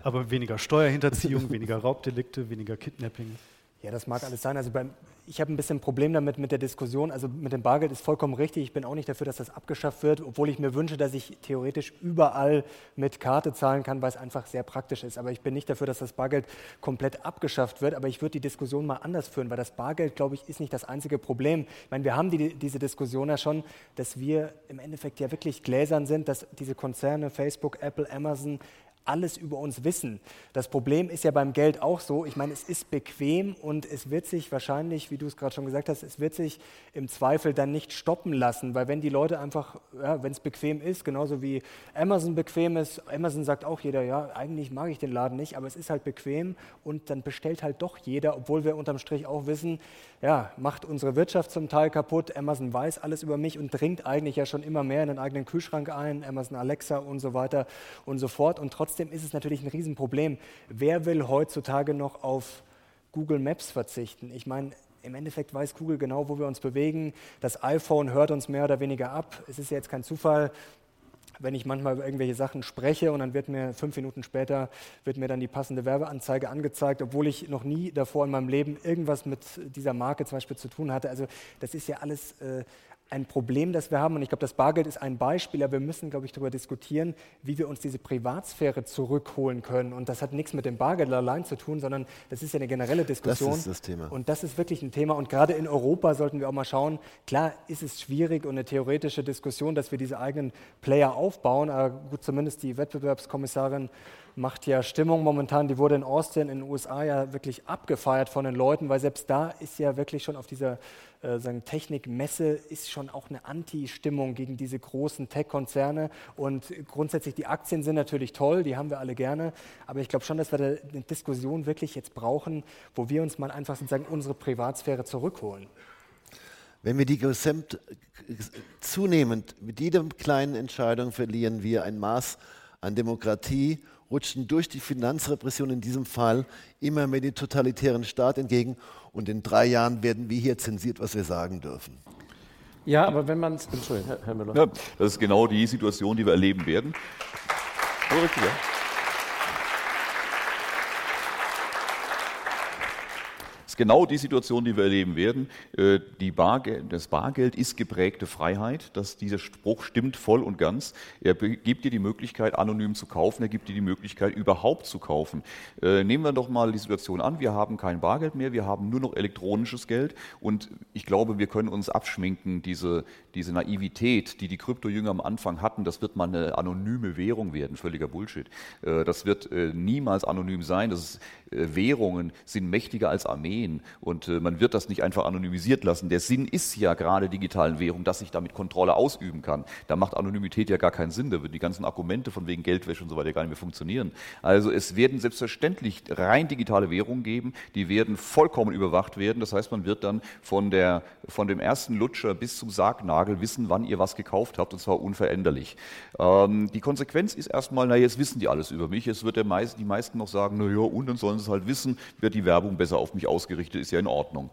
aber weniger Steuerhinterziehung, weniger Raubdelikte, weniger Kidnapping. Ja, das mag alles sein. Also beim, ich habe ein bisschen ein Problem damit mit der Diskussion. Also mit dem Bargeld ist vollkommen richtig. Ich bin auch nicht dafür, dass das abgeschafft wird, obwohl ich mir wünsche, dass ich theoretisch überall mit Karte zahlen kann, weil es einfach sehr praktisch ist. Aber ich bin nicht dafür, dass das Bargeld komplett abgeschafft wird. Aber ich würde die Diskussion mal anders führen, weil das Bargeld, glaube ich, ist nicht das einzige Problem. Ich meine, wir haben die, diese Diskussion ja schon, dass wir im Endeffekt ja wirklich gläsern sind, dass diese Konzerne, Facebook, Apple, Amazon, alles über uns wissen. Das Problem ist ja beim Geld auch so. Ich meine, es ist bequem und es wird sich wahrscheinlich, wie du es gerade schon gesagt hast, es wird sich im Zweifel dann nicht stoppen lassen, weil wenn die Leute einfach, ja, wenn es bequem ist, genauso wie Amazon bequem ist, Amazon sagt auch jeder, ja, eigentlich mag ich den Laden nicht, aber es ist halt bequem und dann bestellt halt doch jeder, obwohl wir unterm Strich auch wissen, ja, macht unsere Wirtschaft zum Teil kaputt. Amazon weiß alles über mich und dringt eigentlich ja schon immer mehr in den eigenen Kühlschrank ein, Amazon Alexa und so weiter und so fort. Und trotzdem ist es natürlich ein Riesenproblem. Wer will heutzutage noch auf Google Maps verzichten? Ich meine, im Endeffekt weiß Google genau, wo wir uns bewegen. Das iPhone hört uns mehr oder weniger ab. Es ist ja jetzt kein Zufall, wenn ich manchmal über irgendwelche Sachen spreche und dann wird mir fünf Minuten später wird mir dann die passende Werbeanzeige angezeigt, obwohl ich noch nie davor in meinem Leben irgendwas mit dieser Marke zum Beispiel zu tun hatte. Also das ist ja alles äh, ein Problem, das wir haben. Und ich glaube, das Bargeld ist ein Beispiel, aber wir müssen, glaube ich, darüber diskutieren, wie wir uns diese Privatsphäre zurückholen können. Und das hat nichts mit dem Bargeld allein zu tun, sondern das ist ja eine generelle Diskussion. Das ist das Thema. Und das ist wirklich ein Thema. Und gerade in Europa sollten wir auch mal schauen, klar ist es schwierig und eine theoretische Diskussion, dass wir diese eigenen Player aufbauen. Aber gut, zumindest die Wettbewerbskommissarin macht ja Stimmung momentan. Die wurde in Austin in den USA ja wirklich abgefeiert von den Leuten, weil selbst da ist ja wirklich schon auf dieser äh, Technikmesse ist schon auch eine Anti-Stimmung gegen diese großen Tech-Konzerne. Und grundsätzlich die Aktien sind natürlich toll, die haben wir alle gerne. Aber ich glaube schon, dass wir da eine Diskussion wirklich jetzt brauchen, wo wir uns mal einfach sozusagen unsere Privatsphäre zurückholen. Wenn wir die gesamt, zunehmend mit jeder kleinen Entscheidung verlieren wir ein Maß an Demokratie rutschen durch die Finanzrepression in diesem Fall immer mehr den totalitären Staat entgegen. Und in drei Jahren werden wir hier zensiert, was wir sagen dürfen. Ja, aber wenn man es. Entschuldigung, Herr Müller. Ja, das ist genau die Situation, die wir erleben werden. Oh, richtig, ja. Ist genau die Situation, die wir erleben werden. Äh, Bargeld, das Bargeld ist geprägte Freiheit. Das, dieser Spruch stimmt voll und ganz. Er gibt dir die Möglichkeit, anonym zu kaufen. Er gibt dir die Möglichkeit, überhaupt zu kaufen. Äh, nehmen wir doch mal die Situation an. Wir haben kein Bargeld mehr. Wir haben nur noch elektronisches Geld. Und ich glaube, wir können uns abschminken, diese, diese Naivität, die die Kryptojünger am Anfang hatten. Das wird mal eine anonyme Währung werden. Völliger Bullshit. Äh, das wird niemals anonym sein. Das ist, Währungen sind mächtiger als Armeen. Und äh, man wird das nicht einfach anonymisiert lassen. Der Sinn ist ja gerade digitalen Währung, dass ich damit Kontrolle ausüben kann. Da macht Anonymität ja gar keinen Sinn. Da würden die ganzen Argumente von wegen Geldwäsche und so weiter gar nicht mehr funktionieren. Also es werden selbstverständlich rein digitale Währungen geben, die werden vollkommen überwacht werden. Das heißt, man wird dann von, der, von dem ersten Lutscher bis zum Sargnagel wissen, wann ihr was gekauft habt, und zwar unveränderlich. Ähm, die Konsequenz ist erstmal, na jetzt wissen die alles über mich. Es wird der meist, die meisten noch sagen, na ja, und dann sollen sie es halt wissen, wird die Werbung besser auf mich ausgerichtet ist, ja in Ordnung.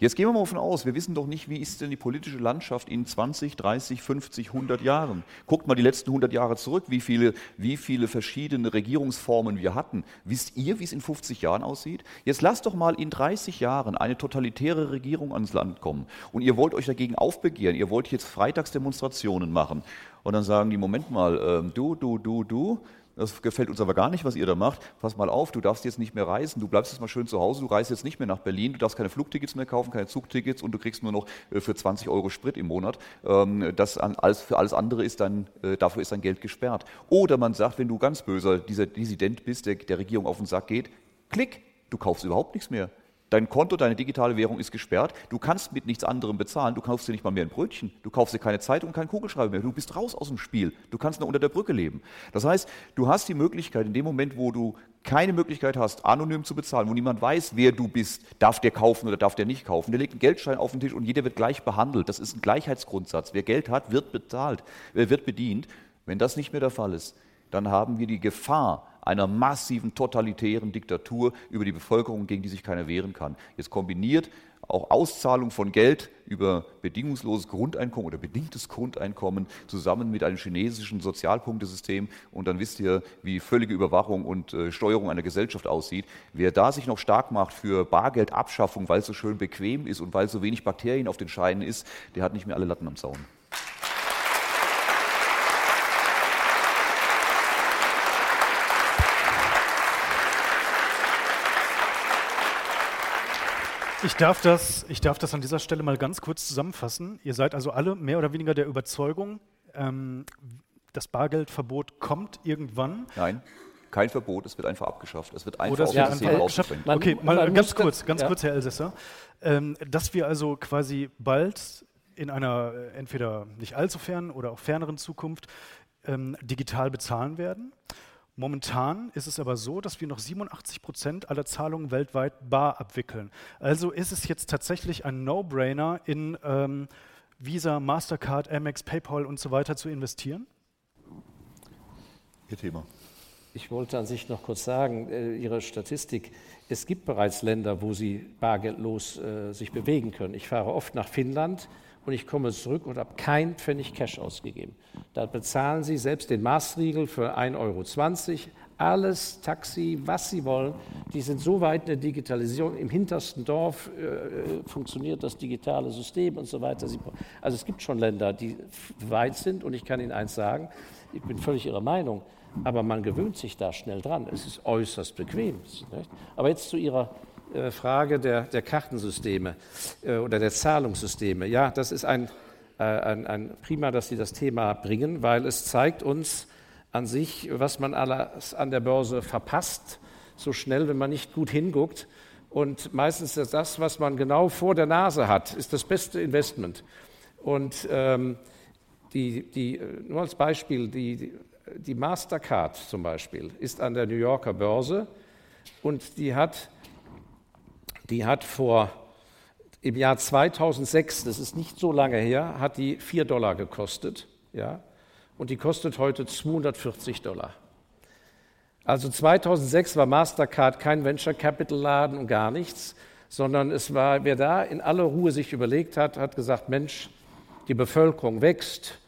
Jetzt gehen wir mal davon aus, wir wissen doch nicht, wie ist denn die politische Landschaft in 20, 30, 50, 100 Jahren. Guckt mal die letzten 100 Jahre zurück, wie viele, wie viele verschiedene Regierungsformen wir hatten. Wisst ihr, wie es in 50 Jahren aussieht? Jetzt lasst doch mal in 30 Jahren eine totalitäre Regierung ans Land kommen und ihr wollt euch dagegen aufbegehren, ihr wollt jetzt Freitagsdemonstrationen machen und dann sagen die, Moment mal, äh, du, du, du, du, das gefällt uns aber gar nicht, was ihr da macht. Pass mal auf, du darfst jetzt nicht mehr reisen, du bleibst jetzt mal schön zu Hause, du reist jetzt nicht mehr nach Berlin, du darfst keine Flugtickets mehr kaufen, keine Zugtickets und du kriegst nur noch äh, für 20 Euro Sprit im Monat. Ähm, das alles, für alles andere ist dann, äh, dafür ist dein Geld gesperrt. Oder man sagt, wenn du ganz böser dieser Dissident bist, der der Regierung auf den Sack geht, Klick, du kaufst überhaupt nichts mehr. Dein Konto, deine digitale Währung ist gesperrt. Du kannst mit nichts anderem bezahlen. Du kaufst dir nicht mal mehr ein Brötchen. Du kaufst dir keine Zeitung keinen Kugelschreiber mehr. Du bist raus aus dem Spiel. Du kannst nur unter der Brücke leben. Das heißt, du hast die Möglichkeit, in dem Moment, wo du keine Möglichkeit hast, anonym zu bezahlen, wo niemand weiß, wer du bist, darf der kaufen oder darf der nicht kaufen. Der legt einen Geldschein auf den Tisch und jeder wird gleich behandelt. Das ist ein Gleichheitsgrundsatz. Wer Geld hat, wird bezahlt, äh, wird bedient. Wenn das nicht mehr der Fall ist, dann haben wir die Gefahr einer massiven totalitären Diktatur über die Bevölkerung, gegen die sich keiner wehren kann. Jetzt kombiniert auch Auszahlung von Geld über bedingungsloses Grundeinkommen oder bedingtes Grundeinkommen zusammen mit einem chinesischen Sozialpunktesystem. Und dann wisst ihr, wie völlige Überwachung und äh, Steuerung einer Gesellschaft aussieht. Wer da sich noch stark macht für Bargeldabschaffung, weil es so schön bequem ist und weil so wenig Bakterien auf den Scheinen ist, der hat nicht mehr alle Latten am Zaun. Ich darf, das, ich darf das an dieser Stelle mal ganz kurz zusammenfassen. Ihr seid also alle mehr oder weniger der Überzeugung, ähm, das Bargeldverbot kommt irgendwann. Nein, kein Verbot, es wird einfach abgeschafft. Es wird einfach aus dem System abgeschafft. rausgedrängt. Okay, mal ganz kurz, ganz ja. kurz, Herr Elsässer. Ähm, dass wir also quasi bald in einer entweder nicht allzu fernen oder auch ferneren Zukunft ähm, digital bezahlen werden. Momentan ist es aber so, dass wir noch 87 Prozent aller Zahlungen weltweit bar abwickeln. Also ist es jetzt tatsächlich ein No-Brainer in ähm, Visa, Mastercard, Amex, PayPal und so weiter zu investieren? Ihr Thema. Ich wollte an sich noch kurz sagen, äh, Ihre Statistik, es gibt bereits Länder, wo Sie bargeldlos äh, sich bewegen können. Ich fahre oft nach Finnland und ich komme zurück und habe kein Pfennig Cash ausgegeben. Da bezahlen Sie selbst den Maßriegel für 1,20 Euro, alles, Taxi, was Sie wollen. Die sind so weit in der Digitalisierung. Im hintersten Dorf äh, funktioniert das digitale System und so weiter. Also es gibt schon Länder, die weit sind und ich kann Ihnen eins sagen, ich bin völlig Ihrer Meinung, aber man gewöhnt sich da schnell dran. Es ist äußerst bequem. Nicht? Aber jetzt zu Ihrer Frage der, der Kartensysteme äh, oder der Zahlungssysteme. Ja, das ist ein, äh, ein, ein prima, dass Sie das Thema bringen, weil es zeigt uns an sich, was man alles an der Börse verpasst, so schnell, wenn man nicht gut hinguckt. Und meistens ist das, was man genau vor der Nase hat, ist das beste Investment. Und ähm, die, die, äh, nur als Beispiel, die, die Mastercard zum Beispiel ist an der New Yorker Börse und die hat, die hat vor im Jahr 2006, das ist nicht so lange her, hat die 4 Dollar gekostet. Ja? Und die kostet heute 240 Dollar. Also 2006 war Mastercard kein Venture Capital Laden und gar nichts, sondern es war, wer da in aller Ruhe sich überlegt hat, hat gesagt, Mensch, die Bevölkerung wächst,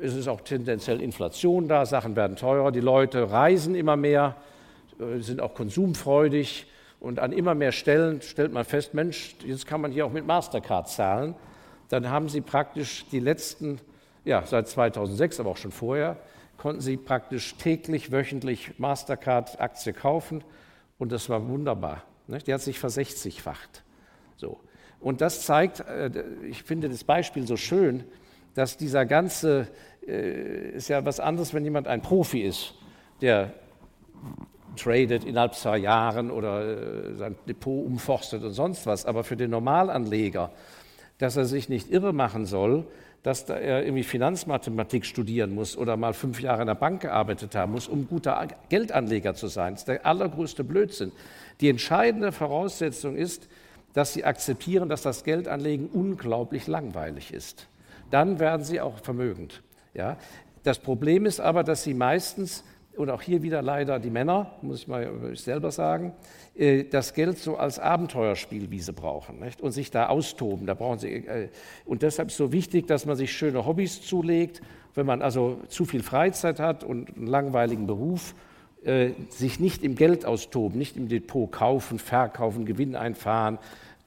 es ist auch tendenziell Inflation da, Sachen werden teurer, die Leute reisen immer mehr, äh, sind auch konsumfreudig und an immer mehr Stellen stellt man fest, Mensch, jetzt kann man hier auch mit Mastercard zahlen. Dann haben sie praktisch die letzten, ja, seit 2006, aber auch schon vorher, konnten sie praktisch täglich, wöchentlich Mastercard-Aktie kaufen und das war wunderbar. Nicht? Die hat sich versechzigfacht. So. Und das zeigt, äh, ich finde das Beispiel so schön, dass dieser ganze, äh, ist ja was anderes, wenn jemand ein Profi ist, der tradet innerhalb zwei Jahren oder äh, sein Depot umforstet und sonst was. Aber für den Normalanleger, dass er sich nicht irre machen soll, dass da er irgendwie Finanzmathematik studieren muss oder mal fünf Jahre in der Bank gearbeitet haben muss, um guter Geldanleger zu sein. Das ist der allergrößte Blödsinn. Die entscheidende Voraussetzung ist, dass sie akzeptieren, dass das Geldanlegen unglaublich langweilig ist. Dann werden sie auch vermögend. Ja? Das Problem ist aber, dass sie meistens und auch hier wieder leider die Männer, muss ich mal selber sagen, äh, das Geld so als Abenteuerspielwiese brauchen nicht? und sich da austoben. Da brauchen sie, äh, und deshalb ist es so wichtig, dass man sich schöne Hobbys zulegt. Wenn man also zu viel Freizeit hat und einen langweiligen Beruf, äh, sich nicht im Geld austoben, nicht im Depot kaufen, verkaufen, Gewinn einfahren,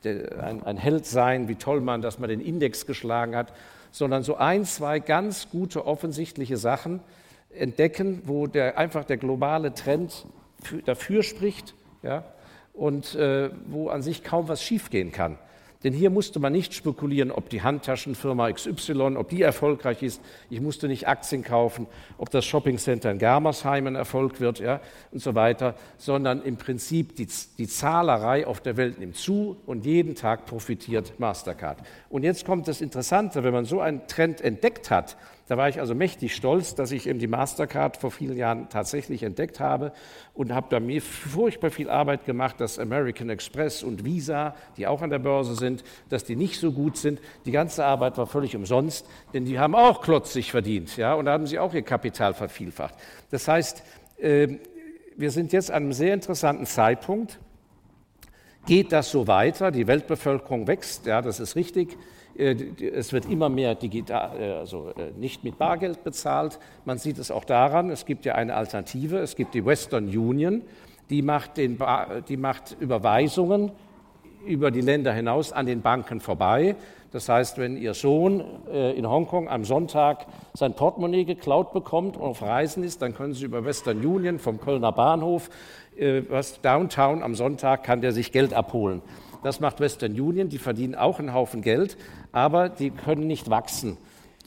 ein, ein Held sein, wie toll man, dass man den Index geschlagen hat, sondern so ein, zwei ganz gute, offensichtliche Sachen, entdecken, wo der, einfach der globale Trend für, dafür spricht ja, und äh, wo an sich kaum was schiefgehen kann. Denn hier musste man nicht spekulieren, ob die Handtaschenfirma XY, ob die erfolgreich ist. Ich musste nicht Aktien kaufen, ob das Shoppingcenter in Germersheim ein Erfolg wird ja, und so weiter, sondern im Prinzip die, die Zahlerei auf der Welt nimmt zu und jeden Tag profitiert Mastercard. Und jetzt kommt das Interessante, wenn man so einen Trend entdeckt hat, da war ich also mächtig stolz, dass ich eben die Mastercard vor vielen Jahren tatsächlich entdeckt habe und habe da mir furchtbar viel Arbeit gemacht, dass American Express und Visa, die auch an der Börse sind, dass die nicht so gut sind. Die ganze Arbeit war völlig umsonst, denn die haben auch klotzig verdient, ja, und da haben sie auch ihr Kapital vervielfacht. Das heißt, ähm, wir sind jetzt an einem sehr interessanten Zeitpunkt. Geht das so weiter? Die Weltbevölkerung wächst, ja, das ist richtig. Äh, es wird immer mehr digital, äh, also äh, nicht mit Bargeld bezahlt. Man sieht es auch daran, es gibt ja eine Alternative, es gibt die Western Union, die macht, den, die macht Überweisungen über die Länder hinaus an den Banken vorbei. Das heißt, wenn Ihr Sohn in Hongkong am Sonntag sein Portemonnaie geklaut bekommt und auf Reisen ist, dann können Sie über Western Union vom Kölner Bahnhof, was Downtown am Sonntag, kann der sich Geld abholen. Das macht Western Union, die verdienen auch einen Haufen Geld, aber die können nicht wachsen.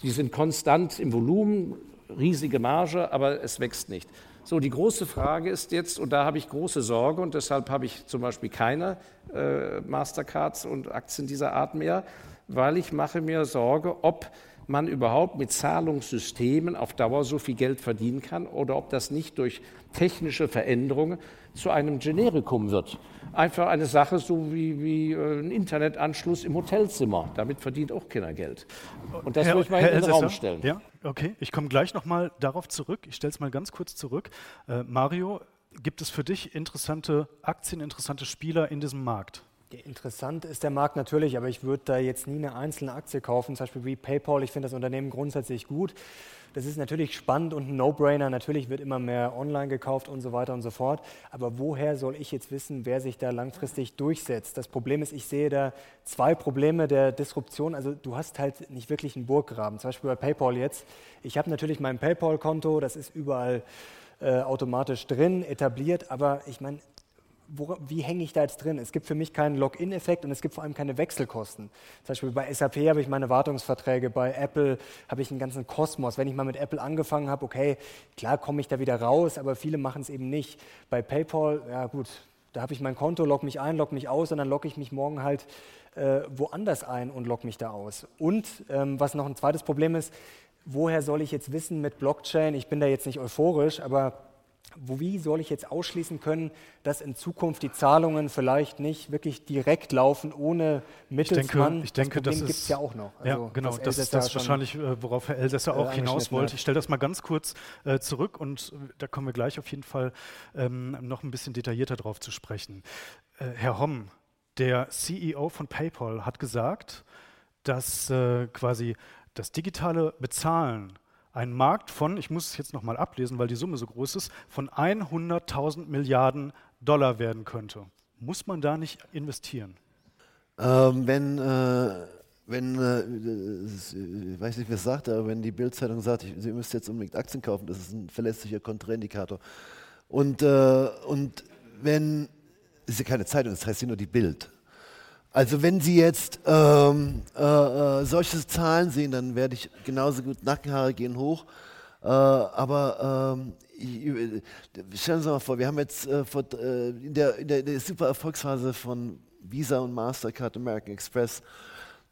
Die sind konstant im Volumen, riesige Marge, aber es wächst nicht. So, die große Frage ist jetzt, und da habe ich große Sorge, und deshalb habe ich zum Beispiel keine äh, Mastercards und Aktien dieser Art mehr, weil ich mache mir Sorge, ob man überhaupt mit Zahlungssystemen auf Dauer so viel Geld verdienen kann oder ob das nicht durch technische Veränderungen zu einem Generikum wird. Einfach eine Sache so wie, wie äh, ein Internetanschluss im Hotelzimmer. Damit verdient auch keiner Geld. Und das Herr, ich mal Herr in den Raum stellen. Ja, okay. Ich komme gleich nochmal darauf zurück. Ich stelle es mal ganz kurz zurück. Äh, Mario, gibt es für dich interessante Aktien, interessante Spieler in diesem Markt? Interessant ist der Markt natürlich, aber ich würde da jetzt nie eine einzelne Aktie kaufen, zum Beispiel wie PayPal. Ich finde das Unternehmen grundsätzlich gut. Das ist natürlich spannend und ein No-Brainer. Natürlich wird immer mehr online gekauft und so weiter und so fort. Aber woher soll ich jetzt wissen, wer sich da langfristig durchsetzt? Das Problem ist, ich sehe da zwei Probleme der Disruption. Also du hast halt nicht wirklich einen Burggraben. Zum Beispiel bei PayPal jetzt. Ich habe natürlich mein PayPal-Konto, das ist überall äh, automatisch drin, etabliert. Aber ich meine, wo, wie hänge ich da jetzt drin? Es gibt für mich keinen Login-Effekt und es gibt vor allem keine Wechselkosten. Zum Beispiel bei SAP habe ich meine Wartungsverträge, bei Apple habe ich einen ganzen Kosmos. Wenn ich mal mit Apple angefangen habe, okay, klar komme ich da wieder raus, aber viele machen es eben nicht. Bei PayPal, ja gut, da habe ich mein Konto, logge mich ein, logge mich aus und dann logge ich mich morgen halt äh, woanders ein und logge mich da aus. Und ähm, was noch ein zweites Problem ist, woher soll ich jetzt wissen mit Blockchain, ich bin da jetzt nicht euphorisch, aber wie soll ich jetzt ausschließen können, dass in Zukunft die Zahlungen vielleicht nicht wirklich direkt laufen, ohne Mittelsmann? Ich denke, ich denke das, das ist ja auch noch. Also, ja, genau, das, ist das wahrscheinlich, äh, worauf Herr Elsässer auch hinaus wollte. Ich stelle das mal ganz kurz äh, zurück und äh, da kommen wir gleich auf jeden Fall ähm, noch ein bisschen detaillierter drauf zu sprechen. Äh, Herr Homm, der CEO von PayPal, hat gesagt, dass äh, quasi das digitale Bezahlen ein Markt von, ich muss es jetzt nochmal ablesen, weil die Summe so groß ist, von 100.000 Milliarden Dollar werden könnte. Muss man da nicht investieren? Ähm, wenn, äh, wenn äh, ich weiß nicht, wer es sagt, aber wenn die Bildzeitung sagt, ich, Sie müssen jetzt unbedingt Aktien kaufen, das ist ein verlässlicher Kontraindikator. Und, äh, und wenn, ist ja keine Zeitung, das heißt ja nur die Bild. Also wenn Sie jetzt ähm, äh, äh, solche Zahlen sehen, dann werde ich genauso gut, Nackenhaare gehen hoch. Äh, aber ähm, stellen Sie sich mal vor, wir haben jetzt äh, vor, äh, in, der, in, der, in, der, super Erfolgsphase von Visa und Mastercard, American Express,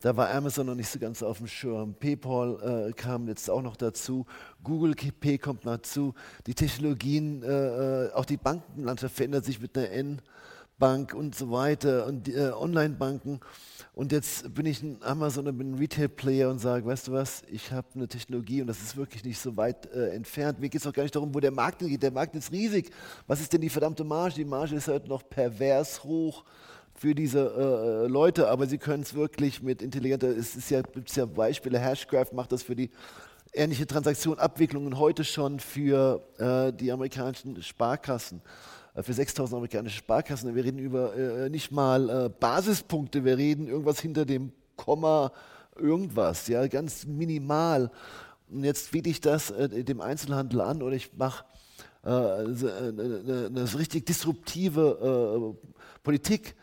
da war Amazon noch nicht so ganz auf dem Schirm. PayPal kam jetzt auch noch dazu. Google Pay kommt dazu. Die Technologien, auch die Bankenlandschaft verändert sich mit einer N. Bank und so weiter und äh, Online-Banken. Und jetzt bin ich ein Amazon und bin ein Retail-Player und sage, weißt du was, ich habe eine Technologie und das ist wirklich nicht so weit äh, entfernt. Mir geht es auch gar nicht darum, wo der Markt geht. Der Markt ist riesig. Was ist denn die verdammte Marge? Die Marge ist halt noch pervers hoch für diese äh, äh Leute, aber sie können es wirklich mit intelligenter, es ist ja, gibt ja Beispiele, Hashgraph macht das für die ähnliche Transaktionabwicklungen heute schon für äh, die amerikanischen Sparkassen. Äh, für 6000 amerikanische Sparkassen. Wir reden über äh, nicht mal äh, Basispunkte, wir reden irgendwas hinter dem Komma irgendwas, ja, ganz minimal. Und jetzt biete ich das äh, dem Einzelhandel an oder ich mache äh, eine, eine, richtig disruptive äh, Politik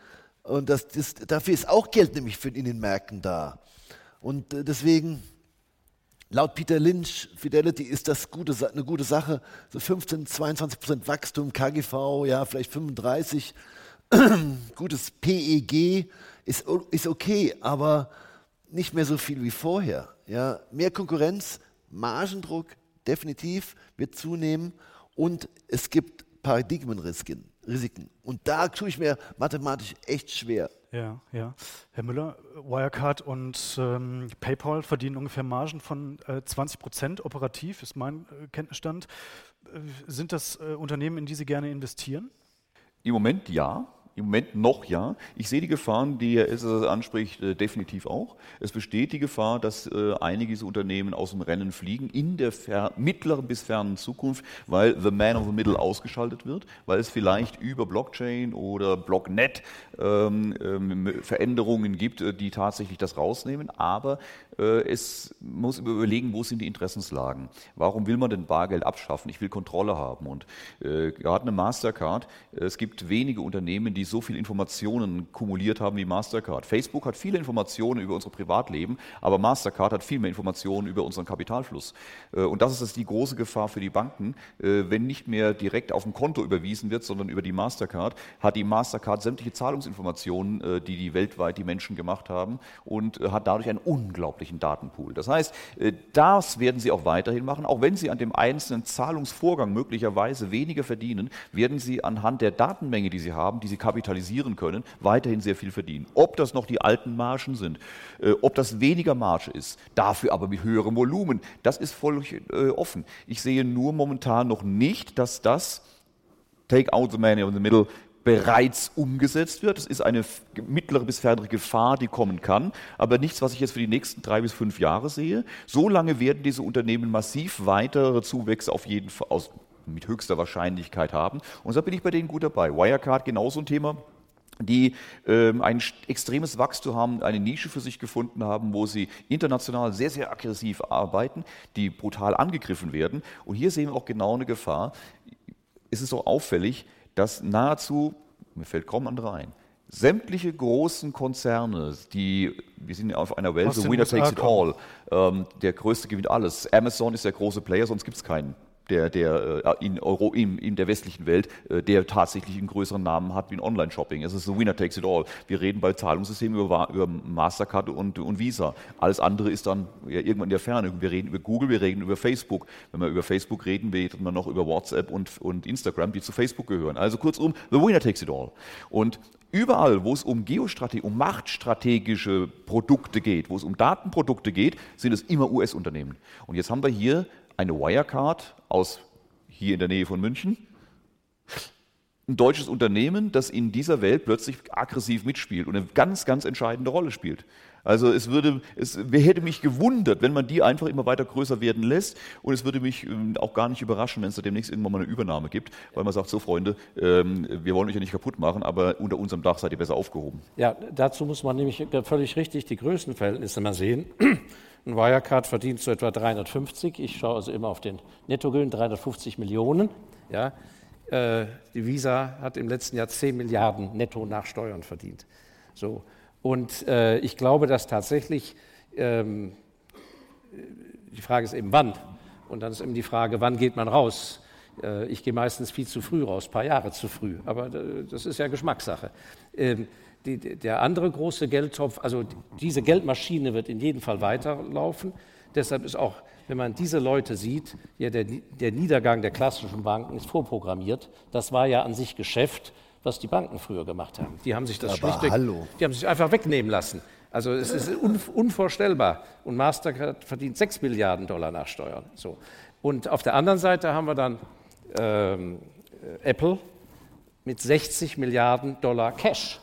Und das, das, dafür ist auch Geld nämlich für, in den Märkten da. Und äh, deswegen, laut Peter Lynch, Fidelity ist das gute, eine gute Sache. So 15, 22 Prozent Wachstum, KGV, ja, vielleicht 35. Gutes PEG ist, ist okay, aber nicht mehr so viel wie vorher. Ja, mehr Konkurrenz, Margendruck definitiv wird zunehmen und es gibt Paradigmenrisiken. Risiken. Und da tue ich mir mathematisch echt schwer. Ja, ja. Herr Müller, Wirecard und ähm, PayPal verdienen ungefähr Margen von äh, 20 Prozent operativ, ist mein äh, Kenntnisstand. Äh, sind das äh, Unternehmen, in die Sie gerne investieren? Im Moment ja. Im Moment noch ja. Ich sehe die Gefahren, die Herr Esser anspricht, äh, definitiv auch. Es besteht die Gefahr, dass äh, einige dieser Unternehmen aus dem Rennen fliegen in der mittleren bis fernen Zukunft, weil the man of the middle ausgeschaltet wird, weil es vielleicht über Blockchain oder Blocknet ähm, ähm, Veränderungen gibt, äh, die tatsächlich das rausnehmen. Aber äh, es muss überlegen, wo sind die Interessenslagen. Warum will man denn Bargeld abschaffen? Ich will Kontrolle haben. Und äh, gerade eine Mastercard, es gibt wenige Unternehmen, die so viele Informationen kumuliert haben wie Mastercard. Facebook hat viele Informationen über unser Privatleben, aber Mastercard hat viel mehr Informationen über unseren Kapitalfluss. Äh, und das ist die große Gefahr für die Banken. Äh, wenn nicht mehr direkt auf ein Konto überwiesen wird, sondern über die Mastercard, hat die Mastercard sämtliche Zahlungsinformationen, äh, die die weltweit die Menschen gemacht haben und hat dadurch einen unglaublichen Datenpool. Das heißt, das werden sie auch weiterhin machen. Auch wenn sie an dem einzelnen Zahlungsvorgang möglicherweise weniger verdienen, werden sie anhand der Datenmenge, die sie haben, die sie kapitalisieren können, weiterhin sehr viel verdienen. Ob das noch die alten Margen sind, äh, ob das weniger Marge ist, dafür aber mit höherem Volumen, das ist völlig äh, offen. Ich sehe nur momentan noch nicht, dass das Take out the man in the middle bereits umgesetzt wird. Das ist eine mittlere bis fernere Gefahr, die kommen kann, aber nichts, was ich jetzt für die nächsten drei bis fünf Jahre sehe. So lange werden diese Unternehmen massiv weitere Zuwächse auf jeden Fall aus, mit höchster Wahrscheinlichkeit haben. Und da bin ich bei denen gut dabei. Wirecard genauso ein Thema die ähm, ein extremes Wachstum haben, eine Nische für sich gefunden haben, wo sie international sehr, sehr aggressiv arbeiten, die brutal angegriffen werden. Und hier sehen wir auch genau eine Gefahr. Es ist so auffällig, dass nahezu, mir fällt kaum andere ein, sämtliche großen Konzerne, die, wir sind auf einer Welt, so winner takes it all, ähm, der größte gewinnt alles. Amazon ist der große Player, sonst gibt es keinen der, der äh, in, Euro, in, in der westlichen Welt, äh, der tatsächlich einen größeren Namen hat wie ein Online-Shopping. Es ist so winner takes it all. Wir reden bei Zahlungssystemen über, über Mastercard und, und Visa. Alles andere ist dann ja, irgendwann in der Ferne. Wir reden über Google, wir reden über Facebook. Wenn wir über Facebook reden, redet man noch über WhatsApp und, und Instagram, die zu Facebook gehören. Also kurzum, the winner takes it all. Und Überall, wo es um Geostrategie, um machtstrategische Produkte geht, wo es um Datenprodukte geht, sind es immer US-Unternehmen. Und jetzt haben wir hier eine Wirecard aus hier in der Nähe von München. Ein deutsches Unternehmen, das in dieser Welt plötzlich aggressiv mitspielt und eine ganz, ganz entscheidende Rolle spielt. Also es würde, es hätte mich gewundert, wenn man die einfach immer weiter größer werden lässt und es würde mich ähm, auch gar nicht überraschen, wenn es da demnächst irgendwann mal eine Übernahme gibt, weil man sagt, so Freunde, ähm, wir wollen euch ja nicht kaputt machen, aber unter unserem Dach seid ihr besser aufgehoben. Ja, dazu muss man nämlich völlig richtig die Größenverhältnisse mal sehen. Ein Wirecard verdient so etwa 350, ich schaue also immer auf den Nettogewinn, 350 Millionen. Ja. Äh, die Visa hat im letzten Jahr 10 Milliarden netto nach Steuern verdient. So. Und äh, ich glaube, dass tatsächlich, ähm, die Frage ist eben wann. Und dann ist eben die Frage, wann geht man raus? Äh, ich gehe meistens viel zu früh raus, ein paar Jahre zu früh. Aber äh, das ist ja Geschmackssache. Ähm, die, der andere große Geldtopf, also diese Geldmaschine wird in jedem Fall weiterlaufen. Deshalb ist auch, wenn man diese Leute sieht, ja, der, der Niedergang der klassischen Banken ist vorprogrammiert. Das war ja an sich Geschäft, was die Banken früher gemacht haben. Die haben sich das Aber schlichtweg, hallo. die haben sich einfach wegnehmen lassen. Also es ist unvorstellbar. Und Mastercard verdient 6 Milliarden Dollar nach Steuern. So. Und auf der anderen Seite haben wir dann ähm, Apple mit 60 Milliarden Dollar Cash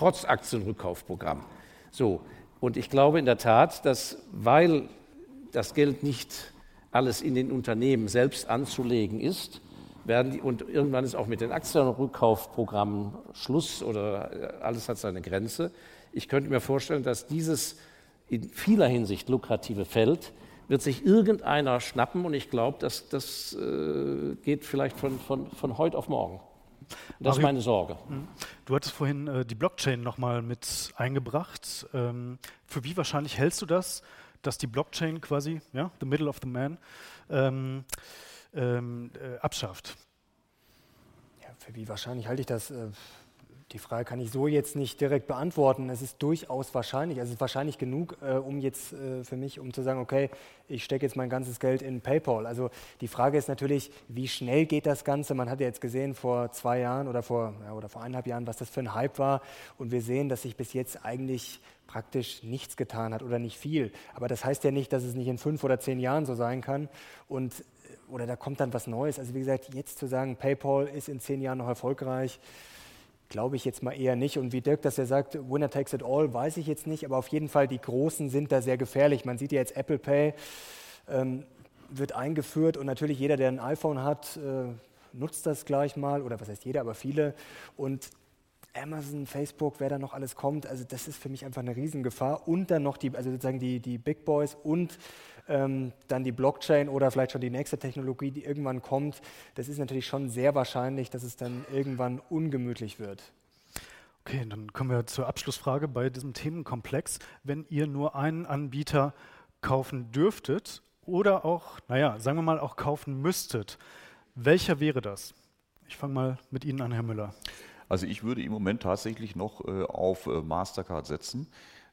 trotz Aktienrückkaufprogramm. So, und ich glaube in der Tat, dass weil das Geld nicht alles in den Unternehmen selbst anzulegen ist, werden die, und irgendwann ist auch mit den Aktienrückkaufprogrammen Schluss oder äh, alles hat seine Grenze. Ich könnte mir vorstellen, dass dieses in vieler Hinsicht lukrative Feld wird sich irgendeiner schnappen und ich glaube, dass das äh, geht vielleicht von, von, von heute auf morgen. Das ist meine Sorge. Mhm. Du hattest vorhin äh, die Blockchain nochmal mit eingebracht. Ähm, für wie wahrscheinlich hältst du das, dass die Blockchain quasi, ja, the middle of the man, ähm, ähm, äh, abschafft? Ja, für wie wahrscheinlich halte ich das? Äh, die Frage kann ich so jetzt nicht direkt beantworten. Es ist durchaus wahrscheinlich, also es ist wahrscheinlich genug, äh, um jetzt äh, für mich, um zu sagen, okay, ich stecke jetzt mein ganzes Geld in PayPal. Also die Frage ist natürlich, wie schnell geht das Ganze? Man hat ja jetzt gesehen vor zwei Jahren oder vor, ja, oder vor eineinhalb Jahren, was das für ein Hype war. Und wir sehen, dass sich bis jetzt eigentlich praktisch nichts getan hat oder nicht viel. Aber das heißt ja nicht, dass es nicht in fünf oder zehn Jahren so sein kann. Und äh, oder da kommt dann was Neues. Also wie gesagt, jetzt zu sagen, PayPal ist in zehn Jahren noch erfolgreich, Glaube ich jetzt mal eher nicht. Und wie Dirk das ja sagt, Winner takes it all, weiß ich jetzt nicht. Aber auf jeden Fall, die Großen sind da sehr gefährlich. Man sieht ja jetzt Apple Pay ähm, wird eingeführt und natürlich jeder, der ein iPhone hat, äh, nutzt das gleich mal. Oder was heißt jeder, aber viele. Und Amazon, Facebook, wer da noch alles kommt, also das ist für mich einfach eine Riesengefahr. Und dann noch die, also sozusagen die, die Big Boys und ähm, dann die Blockchain oder vielleicht schon die nächste Technologie, die irgendwann kommt, das ist natürlich schon sehr wahrscheinlich, dass es dann irgendwann ungemütlich wird. Okay, dann kommen wir zur Abschlussfrage bei diesem Themenkomplex. Wenn ihr nur einen Anbieter kaufen dürftet oder auch, naja, sagen wir mal auch kaufen müsstet, welcher wäre das? Ich fange mal mit Ihnen an, Herr Müller. Also ich würde im Moment tatsächlich noch äh, auf äh, Mastercard setzen.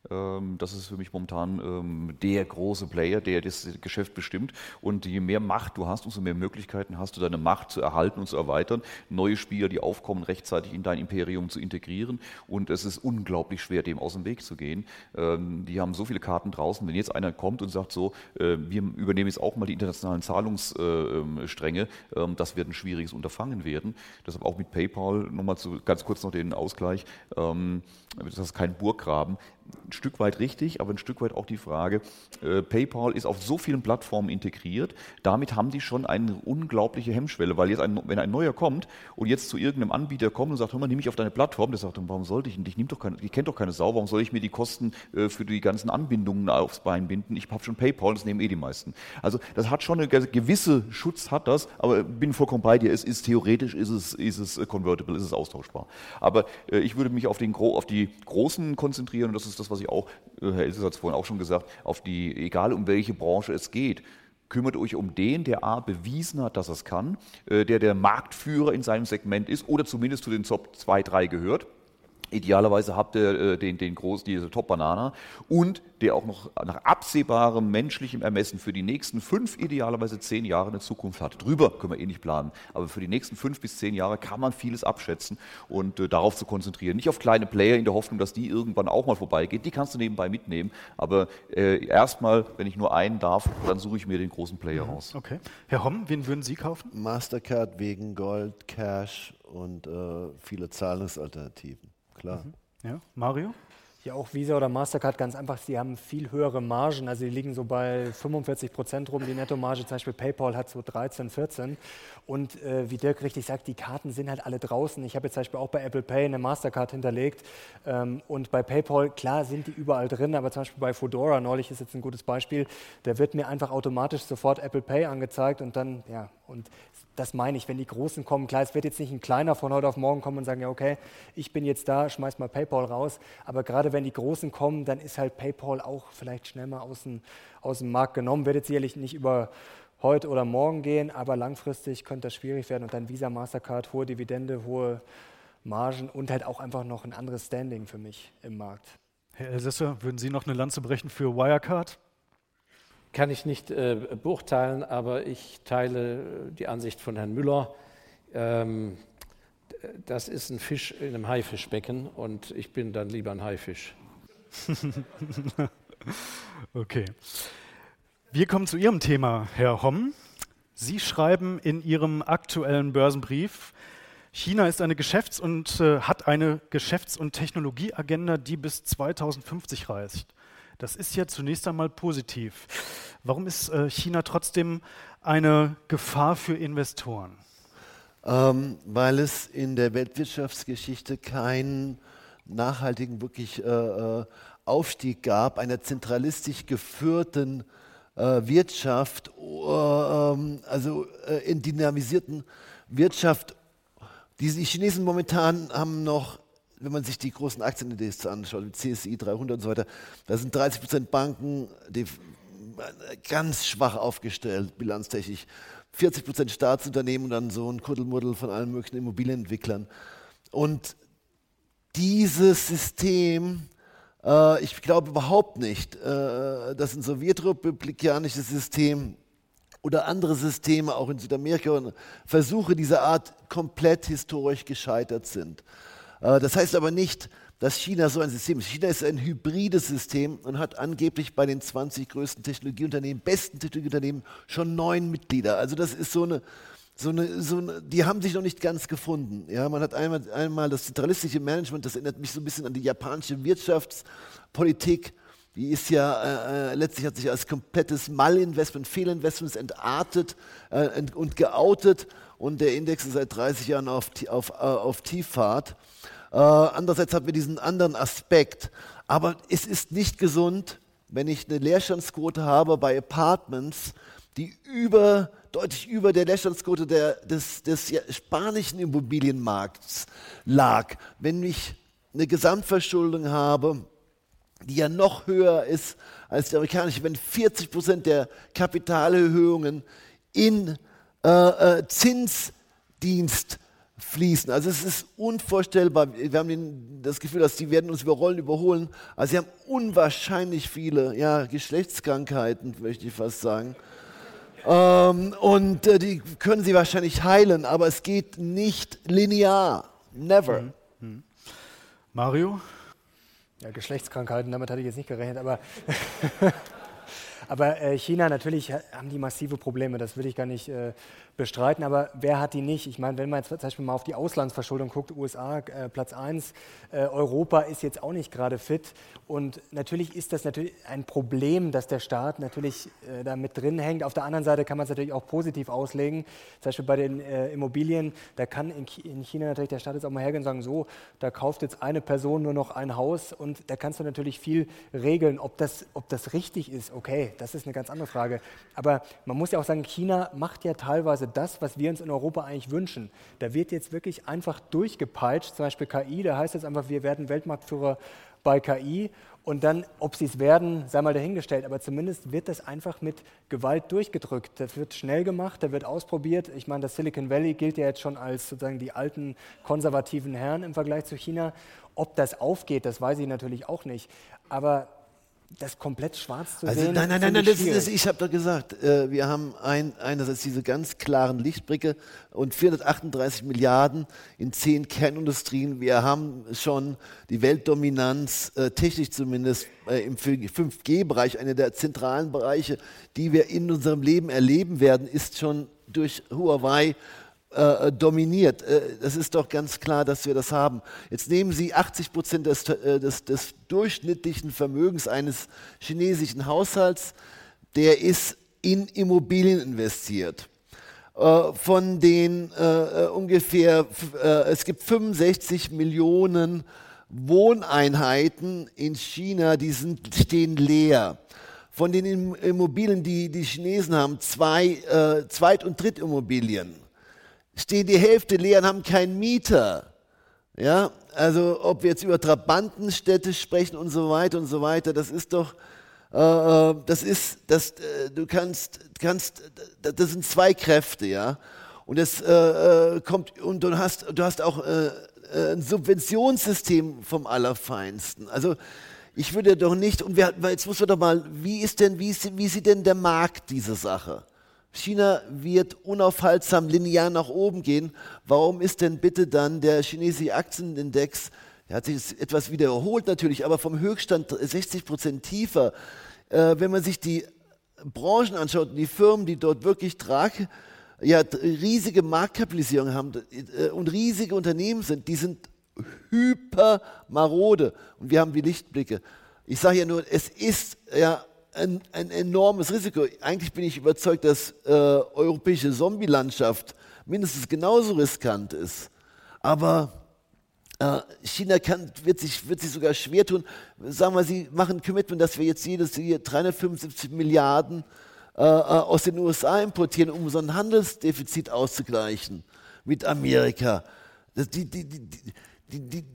Ähm, das ist für mich momentan ähm, der große Player, der das Geschäft bestimmt. Und je mehr Macht du hast, umso mehr Möglichkeiten hast du, deine Macht zu erhalten und zu erweitern, neue Spieler, die aufkommen, rechtzeitig in dein Imperium zu integrieren. Und es ist unglaublich schwer, dem aus dem Weg zu gehen. Ähm, die haben so viele Karten draußen. Wenn jetzt einer kommt und sagt so, äh, wir übernehmen jetzt auch mal die internationalen Zahlungsstränge, das wird ein schwieriges Unterfangen werden. Deshalb auch mit PayPal nochmal ganz kurz noch den Ausgleich. Das ist kein Burggraben ein Stück weit richtig, aber ein Stück weit auch die Frage, äh, PayPal ist auf so vielen Plattformen integriert, damit haben die schon eine unglaubliche Hemmschwelle, weil jetzt ein, wenn ein neuer kommt und jetzt zu irgendeinem Anbieter kommt und sagt, hör mal, nimm mich auf deine Plattform, der sagt, warum sollte ich denn, ich, ich kenne doch keine Sau, warum soll ich mir die Kosten äh, für die ganzen Anbindungen aufs Bein binden, ich habe schon PayPal, das nehmen eh die meisten. Also das hat schon eine gewisse Schutz, hat das, aber bin vollkommen bei dir, es ist theoretisch, ist es, ist es convertible, ist es austauschbar. Aber äh, ich würde mich auf, den, auf die Großen konzentrieren und das ist ist das, was ich auch, äh, Herr Ilses hat es vorhin auch schon gesagt, auf die, egal um welche Branche es geht, kümmert euch um den, der A bewiesen hat, dass es kann, äh, der der Marktführer in seinem Segment ist oder zumindest zu den Top 2, 3 gehört Idealerweise habt ihr äh, den, den groß, diese Top-Banana und der auch noch nach absehbarem menschlichem Ermessen für die nächsten fünf, idealerweise zehn Jahre eine Zukunft hat. Drüber können wir eh nicht planen, aber für die nächsten fünf bis zehn Jahre kann man vieles abschätzen und äh, darauf zu konzentrieren. Nicht auf kleine Player in der Hoffnung, dass die irgendwann auch mal vorbeigeht. Die kannst du nebenbei mitnehmen, aber äh, erstmal, wenn ich nur einen darf, dann suche ich mir den großen Player mhm. raus. Okay. Herr Homm, wen würden Sie kaufen? Mastercard wegen Gold, Cash und äh, viele Zahlungsalternativen klar. Mhm. Ja, Mario? Ja, auch Visa oder Mastercard ganz einfach, sie haben viel höhere Margen. Also die liegen so bei 45 Prozent rum. Die Nettomarge, zum Beispiel PayPal hat so 13, 14. Und äh, wie Dirk richtig sagt, die Karten sind halt alle draußen. Ich habe jetzt zum Beispiel auch bei Apple Pay eine Mastercard hinterlegt. Ähm, und bei PayPal, klar, sind die überall drin. Aber zum Beispiel bei Fedora, neulich ist jetzt ein gutes Beispiel, da wird mir einfach automatisch sofort Apple Pay angezeigt. Und dann, ja, und das meine ich, wenn die Großen kommen. Klar, es wird jetzt nicht ein Kleiner von heute auf morgen kommen und sagen, ja, okay, ich bin jetzt da, schmeiß mal PayPal raus. Aber gerade wenn die Großen kommen, dann ist halt PayPal auch vielleicht schnell mal aus dem, aus dem Markt genommen. Wird jetzt sicherlich nicht über heute oder morgen gehen, aber langfristig könnte das schwierig werden. Und dann Visa, Mastercard, hohe Dividende, hohe Margen und halt auch einfach noch ein anderes Standing für mich im Markt. Herr Elsässer, würden Sie noch eine Lanze brechen für Wirecard? Kann ich nicht äh, beurteilen, aber ich teile die Ansicht von Herrn Müller. Ähm, das ist ein Fisch in einem Haifischbecken und ich bin dann lieber ein Haifisch. okay. Wir kommen zu Ihrem Thema, Herr Homm. Sie schreiben in Ihrem aktuellen Börsenbrief, China ist eine Geschäfts- und äh, hat eine Geschäfts- und Technologieagenda, die bis 2050 reicht. Das ist ja zunächst einmal positiv. Warum ist äh, China trotzdem eine Gefahr für Investoren? Ähm, weil es in der Weltwirtschaftsgeschichte keinen nachhaltigen wirklich äh, äh Aufstieg gab, einer zentralistisch geführten äh, Wirtschaft, äh, ähm, also äh, in dynamisierten Wirtschaft Die, die Chinesen momentan haben noch, wenn man sich die großen Aktienindex anschaut, CSI 300 und so weiter, da sind 30 Prozent Banken, die ganz schwach aufgestellt, bilanztechnisch. 40 Prozent Staatsunternehmen und dann so ein Kuddelmuddel von allen möglichen Immobilienentwicklern. Und dieses System, äh, ich glaube überhaupt nicht, äh, dass ein sowjetrepublikanisches System oder andere Systeme auch in Südamerika und Versuche dieser Art komplett historisch gescheitert sind. Äh, das heißt aber nicht, dass China so ein System ist. China ist ein hybrides System und hat angeblich bei den 20 größten Technologieunternehmen, besten Technologieunternehmen, schon neun Mitglieder. Also das ist so eine, so eine, so eine, die haben sich noch nicht ganz gefunden. Ja, man hat einmal, einmal das zentralistische Management, das erinnert mich so ein bisschen an die japanische Wirtschaftspolitik. Die ist ja äh, äh letztlich hat sich als komplettes Mallinvestment, Fehlinvestments entartet äh, und geoutet und der Index ist seit 30 Jahren auf, auf, äh, auf Tieffahrt. Äh, andererseits haben wir diesen anderen Aspekt. Aber es ist nicht gesund, wenn ich eine Leerstandsquote habe bei Apartments, die über, deutlich über der Leerstandsquote der, des, des spanischen Immobilienmarkts lag. Wenn ich eine Gesamtverschuldung habe, die ja noch höher ist als die amerikanische, wenn 40 Prozent der Kapitalerhöhungen in äh, äh, Zinsdienst fließen. Also es ist unvorstellbar. Wir haben den, das Gefühl, dass die werden uns überrollen, überholen. Also sie haben unwahrscheinlich viele ja, Geschlechtskrankheiten, möchte ich fast sagen. Ähm, und äh, die können sie wahrscheinlich heilen, aber es geht nicht linear. Never. Mhm. Mhm. Mario? Ja, Geschlechtskrankheiten, damit hatte ich jetzt nicht gerechnet, aber Aber äh, China, natürlich haben die massive Probleme, das will ich gar nicht äh, bestreiten, aber wer hat die nicht? Ich meine, wenn man jetzt zum Beispiel mal auf die Auslandsverschuldung guckt, USA äh, Platz 1, äh, Europa ist jetzt auch nicht gerade fit und natürlich ist das natürlich ein Problem, dass der Staat natürlich äh, da mit drin hängt. Auf der anderen Seite kann man es natürlich auch positiv auslegen, zum Beispiel bei den äh, Immobilien, da kann in, in, China natürlich der Staat jetzt auch mal hergehen und sagen, so, da kauft jetzt eine Person nur noch ein Haus und da kannst du natürlich viel regeln, ob das, ob das richtig ist, okay, das ist eine ganz andere Frage. Aber man muss ja auch sagen, China macht ja teilweise das, was wir uns in Europa eigentlich wünschen. Da wird jetzt wirklich einfach durchgepeitscht, zum Beispiel KI, da heißt es einfach, wir werden Weltmarktführer bei KI und dann, ob sie es werden, sei mal dahingestellt, aber zumindest wird das einfach mit Gewalt durchgedrückt. Das wird schnell gemacht, da wird ausprobiert. Ich meine, das Silicon Valley gilt ja jetzt schon als sozusagen die alten konservativen Herren im Vergleich zu China. Ob das aufgeht, das weiß ich natürlich auch nicht. Aber das komplett schwarz zu also, sehen. Nein, nein, nein, nein das, das, ich habe doch gesagt, äh, wir haben ein, einerseits diese ganz klaren Lichtblicke und 438 Milliarden in zehn Kernindustrien. Wir haben schon die Weltdominanz, äh, technisch zumindest äh, im 5G-Bereich, einer der zentralen Bereiche, die wir in unserem Leben erleben werden, ist schon durch Huawei äh, dominiert. Äh, das ist doch ganz klar, dass wir das haben. Jetzt nehmen Sie 80 Prozent des, äh, des, des, durchschnittlichen Vermögens eines chinesischen Haushalts, der ist in Immobilien investiert. Äh, von den äh, äh, ungefähr, es gibt 65 Millionen Wohneinheiten in China, die sind, stehen leer von den Immobilien, die die Chinesen haben, zwei äh, Zweit- und Drittimmobilien stehen die Hälfte leer und haben keinen Mieter. Ja, also ob wir jetzt über Trabantenstädte sprechen und so weiter und so weiter, das ist doch, äh, äh das ist, das, äh, du kannst, kannst, das sind zwei Kräfte, ja. Und es äh, äh, kommt und du hast, du hast auch äh, ein Subventionssystem vom Allerfeinsten. Also ich würde doch nicht, und wir, jetzt muss man doch mal, wie ist denn, wie, ist, wie sieht denn der Markt diese Sache? China wird unaufhaltsam linear nach oben gehen. Warum ist denn bitte dann der chinesische Aktienindex, der hat sich etwas wiederholt natürlich, aber vom Höchststand 60 Prozent tiefer. Äh, wenn man sich die Branchen anschaut, die Firmen, die dort wirklich trage, ja, riesige Marktkapitalisierung haben äh, und riesige Unternehmen sind, die sind hypermarode und wir haben die Lichtblicke. Ich sage ja nur, es ist ja ein, ein enormes Risiko. Eigentlich bin ich überzeugt, dass äh, europäische Zombie-Landschaft mindestens genauso riskant ist. Aber äh, China kann, wird, sich, wird sich sogar schwer tun. Sagen wir, sie machen ein Commitment, dass wir jetzt jedes Jahr 375 Milliarden äh, äh, aus den USA importieren, um so ein Handelsdefizit auszugleichen mit Amerika. Das, die, die, die, die, die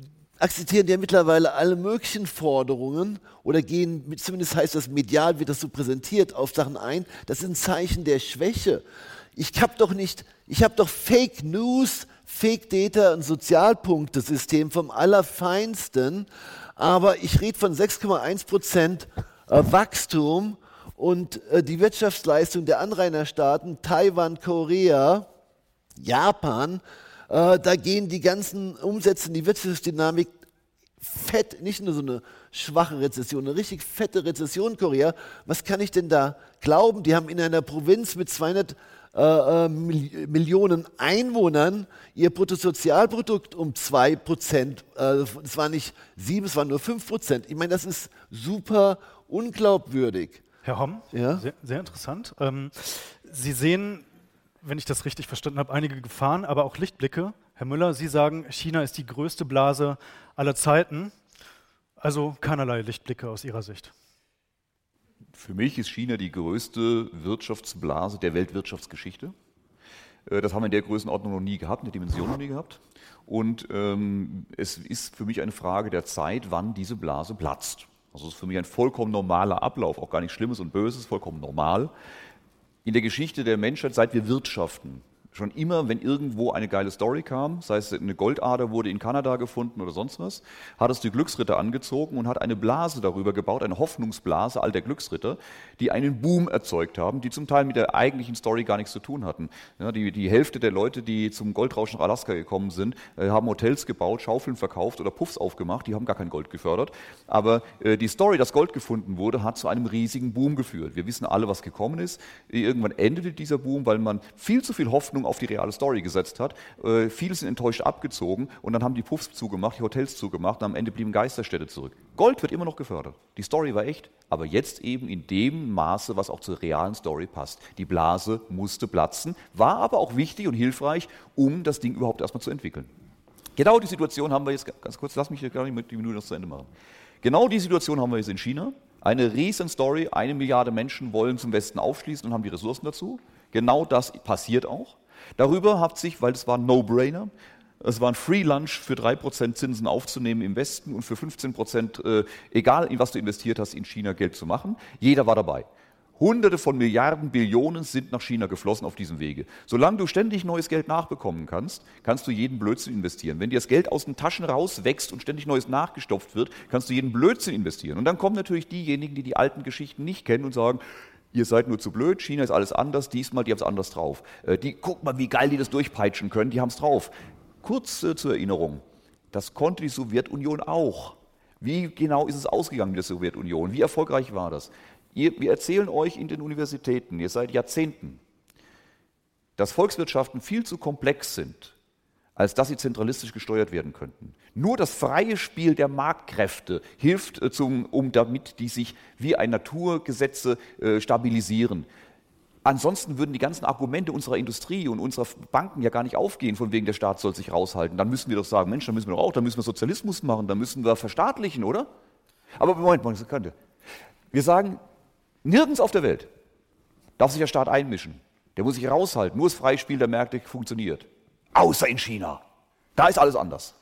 akzeptieren ja mittlerweile alle möglichen Forderungen oder gehen, zumindest heißt das medial, wird das so präsentiert, auf Sachen ein. Das ein Zeichen der Schwäche. Ich habe doch nicht, ich habe doch Fake News, Fake Data, ein Sozialpunktesystem vom Allerfeinsten, aber ich rede von 6,1 Prozent äh, Wachstum und äh, die Wirtschaftsleistung der Anrainerstaaten, Taiwan, Korea, Japan, äh, da gehen die ganzen Umsätze in die Wirtschaftsdynamik fett, nicht nur so eine schwache Rezession, eine richtig fette Rezession Korea. Was kann ich denn da glauben? Die haben in einer Provinz mit 200 äh, äh Millionen Einwohnern ihr Bruttosozialprodukt um 2 Prozent. Äh, es war nicht 7, es waren nur 5 Prozent. Ich meine, das ist super unglaubwürdig. Herr Homm, ja? sehr, sehr interessant. Ähm, Sie sehen wenn ich das richtig verstanden habe, einige Gefahren, aber auch Lichtblicke. Herr Müller, Sie sagen, China ist die größte Blase aller Zeiten. Also keinerlei Lichtblicke aus Ihrer Sicht. Für mich ist China die größte Wirtschaftsblase der Weltwirtschaftsgeschichte. Äh, das haben wir in der Größenordnung noch nie gehabt, in der Dimension noch nie gehabt. Und ähm, es ist für mich eine Frage der Zeit, wann diese Blase platzt. Also es ist für mich ein vollkommen normaler Ablauf, auch gar nichts Schlimmes und Böses, vollkommen normal in der Geschichte der Menschheit, seit wir wirtschaften, schon immer, wenn irgendwo eine geile Story kam, sei es eine Goldader wurde in Kanada gefunden oder sonst was, hat es die Glücksritter angezogen und hat eine Blase darüber gebaut, eine Hoffnungsblase all der Glücksritter, die einen Boom erzeugt haben, die zum Teil mit der eigentlichen Story gar nichts zu tun hatten. Ja, die, die Hälfte der Leute, die zum Goldrausch nach Alaska gekommen sind, äh, haben Hotels gebaut, Schaufeln verkauft oder Puffs aufgemacht, die haben gar kein Gold gefördert. Aber äh, die Story, dass Gold gefunden wurde, hat zu einem riesigen Boom geführt. Wir wissen alle, was gekommen ist. Irgendwann endete dieser Boom, weil man viel zu viel Hoffnung Hoffnung auf die reale Story gesetzt hat. Äh, viele sind enttäuscht abgezogen und dann haben die Puffs zugemacht, die Hotels zugemacht und am Ende blieben Geisterstädte zurück. Gold wird immer noch gefördert. Die Story war echt, aber jetzt eben in dem Maße, was auch zur realen Story passt. Die Blase musste platzen, war aber auch wichtig und hilfreich, um das Ding überhaupt erstmal zu entwickeln. Genau die Situation haben wir jetzt, ganz kurz, lass mich hier gar nicht die Minute noch zu Ende machen. Genau die Situation haben wir jetzt in China. Eine riesen Story, eine Milliarde Menschen wollen zum Westen aufschließen und haben die Ressourcen dazu. Genau das passiert auch. Darüber hat sich, weil es war ein No-Brainer, es war ein Free Lunch für 3% Zinsen aufzunehmen im Westen und für 15%, äh, egal in was du investiert hast, in China Geld zu machen. Jeder war dabei. Hunderte von Milliarden, Billionen sind nach China geflossen auf diesem Wege. Solange du ständig neues Geld nachbekommen kannst, kannst du jeden Blödsinn investieren. Wenn dir das Geld aus den Taschen rauswächst und ständig neues nachgestopft wird, kannst du jeden Blödsinn investieren. Und dann kommen natürlich diejenigen, die die alten Geschichten nicht kennen und sagen, ihr seid nur zu blöd, China ist alles anders, diesmal, die haben es anders drauf. Äh, die, guck mal, wie geil die das durchpeitschen können, die haben es drauf. Kurz äh, zur Erinnerung, das konnte die Sowjetunion auch. Wie genau ist es ausgegangen mit der Sowjetunion? Wie erfolgreich war das? Ihr, wir erzählen euch in den Universitäten, ihr seid Jahrzehnten, dass Volkswirtschaften viel zu komplex sind als dass sie zentralistisch gesteuert werden könnten. Nur das freie Spiel der Marktkräfte hilft, äh, zum, um damit die sich wie ein Naturgesetze äh, stabilisieren. Ansonsten würden die ganzen Argumente unserer Industrie und unserer Banken ja gar nicht aufgehen, von wegen der Staat soll sich raushalten. Dann müssen wir doch sagen, Mensch, dann müssen wir doch auch, dann müssen wir Sozialismus machen, dann müssen wir verstaatlichen, oder? Aber Moment, Moment, Sekunde. Wir sagen, nirgends auf der Welt darf sich der Staat einmischen. Der muss sich raushalten. Nur das freie Spiel der Märkte funktioniert. Außer in China. Da ist alles anders.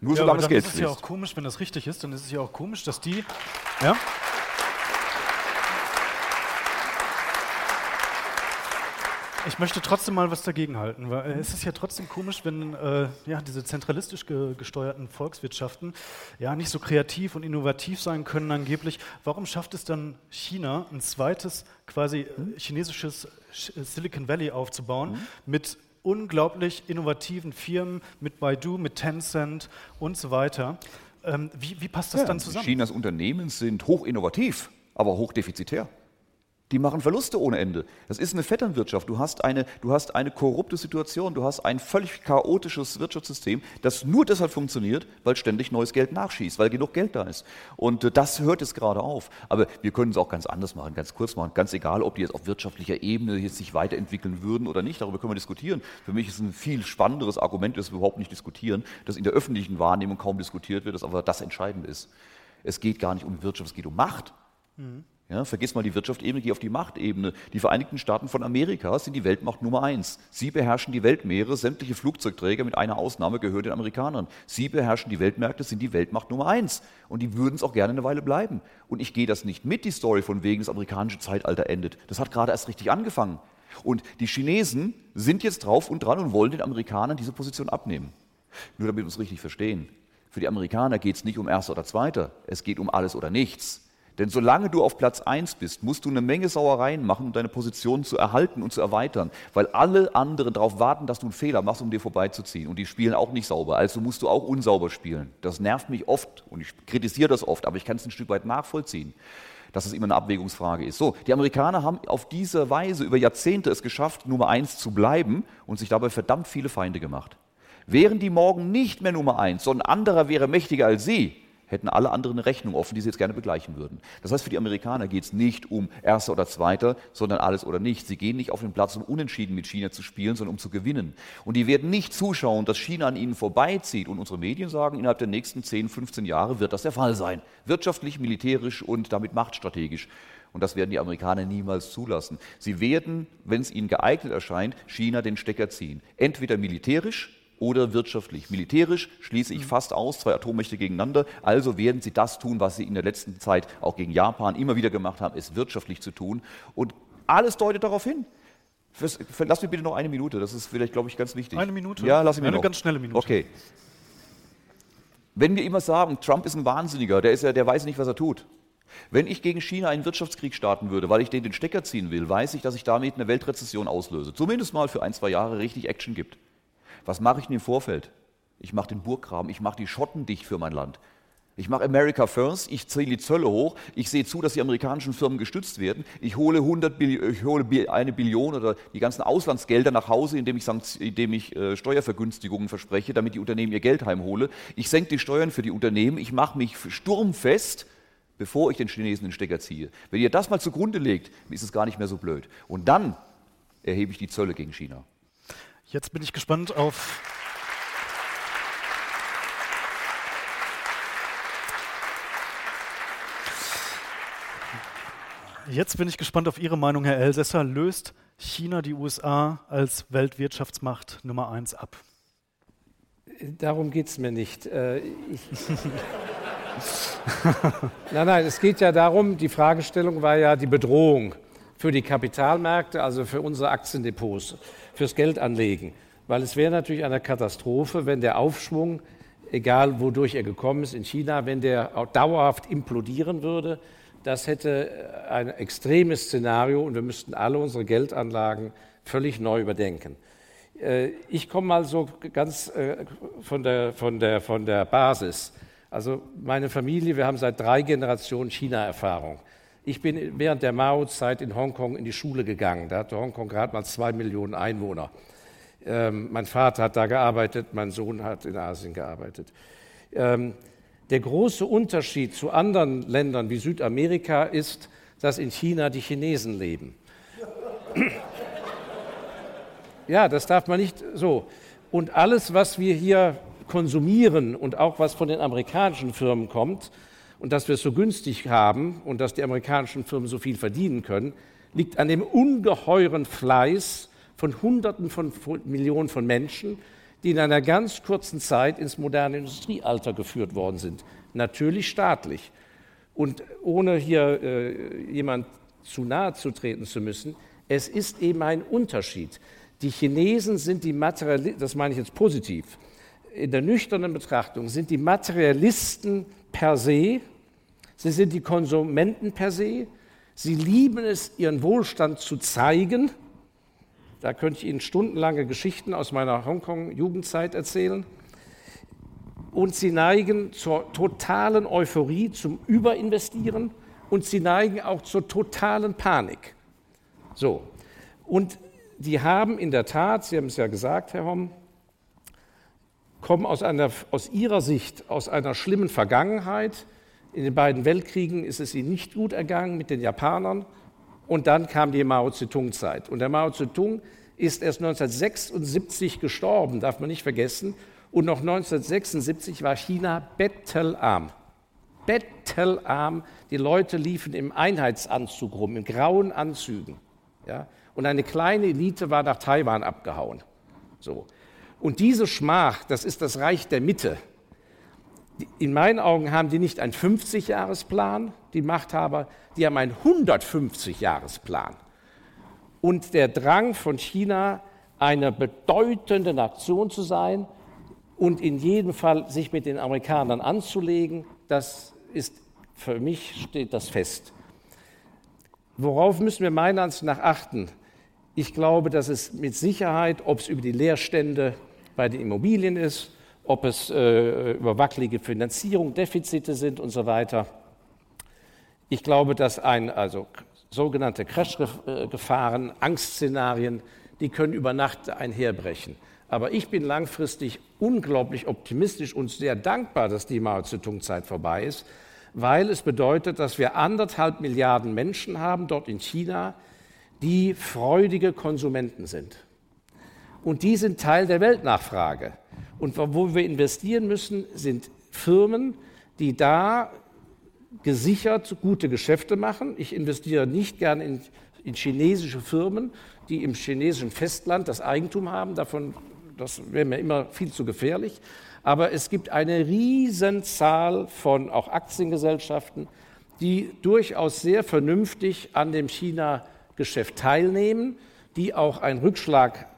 Nur ja, solange das Geld fließt. Das ist ja auch komisch, wenn das richtig ist, dann ist es ja auch komisch, dass die. Ja? Ich möchte trotzdem mal was dagegen halten, weil es ist ja trotzdem komisch, wenn äh, ja, diese zentralistisch ge gesteuerten Volkswirtschaften ja nicht so kreativ und innovativ sein können angeblich. Warum schafft es dann China, ein zweites quasi äh, chinesisches Silicon Valley aufzubauen mhm. mit unglaublich innovativen Firmen mit Baidu, mit Tencent und so weiter. Ähm, wie, wie, passt das ja, dann zusammen? Chinas Unternehmen sind hoch innovativ, aber hoch defizitär. Die machen Verluste ohne Ende. Das ist eine Vetternwirtschaft. Du hast eine, du hast eine korrupte Situation, du hast ein völlig chaotisches Wirtschaftssystem, das nur deshalb funktioniert, weil ständig neues Geld nachschießt, weil genug Geld da ist. Und äh, das hört jetzt gerade auf. Aber wir können es auch ganz anders machen, ganz kurz machen. Ganz egal, ob die jetzt auf wirtschaftlicher Ebene jetzt sich weiterentwickeln würden oder nicht, darüber können wir diskutieren. Für mich ist ein viel spannenderes Argument, das wir überhaupt nicht diskutieren, das in der öffentlichen Wahrnehmung kaum diskutiert wird, das aber das Entscheidende ist. Es geht gar nicht um Wirtschaft, es geht um Macht. Mhm. Ja, vergiss mal die Wirtschaftsebene, geh auf die Machtebene. Die Vereinigten Staaten von Amerika sind die Weltmacht Nummer eins. Sie beherrschen die Weltmeere, sämtliche Flugzeugträger mit einer Ausnahme gehören den Amerikanern. Sie beherrschen die Weltmärkte, sind die Weltmacht Nummer eins. Und die würden es auch gerne eine Weile bleiben. Und ich gehe das nicht mit, die Story von wegen, das amerikanische Zeitalter endet. Das hat gerade erst richtig angefangen. Und die Chinesen sind jetzt drauf und dran und wollen den Amerikanern diese Position abnehmen. Nur damit wir uns richtig verstehen. Für die Amerikaner geht es nicht um Erster oder Zweiter, es geht um alles oder nichts. Denn solange du auf Platz 1 bist, musst du eine Menge Sauereien machen, um deine Position zu erhalten und zu erweitern, weil alle anderen darauf warten, dass du einen Fehler machst, um dir vorbeizuziehen. Und die spielen auch nicht sauber, also musst du auch unsauber spielen. Das nervt mich oft und ich kritisiere das oft, aber ich kann es ein Stück weit nachvollziehen, dass es immer eine Abwägungsfrage ist. So, die Amerikaner haben auf diese Weise über Jahrzehnte es geschafft, Nummer 1 zu bleiben und sich dabei verdammt viele Feinde gemacht. Wären die morgen nicht mehr Nummer 1, sondern anderer wäre mächtiger als sie, hätten alle anderen eine Rechnung offen, die sie jetzt gerne begleichen würden. Das heißt, für die Amerikaner geht es nicht um Erster oder Zweiter, sondern alles oder nichts. Sie gehen nicht auf den Platz, um unentschieden mit China zu spielen, sondern um zu gewinnen. Und die werden nicht zuschauen, dass China an ihnen vorbeizieht. Und unsere Medien sagen, innerhalb der nächsten 10, 15 Jahre wird das der Fall sein. Wirtschaftlich, militärisch und damit machtstrategisch. Und das werden die Amerikaner niemals zulassen. Sie werden, wenn es ihnen geeignet erscheint, China den Stecker ziehen. Entweder militärisch, oder wirtschaftlich. Militärisch schließe ich fast aus, zwei Atommächte gegeneinander. Also werden sie das tun, was sie in der letzten Zeit auch gegen Japan immer wieder gemacht haben, es wirtschaftlich zu tun. Und alles deutet darauf hin. Lass mir bitte noch eine Minute, das ist vielleicht, glaube ich, ganz wichtig. Eine Minute? Ja, lass mir Eine noch. ganz schnelle Minute. Okay. Wenn wir immer sagen, Trump ist ein Wahnsinniger, der, ist ja, der weiß nicht, was er tut. Wenn ich gegen China einen Wirtschaftskrieg starten würde, weil ich den den Stecker ziehen will, weiß ich, dass ich damit eine Weltrezession auslöse. Zumindest mal für ein, zwei Jahre richtig Action gibt. Was mache ich denn im Vorfeld? Ich mache den Burggraben, ich mache die Schotten dicht für mein Land. Ich mache America First, ich zähle die Zölle hoch, ich sehe zu, dass die amerikanischen Firmen gestützt werden. Ich hole, 100 Billi ich hole eine Billion oder die ganzen Auslandsgelder nach Hause, indem ich, indem ich äh, Steuervergünstigungen verspreche, damit die Unternehmen ihr Geld heimhole. Ich senke die Steuern für die Unternehmen, ich mache mich sturmfest, bevor ich den Chinesen den Stecker ziehe. Wenn ihr das mal zugrunde legt, ist es gar nicht mehr so blöd. Und dann erhebe ich die Zölle gegen China. Jetzt bin ich gespannt auf. Jetzt bin ich gespannt auf Ihre Meinung, Herr Elsässer. Löst China die USA als Weltwirtschaftsmacht Nummer eins ab? Darum geht es mir nicht. Äh, nein, nein, es geht ja darum, die Fragestellung war ja die Bedrohung für die Kapitalmärkte, also für unsere Aktiendepots fürs Geldanlegen. Weil es wäre natürlich eine Katastrophe, wenn der Aufschwung, egal wodurch er gekommen ist in China, wenn der dauerhaft implodieren würde. Das hätte ein extremes Szenario und wir müssten alle unsere Geldanlagen völlig neu überdenken. Äh, ich komme mal so ganz äh, von der, von, der, von der Basis. Also meine Familie, wir haben seit drei Generationen China-Erfahrung. Ich bin während der Mao-Zeit in Hongkong in die Schule gegangen. Da hatte Hongkong gerade mal zwei Millionen Einwohner. Ähm, mein Vater hat da gearbeitet, mein Sohn hat in Asien gearbeitet. Ähm, der große Unterschied zu anderen Ländern wie Südamerika ist, dass in China die Chinesen leben. Ja, das darf man nicht so. Und alles, was wir hier konsumieren und auch was von den amerikanischen Firmen kommt, und dass wir es so günstig haben und dass die amerikanischen Firmen so viel verdienen können, liegt an dem ungeheuren Fleiß von Hunderten von Millionen von Menschen, die in einer ganz kurzen Zeit ins moderne Industriealter geführt worden sind. Natürlich staatlich. Und ohne hier äh, jemand zu nahe zu treten zu müssen, es ist eben ein Unterschied. Die Chinesen sind die Materialisten, das meine ich jetzt positiv, in der nüchternen Betrachtung sind die Materialisten per se, Sie sind die Konsumenten per se. Sie lieben es, ihren Wohlstand zu zeigen. Da könnte ich Ihnen stundenlange Geschichten aus meiner Hongkong-Jugendzeit erzählen. Und sie neigen zur totalen Euphorie, zum Überinvestieren und sie neigen auch zur totalen Panik. So. Und die haben in der Tat, Sie haben es ja gesagt, Herr Homm, kommen aus, einer, aus ihrer Sicht aus einer schlimmen Vergangenheit, in den beiden Weltkriegen ist es ihnen nicht gut ergangen mit den Japanern. Und dann kam die Mao Zedong-Zeit. Und der Mao Zedong ist erst 1976 gestorben, darf man nicht vergessen. Und noch 1976 war China bettelarm. bettelarm. Die Leute liefen im Einheitsanzug rum, in grauen Anzügen. Ja? Und eine kleine Elite war nach Taiwan abgehauen. So. Und diese Schmach, das ist das Reich der Mitte. In meinen Augen haben die nicht einen 50-Jahres-Plan, die Machthaber, die haben einen 150-Jahres-Plan. Und der Drang von China, eine bedeutende Nation zu sein und in jedem Fall sich mit den Amerikanern anzulegen, das ist für mich steht das fest. Worauf müssen wir meiner Ansicht nach achten? Ich glaube, dass es mit Sicherheit, ob es über die Leerstände bei den Immobilien ist, ob es äh, über wackelige Finanzierung, Defizite sind und so weiter. Ich glaube, dass ein, also sogenannte Crash-Gefahren, Angstszenarien, die können über Nacht einherbrechen. Aber ich bin langfristig unglaublich optimistisch und sehr dankbar, dass die Mao Zedong-Zeit vorbei ist, weil es bedeutet, dass wir anderthalb Milliarden Menschen haben dort in China, die freudige Konsumenten sind. Und die sind Teil der Weltnachfrage. Und wo wir investieren müssen, sind Firmen, die da gesichert gute Geschäfte machen. Ich investiere nicht gern in, in chinesische Firmen, die im chinesischen Festland das Eigentum haben. Davon, das wäre mir immer viel zu gefährlich. Aber es gibt eine Riesenzahl von auch Aktiengesellschaften, die durchaus sehr vernünftig an dem China-Geschäft teilnehmen, die auch einen Rückschlag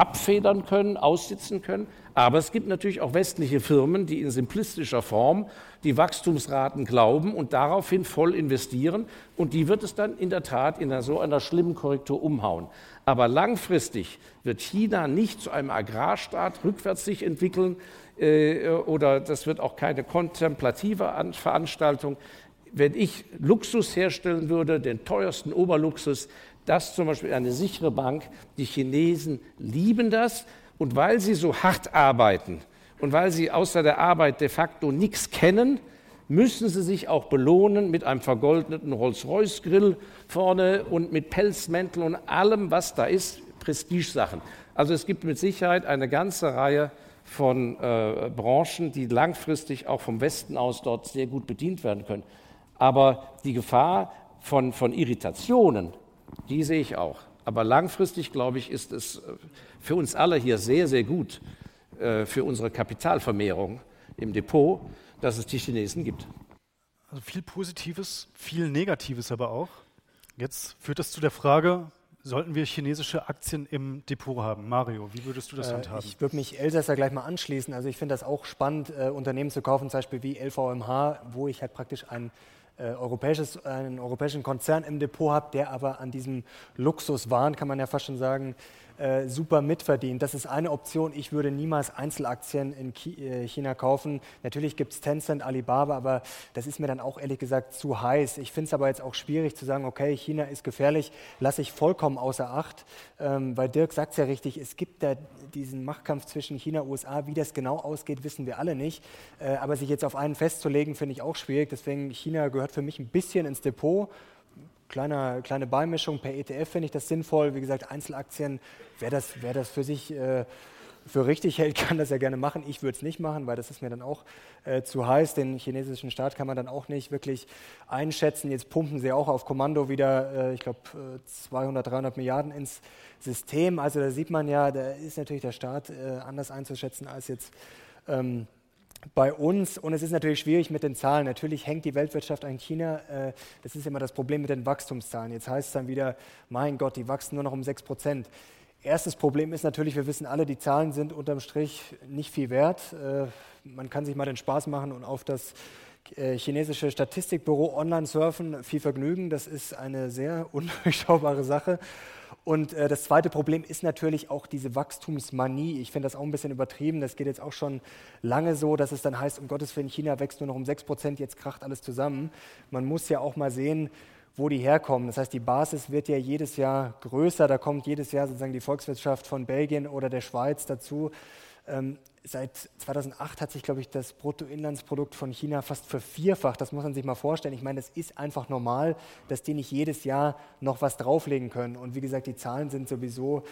abfedern können, aussitzen können. Aber es gibt natürlich auch westliche Firmen, die in simplistischer Form die Wachstumsraten glauben und daraufhin voll investieren. Und die wird es dann in der Tat in so einer schlimmen Korrektur umhauen. Aber langfristig wird China nicht zu einem Agrarstaat rückwärts sich entwickeln äh, oder das wird auch keine kontemplative Veranstaltung. Wenn ich Luxus herstellen würde, den teuersten Oberluxus, das zum Beispiel eine sichere Bank, die Chinesen lieben das und weil sie so hart arbeiten und weil sie außer der Arbeit de facto nichts kennen, müssen sie sich auch belohnen mit einem vergoldeten Rolls-Royce-Grill vorne und mit Pelzmänteln und allem, was da ist, Prestigesachen. Also es gibt mit Sicherheit eine ganze Reihe von äh, Branchen, die langfristig auch vom Westen aus dort sehr gut bedient werden können. Aber die Gefahr von, von Irritationen, die sehe ich auch. Aber langfristig, glaube ich, ist es äh, für uns alle hier sehr, sehr gut äh, für unsere Kapitalvermehrung im Depot, dass es die Chinesen gibt. Also viel Positives, viel Negatives aber auch. Jetzt führt das zu der Frage, sollten wir chinesische Aktien im Depot haben? Mario, wie würdest du das äh, handhaben? Ich würde mich Elsässer gleich mal anschließen. Also ich finde das auch spannend, äh, Unternehmen zu kaufen, zum Beispiel wie LVMH, wo ich halt praktisch ein äh, europäisches, einen europäischen Konzern im Depot habe, der aber an diesem Luxuswahn, kann man ja fast schon sagen, äh, super mitverdient. Das ist eine Option. Ich würde niemals Einzelaktien in äh, China kaufen. Natürlich gibt es Tencent, Alibaba, aber das ist mir dann auch ehrlich gesagt zu heiß. Ich finde es aber jetzt auch schwierig zu sagen, okay, China ist gefährlich, lasse ich vollkommen außer Acht, ähm, weil Dirk sagt es ja richtig, es gibt da diesen Machtkampf zwischen China und USA. Wie das genau ausgeht, wissen wir alle nicht. Äh, aber sich jetzt auf einen festzulegen, finde ich auch schwierig. Deswegen, China gehört für mich ein bisschen ins Depot kleine, kleine Beimischung per ETF finde ich das sinnvoll. Wie gesagt, Einzelaktien, wer das, wer das für sich äh, für richtig hält, kann das ja gerne machen. Ich würde es nicht machen, weil das ist mir dann auch äh, zu heiß. Den chinesischen Staat kann man dann auch nicht wirklich einschätzen. Jetzt pumpen sie auch auf Kommando wieder, äh, ich glaube, 200, 300 Milliarden ins System. Also da sieht man ja, da ist natürlich der Staat äh, anders einzuschätzen als jetzt. Ähm, bei uns, und es ist natürlich schwierig mit den Zahlen, natürlich hängt die Weltwirtschaft an China, äh, das ist immer das Problem mit den Wachstumszahlen. Jetzt heißt es dann wieder, mein Gott, die wachsen nur noch um 6 Prozent. Erstes Problem ist natürlich, wir wissen alle, die Zahlen sind unterm Strich nicht viel wert. Äh, man kann sich mal den Spaß machen und auf das äh, chinesische Statistikbüro online surfen. Viel Vergnügen, das ist eine sehr undurchschaubare Sache. Und äh, das zweite Problem ist natürlich auch diese Wachstumsmanie. Ich finde das auch ein bisschen übertrieben. Das geht jetzt auch schon lange so, dass es dann heißt, um Gottes Willen, China wächst nur noch um 6 Prozent, jetzt kracht alles zusammen. Man muss ja auch mal sehen, wo die herkommen. Das heißt, die Basis wird ja jedes Jahr größer. Da kommt jedes Jahr sozusagen die Volkswirtschaft von Belgien oder der Schweiz dazu. Ähm, seit 2008 hat sich, glaube ich, das Bruttoinlandsprodukt von China fast vervierfacht. Das muss man sich mal vorstellen. Ich meine, es ist einfach normal, dass die nicht jedes Jahr noch was drauflegen können. Und wie gesagt, die Zahlen sind sowieso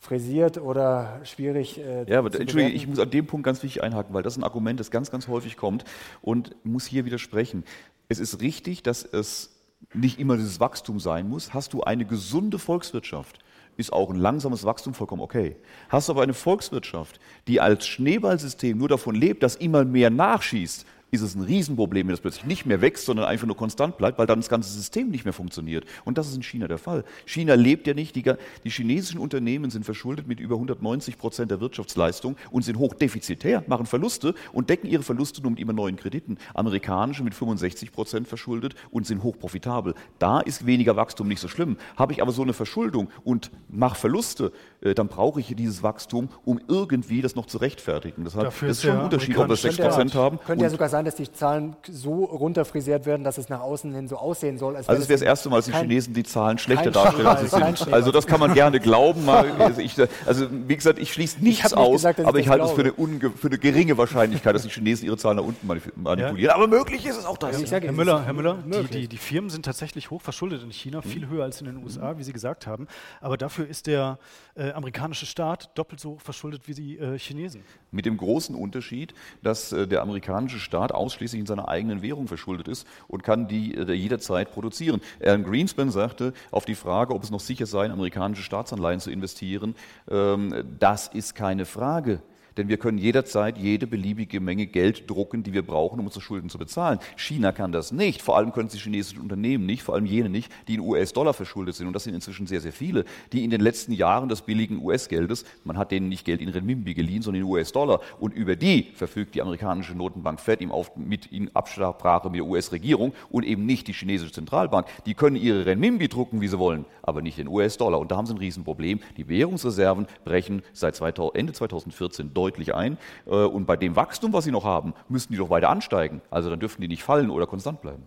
frisiert oder schwierig. Äh, ja, aber Entschuldigung, ich muss an dem Punkt ganz wichtig einhaken, weil das ist ein Argument, das ganz, ganz häufig kommt und muss hier widersprechen. Es ist richtig, dass es nicht immer dieses Wachstum sein muss. Hast du eine gesunde Volkswirtschaft, ist auch ein langsames Wachstum vollkommen okay. Hast du aber eine Volkswirtschaft, die als Schneeballsystem nur davon lebt, dass immer mehr nachschießt, ist es ein Riesenproblem, wenn das plötzlich nicht mehr wächst, sondern einfach nur konstant bleibt, weil dann das ganze System nicht mehr funktioniert. Und das ist in China der Fall. China lebt ja nicht, die, die chinesischen Unternehmen sind verschuldet mit über 190 Prozent der Wirtschaftsleistung und sind hochdefizitär, machen Verluste und decken ihre Verluste nur mit immer neuen Krediten. Amerikanische mit 65 Prozent verschuldet und sind hochprofitabel. Da ist weniger Wachstum nicht so schlimm. Habe ich aber so eine Verschuldung und mache Verluste, äh, dann brauche ich dieses Wachstum, um irgendwie das noch zu rechtfertigen. Deshalb Dafür ist schon ein Unterschied, ob wir 6 Prozent haben. Könnte ja sogar sein, dass die Zahlen so runterfrisiert werden, dass es nach außen hin so aussehen soll. Als also es wäre das erste Mal, dass die Chinesen die Zahlen schlechter darstellen, als sie sind. Also das kann man gerne glauben. Also, ich, also wie gesagt, ich schließe nichts aus, gesagt, aber ich halte es für eine, für eine, geringe Wahrscheinlichkeit, dass die Chinesen ihre Zahlen nach unten manipulieren. Ja. Aber möglich ist es auch das. Ja, Herr Müller, Herr Müller die, die, die, Firmen sind tatsächlich hoch verschuldet in China, viel mhm. höher als in den USA, wie Sie gesagt haben. Aber dafür ist der äh, amerikanische Staat doppelt so verschuldet wie die äh, Chinesen. Mit dem großen Unterschied, dass äh, der amerikanische Staat ausschließlich in seiner eigenen Währung verschuldet ist und kann die äh, jederzeit produzieren. Alan Greenspan sagte auf die Frage, ob es noch sicher sei, in amerikanische Staatsanleihen zu investieren, ähm, das ist keine Frage. Denn wir können jederzeit jede beliebige Menge Geld drucken, die wir brauchen, um unsere Schulden zu bezahlen. China kann das nicht. Vor allem können es die chinesischen Unternehmen nicht, vor allem jene nicht, die in US-Dollar verschuldet sind. Und das sind inzwischen sehr, sehr viele, die in den letzten Jahren des billigen US-Geldes, man hat denen nicht Geld in Renminbi geliehen, sondern in US-Dollar. Und über die verfügt die amerikanische Notenbank Fed ihm auf, mit in Absprache mit der US-Regierung und eben nicht die chinesische Zentralbank. Die können ihre Renminbi drucken, wie sie wollen, aber nicht den US-Dollar. Und da haben sie ein Riesenproblem. Die Währungsreserven brechen seit 2000, Ende 2014 deutlich deutlich ein. Äh, und bei dem Wachstum, was sie noch haben, müssen die doch weiter ansteigen. Also dann dürfen die nicht fallen oder konstant bleiben.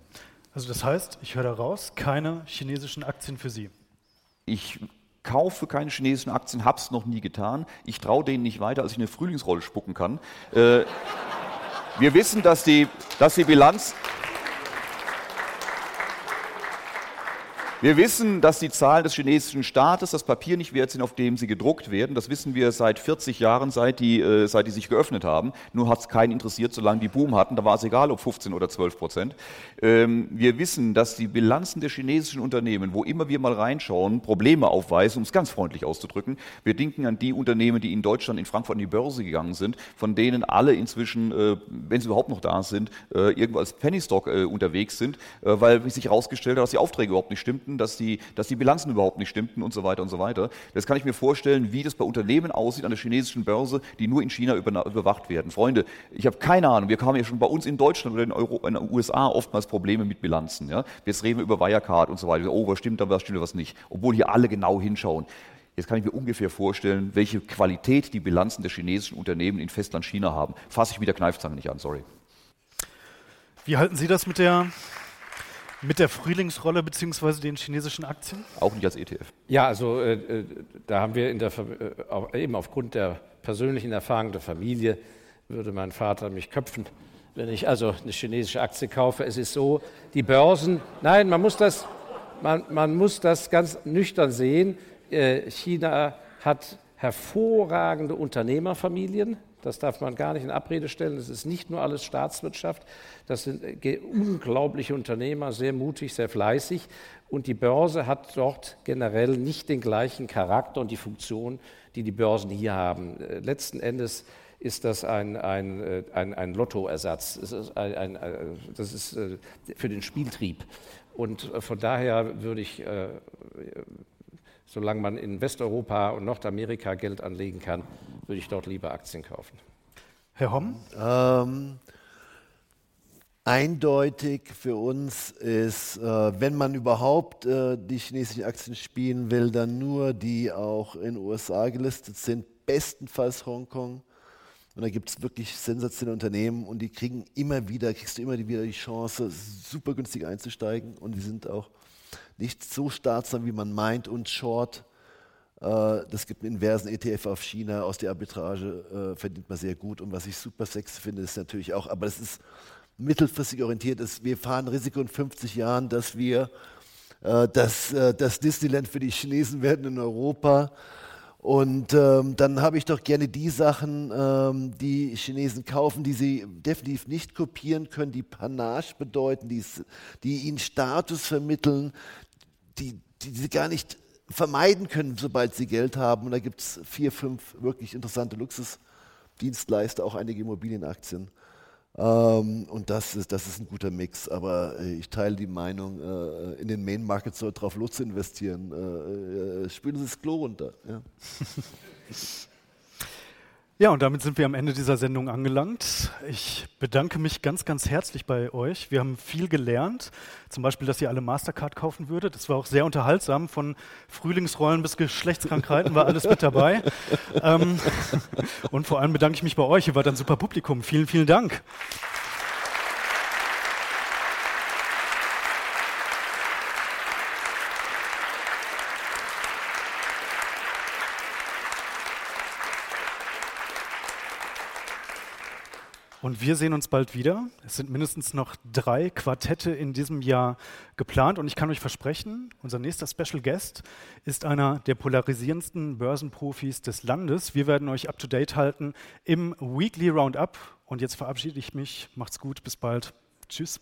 Also das heißt, ich höre daraus, keine chinesischen Aktien für Sie. Ich kaufe keine chinesischen Aktien, habe es noch nie getan. Ich traue denen nicht weiter, als ich eine Frühlingsrolle spucken kann. Äh, wir wissen, dass die, dass die Bilanz Wir wissen, dass die Zahlen des chinesischen Staates das Papier nicht wert sind, auf dem sie gedruckt werden. Das wissen wir seit 40 Jahren, seit die, äh, seit die sich geöffnet haben. Nur hat es keinen interessiert, solange die Boom hatten. Da war es egal, ob 15 oder 12 Prozent. Ähm, wir wissen, dass die Bilanzen der chinesischen Unternehmen, wo immer wir mal reinschauen, Probleme aufweisen, um es ganz freundlich auszudrücken. Wir denken an die Unternehmen, die in Deutschland, in Frankfurt an die Börse gegangen sind, von denen alle inzwischen, äh, wenn sie überhaupt noch da sind, äh, irgendwo als Penny Stock äh, unterwegs sind, weil sich herausgestellt hat, dass die Aufträge überhaupt nicht stimmten stimmten, dass die, dass die Bilanzen überhaupt nicht stimmten und so weiter und so weiter. Das kann ich mir vorstellen, wie das bei Unternehmen aussieht an der chinesischen Börse, die nur in China über, überwacht werden. Freunde, ich habe keine Ahnung, wir haben ja schon bei uns in Deutschland oder in, Euro, in den USA oftmals Probleme mit Bilanzen. Ja? Jetzt reden wir über Wirecard und so weiter. Oh, was stimmt da, was stimmt da, was nicht. Obwohl hier alle genau hinschauen. Jetzt kann ich mir ungefähr vorstellen, welche Qualität die Bilanzen der chinesischen Unternehmen in Festland China haben. Fasse ich mit der Kneifzange nicht an, sorry. Wie halten Sie das mit der mit der Frühlingsrolle bzw. den chinesischen Aktien? Auch nicht als ETF. Ja, also äh, äh da haben wir in der, äh, eben aufgrund der persönlichen Erfahrung der Familie, würde mein Vater mich köpfen, wenn ich also eine chinesische Aktie kaufe. Es ist so, die Börsen, nein, man muss das, man, man muss das ganz nüchtern sehen. Äh, China hat hervorragende Unternehmerfamilien, das darf man gar nicht in Abrede stellen. Das ist nicht nur alles Staatswirtschaft. Das sind äh, unglaubliche Unternehmer, sehr mutig, sehr fleißig. Und die Börse hat dort generell nicht den gleichen Charakter und die Funktion, die die Börsen hier haben. Äh, letzten Endes ist das ein, ein, äh, ein, ein Lottoersatz. Ist, ein, das ist für den Spieltrieb. Und von daher würde ich, solange man in Westeuropa und Nordamerika Geld anlegen kann, würde ich dort lieber Aktien kaufen. Herr Homm? Ähm, eindeutig für uns ist, äh, wenn man überhaupt äh, die chinesischen Aktien spielen will, dann nur die auch in den USA gelistet sind, bestenfalls Hongkong. Und da gibt es wirklich sensationelle Unternehmen und die kriegen immer wieder, kriegst du immer wieder die Chance, super günstig einzusteigen und die sind auch nicht so staatsam, wie man meint und short äh, das gibt einen inversen ETF auf China aus der Arbitrage, äh, verdient man sehr gut. Und was ich super sexy finde, ist natürlich auch, aber das ist mittelfristig orientiert, ist, wir fahren Risiko in 50 Jahren, dass wir äh, das, das Disneyland für die Chinesen werden in Europa. Und ähm, dann habe ich doch gerne die Sachen, ähm, die Chinesen kaufen, die sie definitiv nicht kopieren können, die Panache bedeuten, die, die ihnen Status vermitteln, die, die sie gar nicht vermeiden können, sobald sie Geld haben. Und da gibt es vier, fünf wirklich interessante Luxusdienstleister, auch einige Immobilienaktien. Ähm, und das ist, das ist ein guter Mix. Aber äh, ich teile die Meinung, äh, in den Main Markets soll drauf los investieren. Äh, äh, spülen Sie das Klo runter. Ja. Ja, und damit sind wir am Ende dieser Sendung angelangt. Ich bedanke mich ganz, ganz herzlich bei euch. Wir haben viel gelernt. Zum Beispiel, dass ihr alle Mastercard kaufen würdet. Das war auch sehr unterhaltsam. Von Frühlingsrollen bis Geschlechtskrankheiten war alles mit dabei. ähm, und vor allem bedanke ich mich bei euch. Ihr wart ein super Publikum. Vielen, vielen Dank. Und wir sehen uns bald wieder. Es sind mindestens noch drei Quartette in diesem Jahr geplant. Und ich kann euch versprechen, unser nächster Special Guest ist einer der polarisierendsten Börsenprofis des Landes. Wir werden euch up-to-date halten im Weekly Roundup. Und jetzt verabschiede ich mich. Macht's gut. Bis bald. Tschüss.